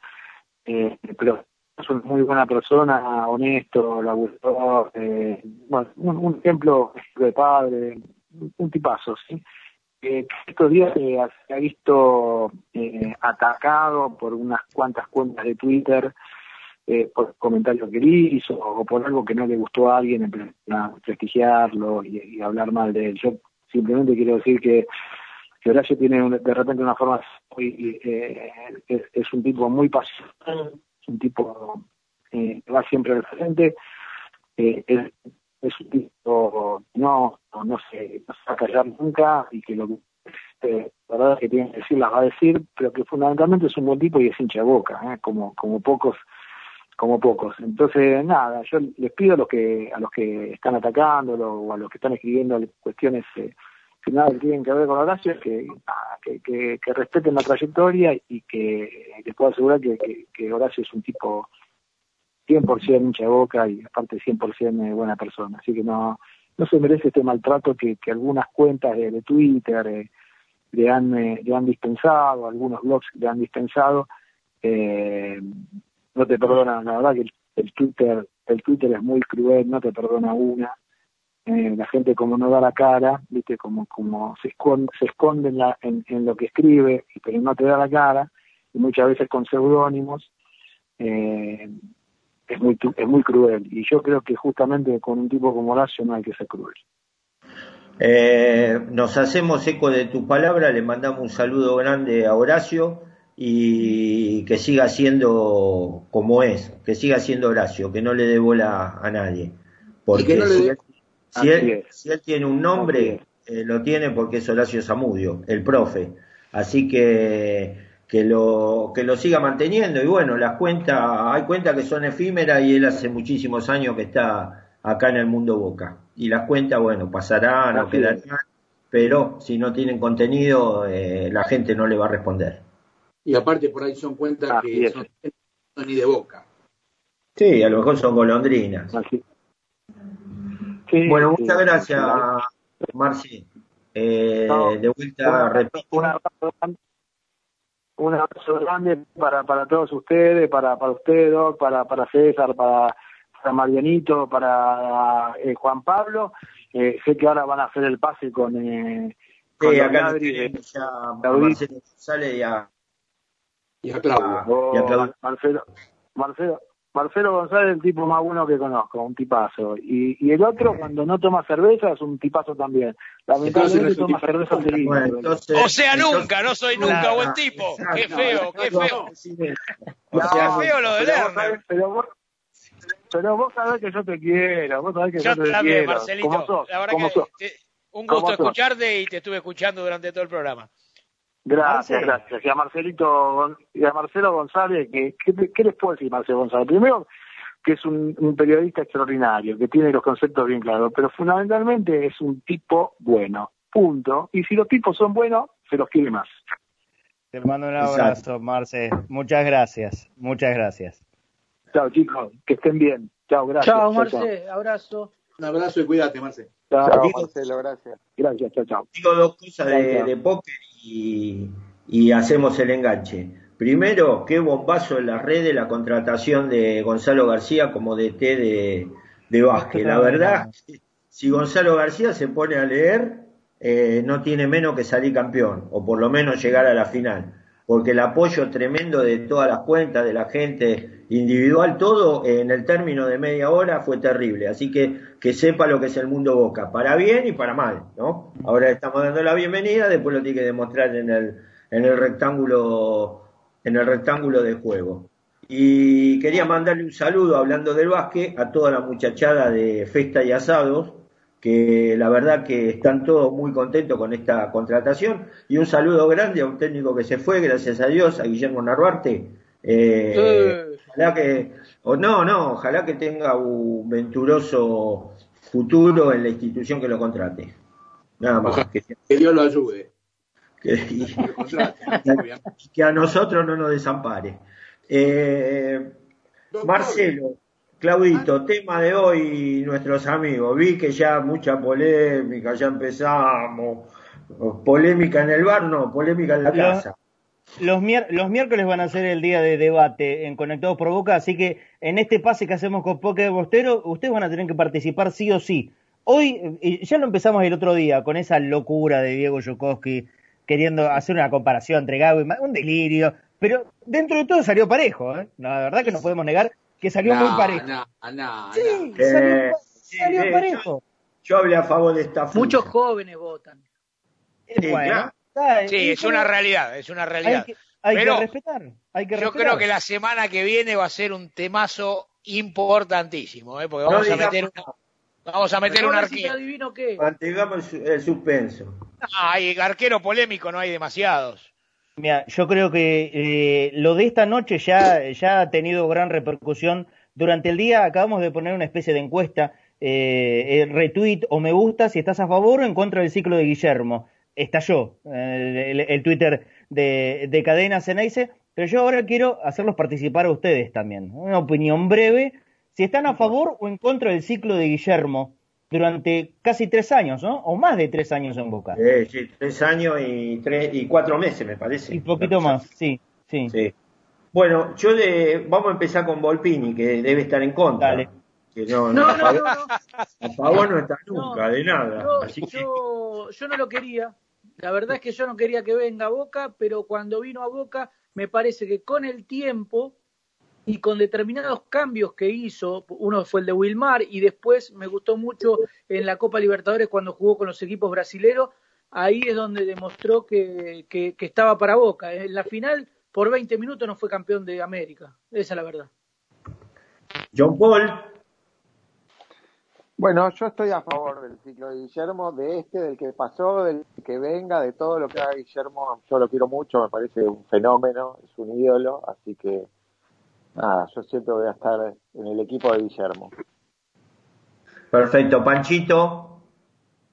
Eh, pero es una muy buena persona, honesto, laburador, eh, bueno, un, un ejemplo de padre, un, un tipazo, ¿sí? Eh, que estos días eh, se ha visto eh, atacado por unas cuantas cuentas de Twitter eh, por comentarios que hizo o por algo que no le gustó a alguien, en prestigiarlo y, hablar mal de él. Yo simplemente quiero decir que, que Horacio tiene un- de repente una forma muy, eh, es, es un tipo muy pasional, es un tipo eh, que va siempre al frente, eh, es, es un tipo no, no, no se, no se va a callar nunca y que lo que eh, la verdad que tiene que decir las va a decir, pero que fundamentalmente es un buen tipo y es hincha boca, ¿eh? como, como pocos como pocos. Entonces, nada, yo les pido a los que a los que están atacándolo o a los que están escribiendo cuestiones eh, que nada tienen que ver con Horacio, que, que, que, que respeten la trayectoria y que les puedo asegurar que, que Horacio es un tipo 100% hincha de boca y aparte 100% eh, buena persona. Así que no no se merece este maltrato que, que algunas cuentas de, Twitter le, han, eh, le han dispensado, algunos blogs le han dispensado. Eh, no te perdonan, la verdad que el, el Twitter el Twitter es muy cruel, no te perdona una. Eh, la gente como no da la cara, viste, como como se esconde, se esconde en, la, en, en lo que escribe, pero no te da la cara, y muchas veces con seudónimos. Eh, es muy tu- es muy cruel y yo creo que justamente con un tipo como Horacio no hay que ser cruel. Eh, nos hacemos eco de tus palabras, le mandamos un saludo grande a Horacio y que siga siendo como es, que siga siendo Horacio, que no le dé bola a nadie. Porque no él, él, si él tiene un nombre, eh, lo tiene porque es Horacio Zamudio, el profe. Así que que lo, que lo siga manteniendo. Y bueno, las cuentas, hay cuentas que son efímeras y él hace muchísimos años que está acá en el mundo Boca. Y las cuentas, bueno, pasarán o quedarán, pero si no tienen contenido, eh, la gente no le va a responder. Y aparte por ahí son cuentas que son, no ni de boca. Sí, a lo mejor son golondrinas. bueno, sí, muchas sí, gracias, sí. Marci. Eh, No, de vuelta, repito. Un abrazo, grande- un abrazo grande para, para todos ustedes, para, para usted, Doc, para, para César, para, para Marianito, para eh, Juan Pablo. Eh, sé que ahora van a hacer el pase con, eh, con Sí, acá Adri, Claudito. Marcelo González y a, y a Oh, y a Claudio. Marcelo, Marcelo, Marcelo González es el tipo más bueno que conozco, un tipazo. Y, y el otro, cuando no toma cerveza, es un tipazo también. Lamentablemente toma cerveza seguido. O sea, nunca, no soy nunca Claro. buen tipo. Qué feo, qué feo. No, Qué feo lo de pero vos Lerner. sabés- Pero vos, pero vos sabés que yo te quiero, vos sabés que yo, Yo te también, quiero. Marcelito. ¿Cómo sos? La verdad ¿Cómo que sos? te- un ¿Cómo gusto sos? escucharte y te estuve escuchando durante todo el programa. Gracias, Marce. gracias. Y a Marcelito y a Marcelo González, que, ¿qué, qué les puedo decir, Marcelo González? Primero, que es un, un periodista extraordinario, que tiene los conceptos bien claros, pero fundamentalmente es un tipo bueno. Punto. Y si los tipos son buenos, se los quiere más. Te mando un Exacto. abrazo, Marce. Muchas gracias. Muchas gracias. Chao, chicos. Que estén bien. Chao, gracias. Chao, chao. Marce, abrazo. Un abrazo y cuídate, Marce. Chao, Chao, Marcelo, gracias. Gracias, chao, chao. digo dos cosas de, Chao. de póker y, y hacemos el enganche. Primero, qué bombazo en las redes la contratación de Gonzalo García como DT de, de básquet. La verdad, si Gonzalo García se pone a leer, eh, no tiene menos que salir campeón, o por lo menos llegar a la final. Porque el apoyo tremendo de todas las cuentas, de la gente individual, todo en el término de media hora fue terrible. Así que que sepa lo que es el mundo Boca, para bien y para mal, ¿no? Ahora estamos dando la bienvenida, después lo tiene que demostrar en el, en el rectángulo, en el rectángulo de juego. Y quería mandarle un saludo, hablando del básquet, a toda la muchachada de Festa y Asados, que la verdad que están todos muy contentos con esta contratación. Y un saludo grande a un técnico que se fue, gracias a Dios, a Guillermo Narvarte. Eh, Eh. Ojalá que, o no, no, ojalá que tenga un venturoso futuro en la institución que lo contrate. Nada más. Que, Que Dios lo ayude. que- y, y que a nosotros no nos desampare. Eh, Marcelo, Claudito, tema de hoy, nuestros amigos. Vi que ya mucha polémica, ya empezamos. Polémica en el bar, no, polémica en la casa. Los, miércoles van a ser el día de debate en Conectados por Boca, así que en este pase que hacemos con Poker de Bostero, ustedes van a tener que participar sí o sí. Hoy, ya lo empezamos el otro día, con esa locura de Diego Yokoski queriendo hacer una comparación entre Gago y un delirio, pero dentro de todo salió parejo, ¿eh? La verdad que no podemos negar que salió muy parejo. No, no, Sí, salió, eh, parejo. Yo hablé a favor de esta Muchos jóvenes votan. Sí, Bueno, está, Sí, es una realidad, es una realidad. Hay que, hay que Pero respetar, hay que yo respetar. creo que la semana que viene va a ser un temazo importantísimo, ¿eh? porque No vamos a meter una, vamos a meter un arquero. adivino qué. Mantengamos el, su- el suspenso. Ah, hay arquero polémico, no hay demasiados. Mira, yo creo que eh, lo de esta noche ya, ha tenido gran repercusión. Durante el día acabamos de poner una especie de encuesta, eh, eh, retweet o me gusta si estás a favor o en contra del ciclo de Guillermo. Estalló eh, el, el Twitter de, de Cadena Ceneice, pero yo ahora quiero hacerlos participar a ustedes también. Una opinión breve, si están a favor o en contra del ciclo de Guillermo durante casi tres años, ¿no? O más de tres años en Boca. Eh, sí, tres años y tres y cuatro meses, me parece. Un poquito más, sí, sí. Sí. Bueno, yo de, vamos a empezar con Volpini, que debe estar en contra. Dale. Que no, No, a no, favor- no, no. A favor no está No, nunca, de nada. Yo, Así que, yo, yo no lo quería. La verdad es que yo no quería que venga a Boca, pero cuando vino a Boca, me parece que con el tiempo y con determinados cambios que hizo, uno fue el de Wilmar y después me gustó mucho en la Copa Libertadores cuando jugó con los equipos brasileros, ahí es donde demostró que, que, que estaba para Boca. En la final, por 20 minutos no fue campeón de América, esa es la verdad. John Paul, Bueno, yo estoy a favor del ciclo de Guillermo, de este, del que pasó, del que venga, de todo lo que haga Guillermo. Yo lo quiero mucho, me parece un fenómeno, es un ídolo, así que nada, yo siento que voy a estar en el equipo de Guillermo. Perfecto, Panchito.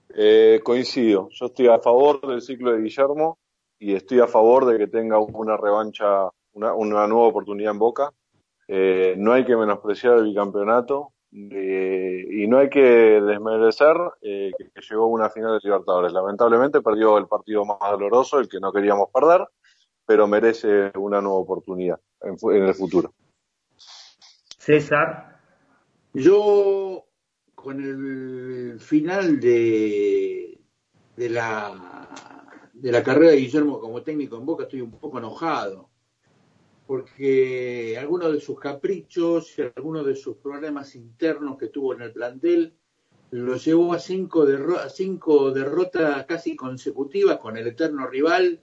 Eh, coincido, yo estoy a favor del ciclo de Guillermo y estoy a favor de que tenga una revancha, una, una nueva oportunidad en Boca. Eh, no hay que menospreciar el bicampeonato eh, y no hay que desmerecer eh, que, que llegó a una final de Libertadores. Lamentablemente perdió el partido más doloroso, el que no queríamos perder, pero merece una nueva oportunidad en el futuro. César. Yo, con el final de, de, la, de la carrera de Guillermo como técnico en Boca, estoy un poco enojado. Porque algunos de sus caprichos y algunos de sus problemas internos que tuvo en el plantel lo llevó a cinco, derro- a cinco derrotas casi consecutivas con el eterno rival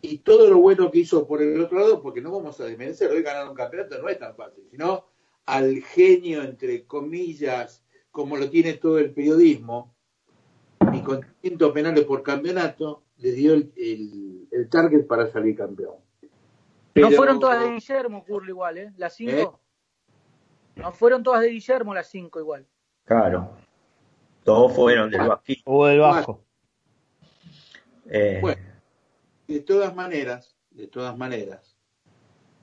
y todo lo bueno que hizo por el otro lado, porque no vamos a desmerecer, hoy ganar un campeonato no es tan fácil, sino al genio, entre comillas, como lo tiene todo el periodismo, y con 500 penales por campeonato, le dio el, el- el target para salir campeón. No fueron todas de Guillermo, Curly, igual, ¿eh? Las cinco. No fueron todas de Guillermo las cinco igual. Claro. Todos fueron del Vasquillo. O del Vasco. Eh, Bueno, de todas maneras, de todas maneras,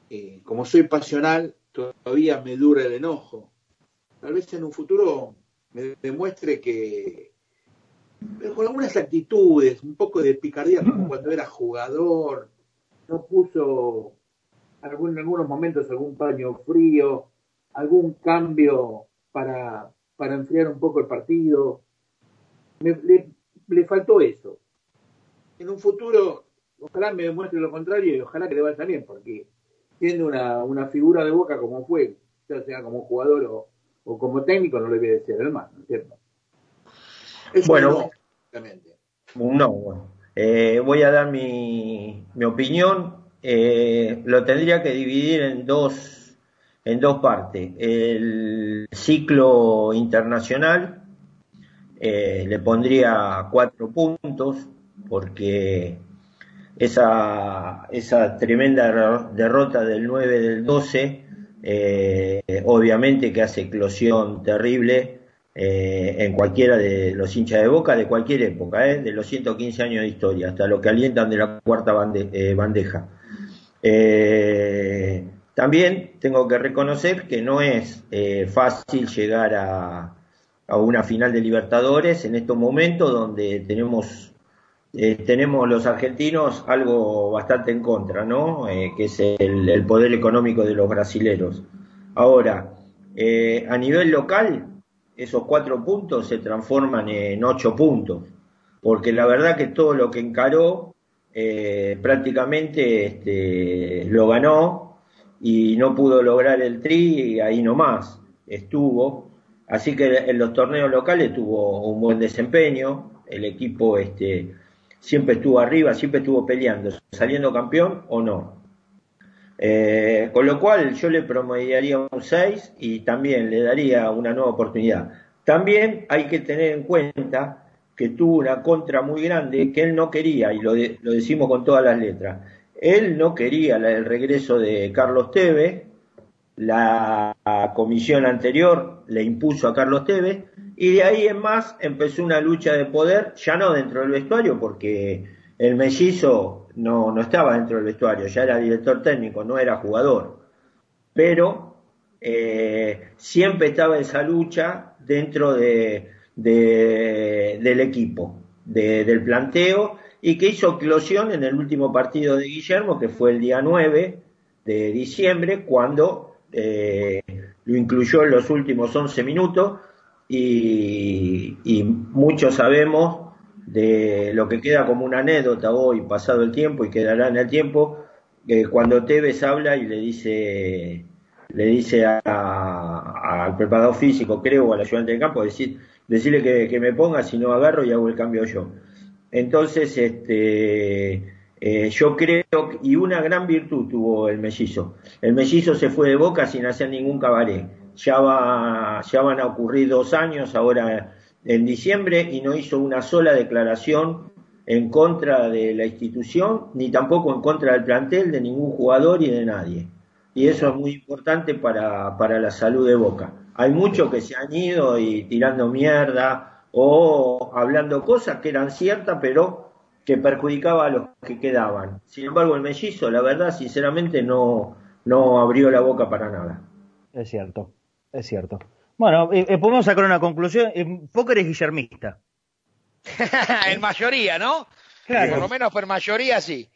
eh, como soy pasional, todavía me dura el enojo. Tal vez en un futuro me demuestre que, con algunas actitudes, un poco de picardía, como cuando era jugador, no puso algún, en algunos momentos algún paño frío, algún cambio para, para enfriar un poco el partido. Me- le, le faltó eso. En un futuro, ojalá me demuestre lo contrario y ojalá que le vaya bien, porque siendo una, una figura de boca como fue, ya sea como jugador o, o como técnico, no le voy a decir el más, ¿no es cierto? Eso Bueno. No, bueno. Eh, voy a dar mi, mi opinión. Eh, lo tendría que dividir en dos, en dos partes. El ciclo internacional eh, le pondría cuatro puntos porque esa, esa tremenda derro- derrota del 9 del 12 eh, obviamente que hace eclosión terrible eh, en cualquiera de los hinchas de boca de cualquier época, eh, de los 115 años de historia, hasta los que alientan de la cuarta bande- bandeja. También tengo que reconocer que no es fácil llegar a, a una final de Libertadores en estos momentos donde tenemos eh, tenemos los argentinos algo bastante en contra, ¿no? Eh, que es el, poder económico de los brasileros. Ahora, eh, a nivel local, esos cuatro puntos se transforman en ocho puntos, porque la verdad que todo lo que encaró prácticamente este, lo ganó y no pudo lograr el tri y ahí nomás estuvo. Así que en los torneos locales tuvo un buen desempeño, el equipo este, siempre estuvo arriba, siempre estuvo peleando, saliendo campeón o no. Eh, con lo cual yo le promediaría un 6 y también le daría una nueva oportunidad. También hay que tener en cuenta que tuvo una contra muy grande que él no quería, y lo, de- lo decimos con todas las letras. Él no quería el regreso de Carlos Tevez, la comisión anterior le impuso a Carlos Tevez, y de ahí en más empezó una lucha de poder, ya no dentro del vestuario, porque el mellizo no, no estaba dentro del vestuario, ya era director técnico, no era jugador. Pero eh, siempre estaba esa lucha dentro de, de- del equipo, de- del planteo, y que hizo eclosión en el último partido de Guillermo, que fue el día 9 de diciembre, cuando eh, lo incluyó en los últimos 11 minutos, y, y muchos sabemos de lo que queda como una anécdota hoy, pasado el tiempo, y quedará en el tiempo, que cuando Tevez habla y le dice le dice a- al preparador físico, creo, al ayudante de campo, decir, decirle que, que me ponga, si no agarro y hago el cambio yo. Entonces, este, eh, yo creo, y una gran virtud tuvo el mellizo. El mellizo se fue de boca sin hacer ningún cabaret. Ya, va, ya van a ocurrir dos años ahora en diciembre y no hizo una sola declaración en contra de la institución, ni tampoco en contra del plantel, de ningún jugador y de nadie. Y eso es muy importante para, para la salud de Boca. Hay muchos que se han ido y tirando mierda o hablando cosas que eran ciertas, pero que perjudicaba a los que quedaban. Sin embargo, el mellizo, la verdad, sinceramente, no, no abrió la boca para nada. Es cierto, es cierto. Bueno, eh, eh, podemos sacar una conclusión. Eh, Póker es guillermista. en mayoría, ¿no? Claro. Por lo menos por mayoría sí.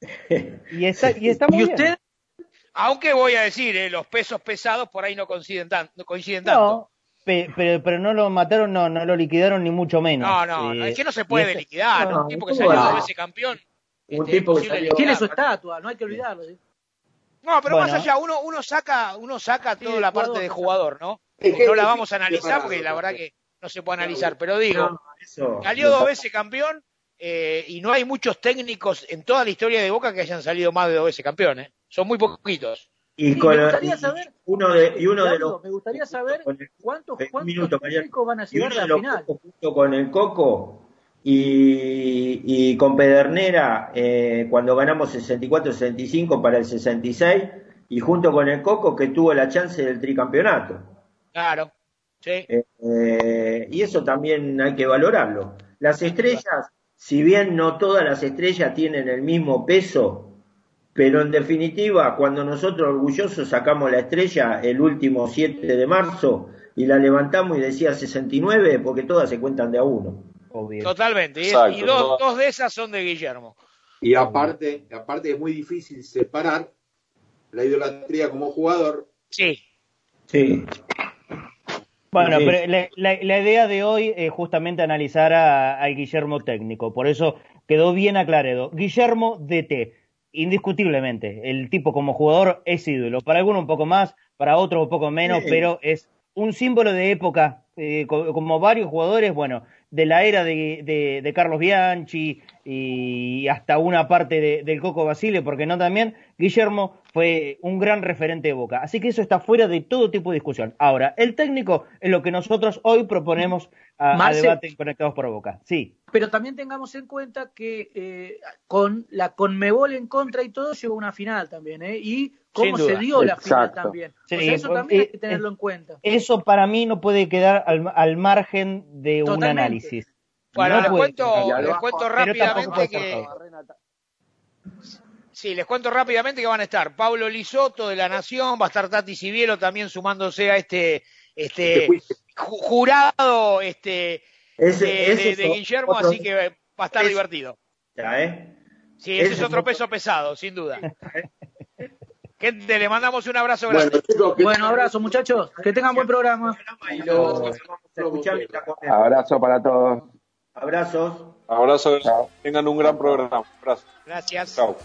Y está, y está muy ¿Y bien. usted? Aunque voy a decir, eh, los pesos pesados por ahí no coinciden, tan, no coinciden tanto. Pe- pero, pero no lo mataron, no, no lo liquidaron ni mucho menos. No, no, no, Eh, es que no se puede liquidar. No, un tipo que ¿cómo salió dos veces campeón. Un este, tipo que imposible salió- Tiene su estatua, no hay que olvidarlo. ¿sí? No, pero más allá, uno, uno saca, uno saca toda la parte de jugador, ¿no? No la vamos a analizar porque la verdad que no se puede analizar, pero digo, salió dos veces campeón eh, y no hay muchos técnicos en toda la historia de Boca que hayan salido más de dos veces campeones. Son muy poquitos. Y, Sí, con me gustaría y saber, uno de, y uno de los me gustaría saber cuántos, cuántos minuto, técnicos van a y llegar uno a de la los final. junto con el Coco y, y con Pedernera eh, cuando ganamos 64-65 para el 66 y junto con el Coco que tuvo la chance del tricampeonato. Claro. Sí. Eh, eh, y eso también hay que valorarlo. Las estrellas, si bien no todas las estrellas tienen el mismo peso, pero en definitiva, cuando nosotros orgullosos sacamos la estrella el último 7 de marzo y la levantamos y decía 69, porque todas se cuentan de a uno. Totalmente. Y, Exacto, y dos, no. dos de esas son de Guillermo. Y aparte, aparte es muy difícil separar la idolatría como jugador. Sí. Sí. Bueno, Sí. pero la, la- la idea de hoy es justamente analizar a- al Guillermo técnico, por eso quedó bien aclarado. Guillermo DT, indiscutiblemente, el tipo como jugador es ídolo, para algunos un poco más, para otros un poco menos, Sí. pero es un símbolo de época, eh, co- como varios jugadores, bueno, de la era de, de- Carlos Bianchi y hasta una parte de- del Coco Basile, porque no también, Guillermo fue un gran referente de Boca. Así que eso está fuera de todo tipo de discusión. Ahora, el técnico es lo que nosotros hoy proponemos a, debate Conectados por Boca. Sí. Pero también tengamos en cuenta que eh, con la Conmebol en contra y todo llegó a una final también, ¿eh? Y cómo se dio la final también. O Sí, sea, eso pues, también hay eh, que tenerlo en cuenta. Eso para mí no puede quedar al, al margen de un análisis. Bueno, No les cuento, les cuento rápidamente que. Sí, les cuento rápidamente que van a estar Pablo Lisoto de La Nación, va a estar Tati Cibielo también sumándose a este este ju- jurado este Ese- de, ese de- es de o- Guillermo, otro- así que va a estar ese- divertido. Ya, ¿eh? Sí, ese ese es otro peso pesado, sin duda. Gente, le mandamos un abrazo Bueno, grande. chicos, que Bueno, abrazo muchachos, que tengan buen programa. Y. Abrazo para todos. Abrazos. Abrazo, tengan un gran programa. Abrazo. Gracias. Chao.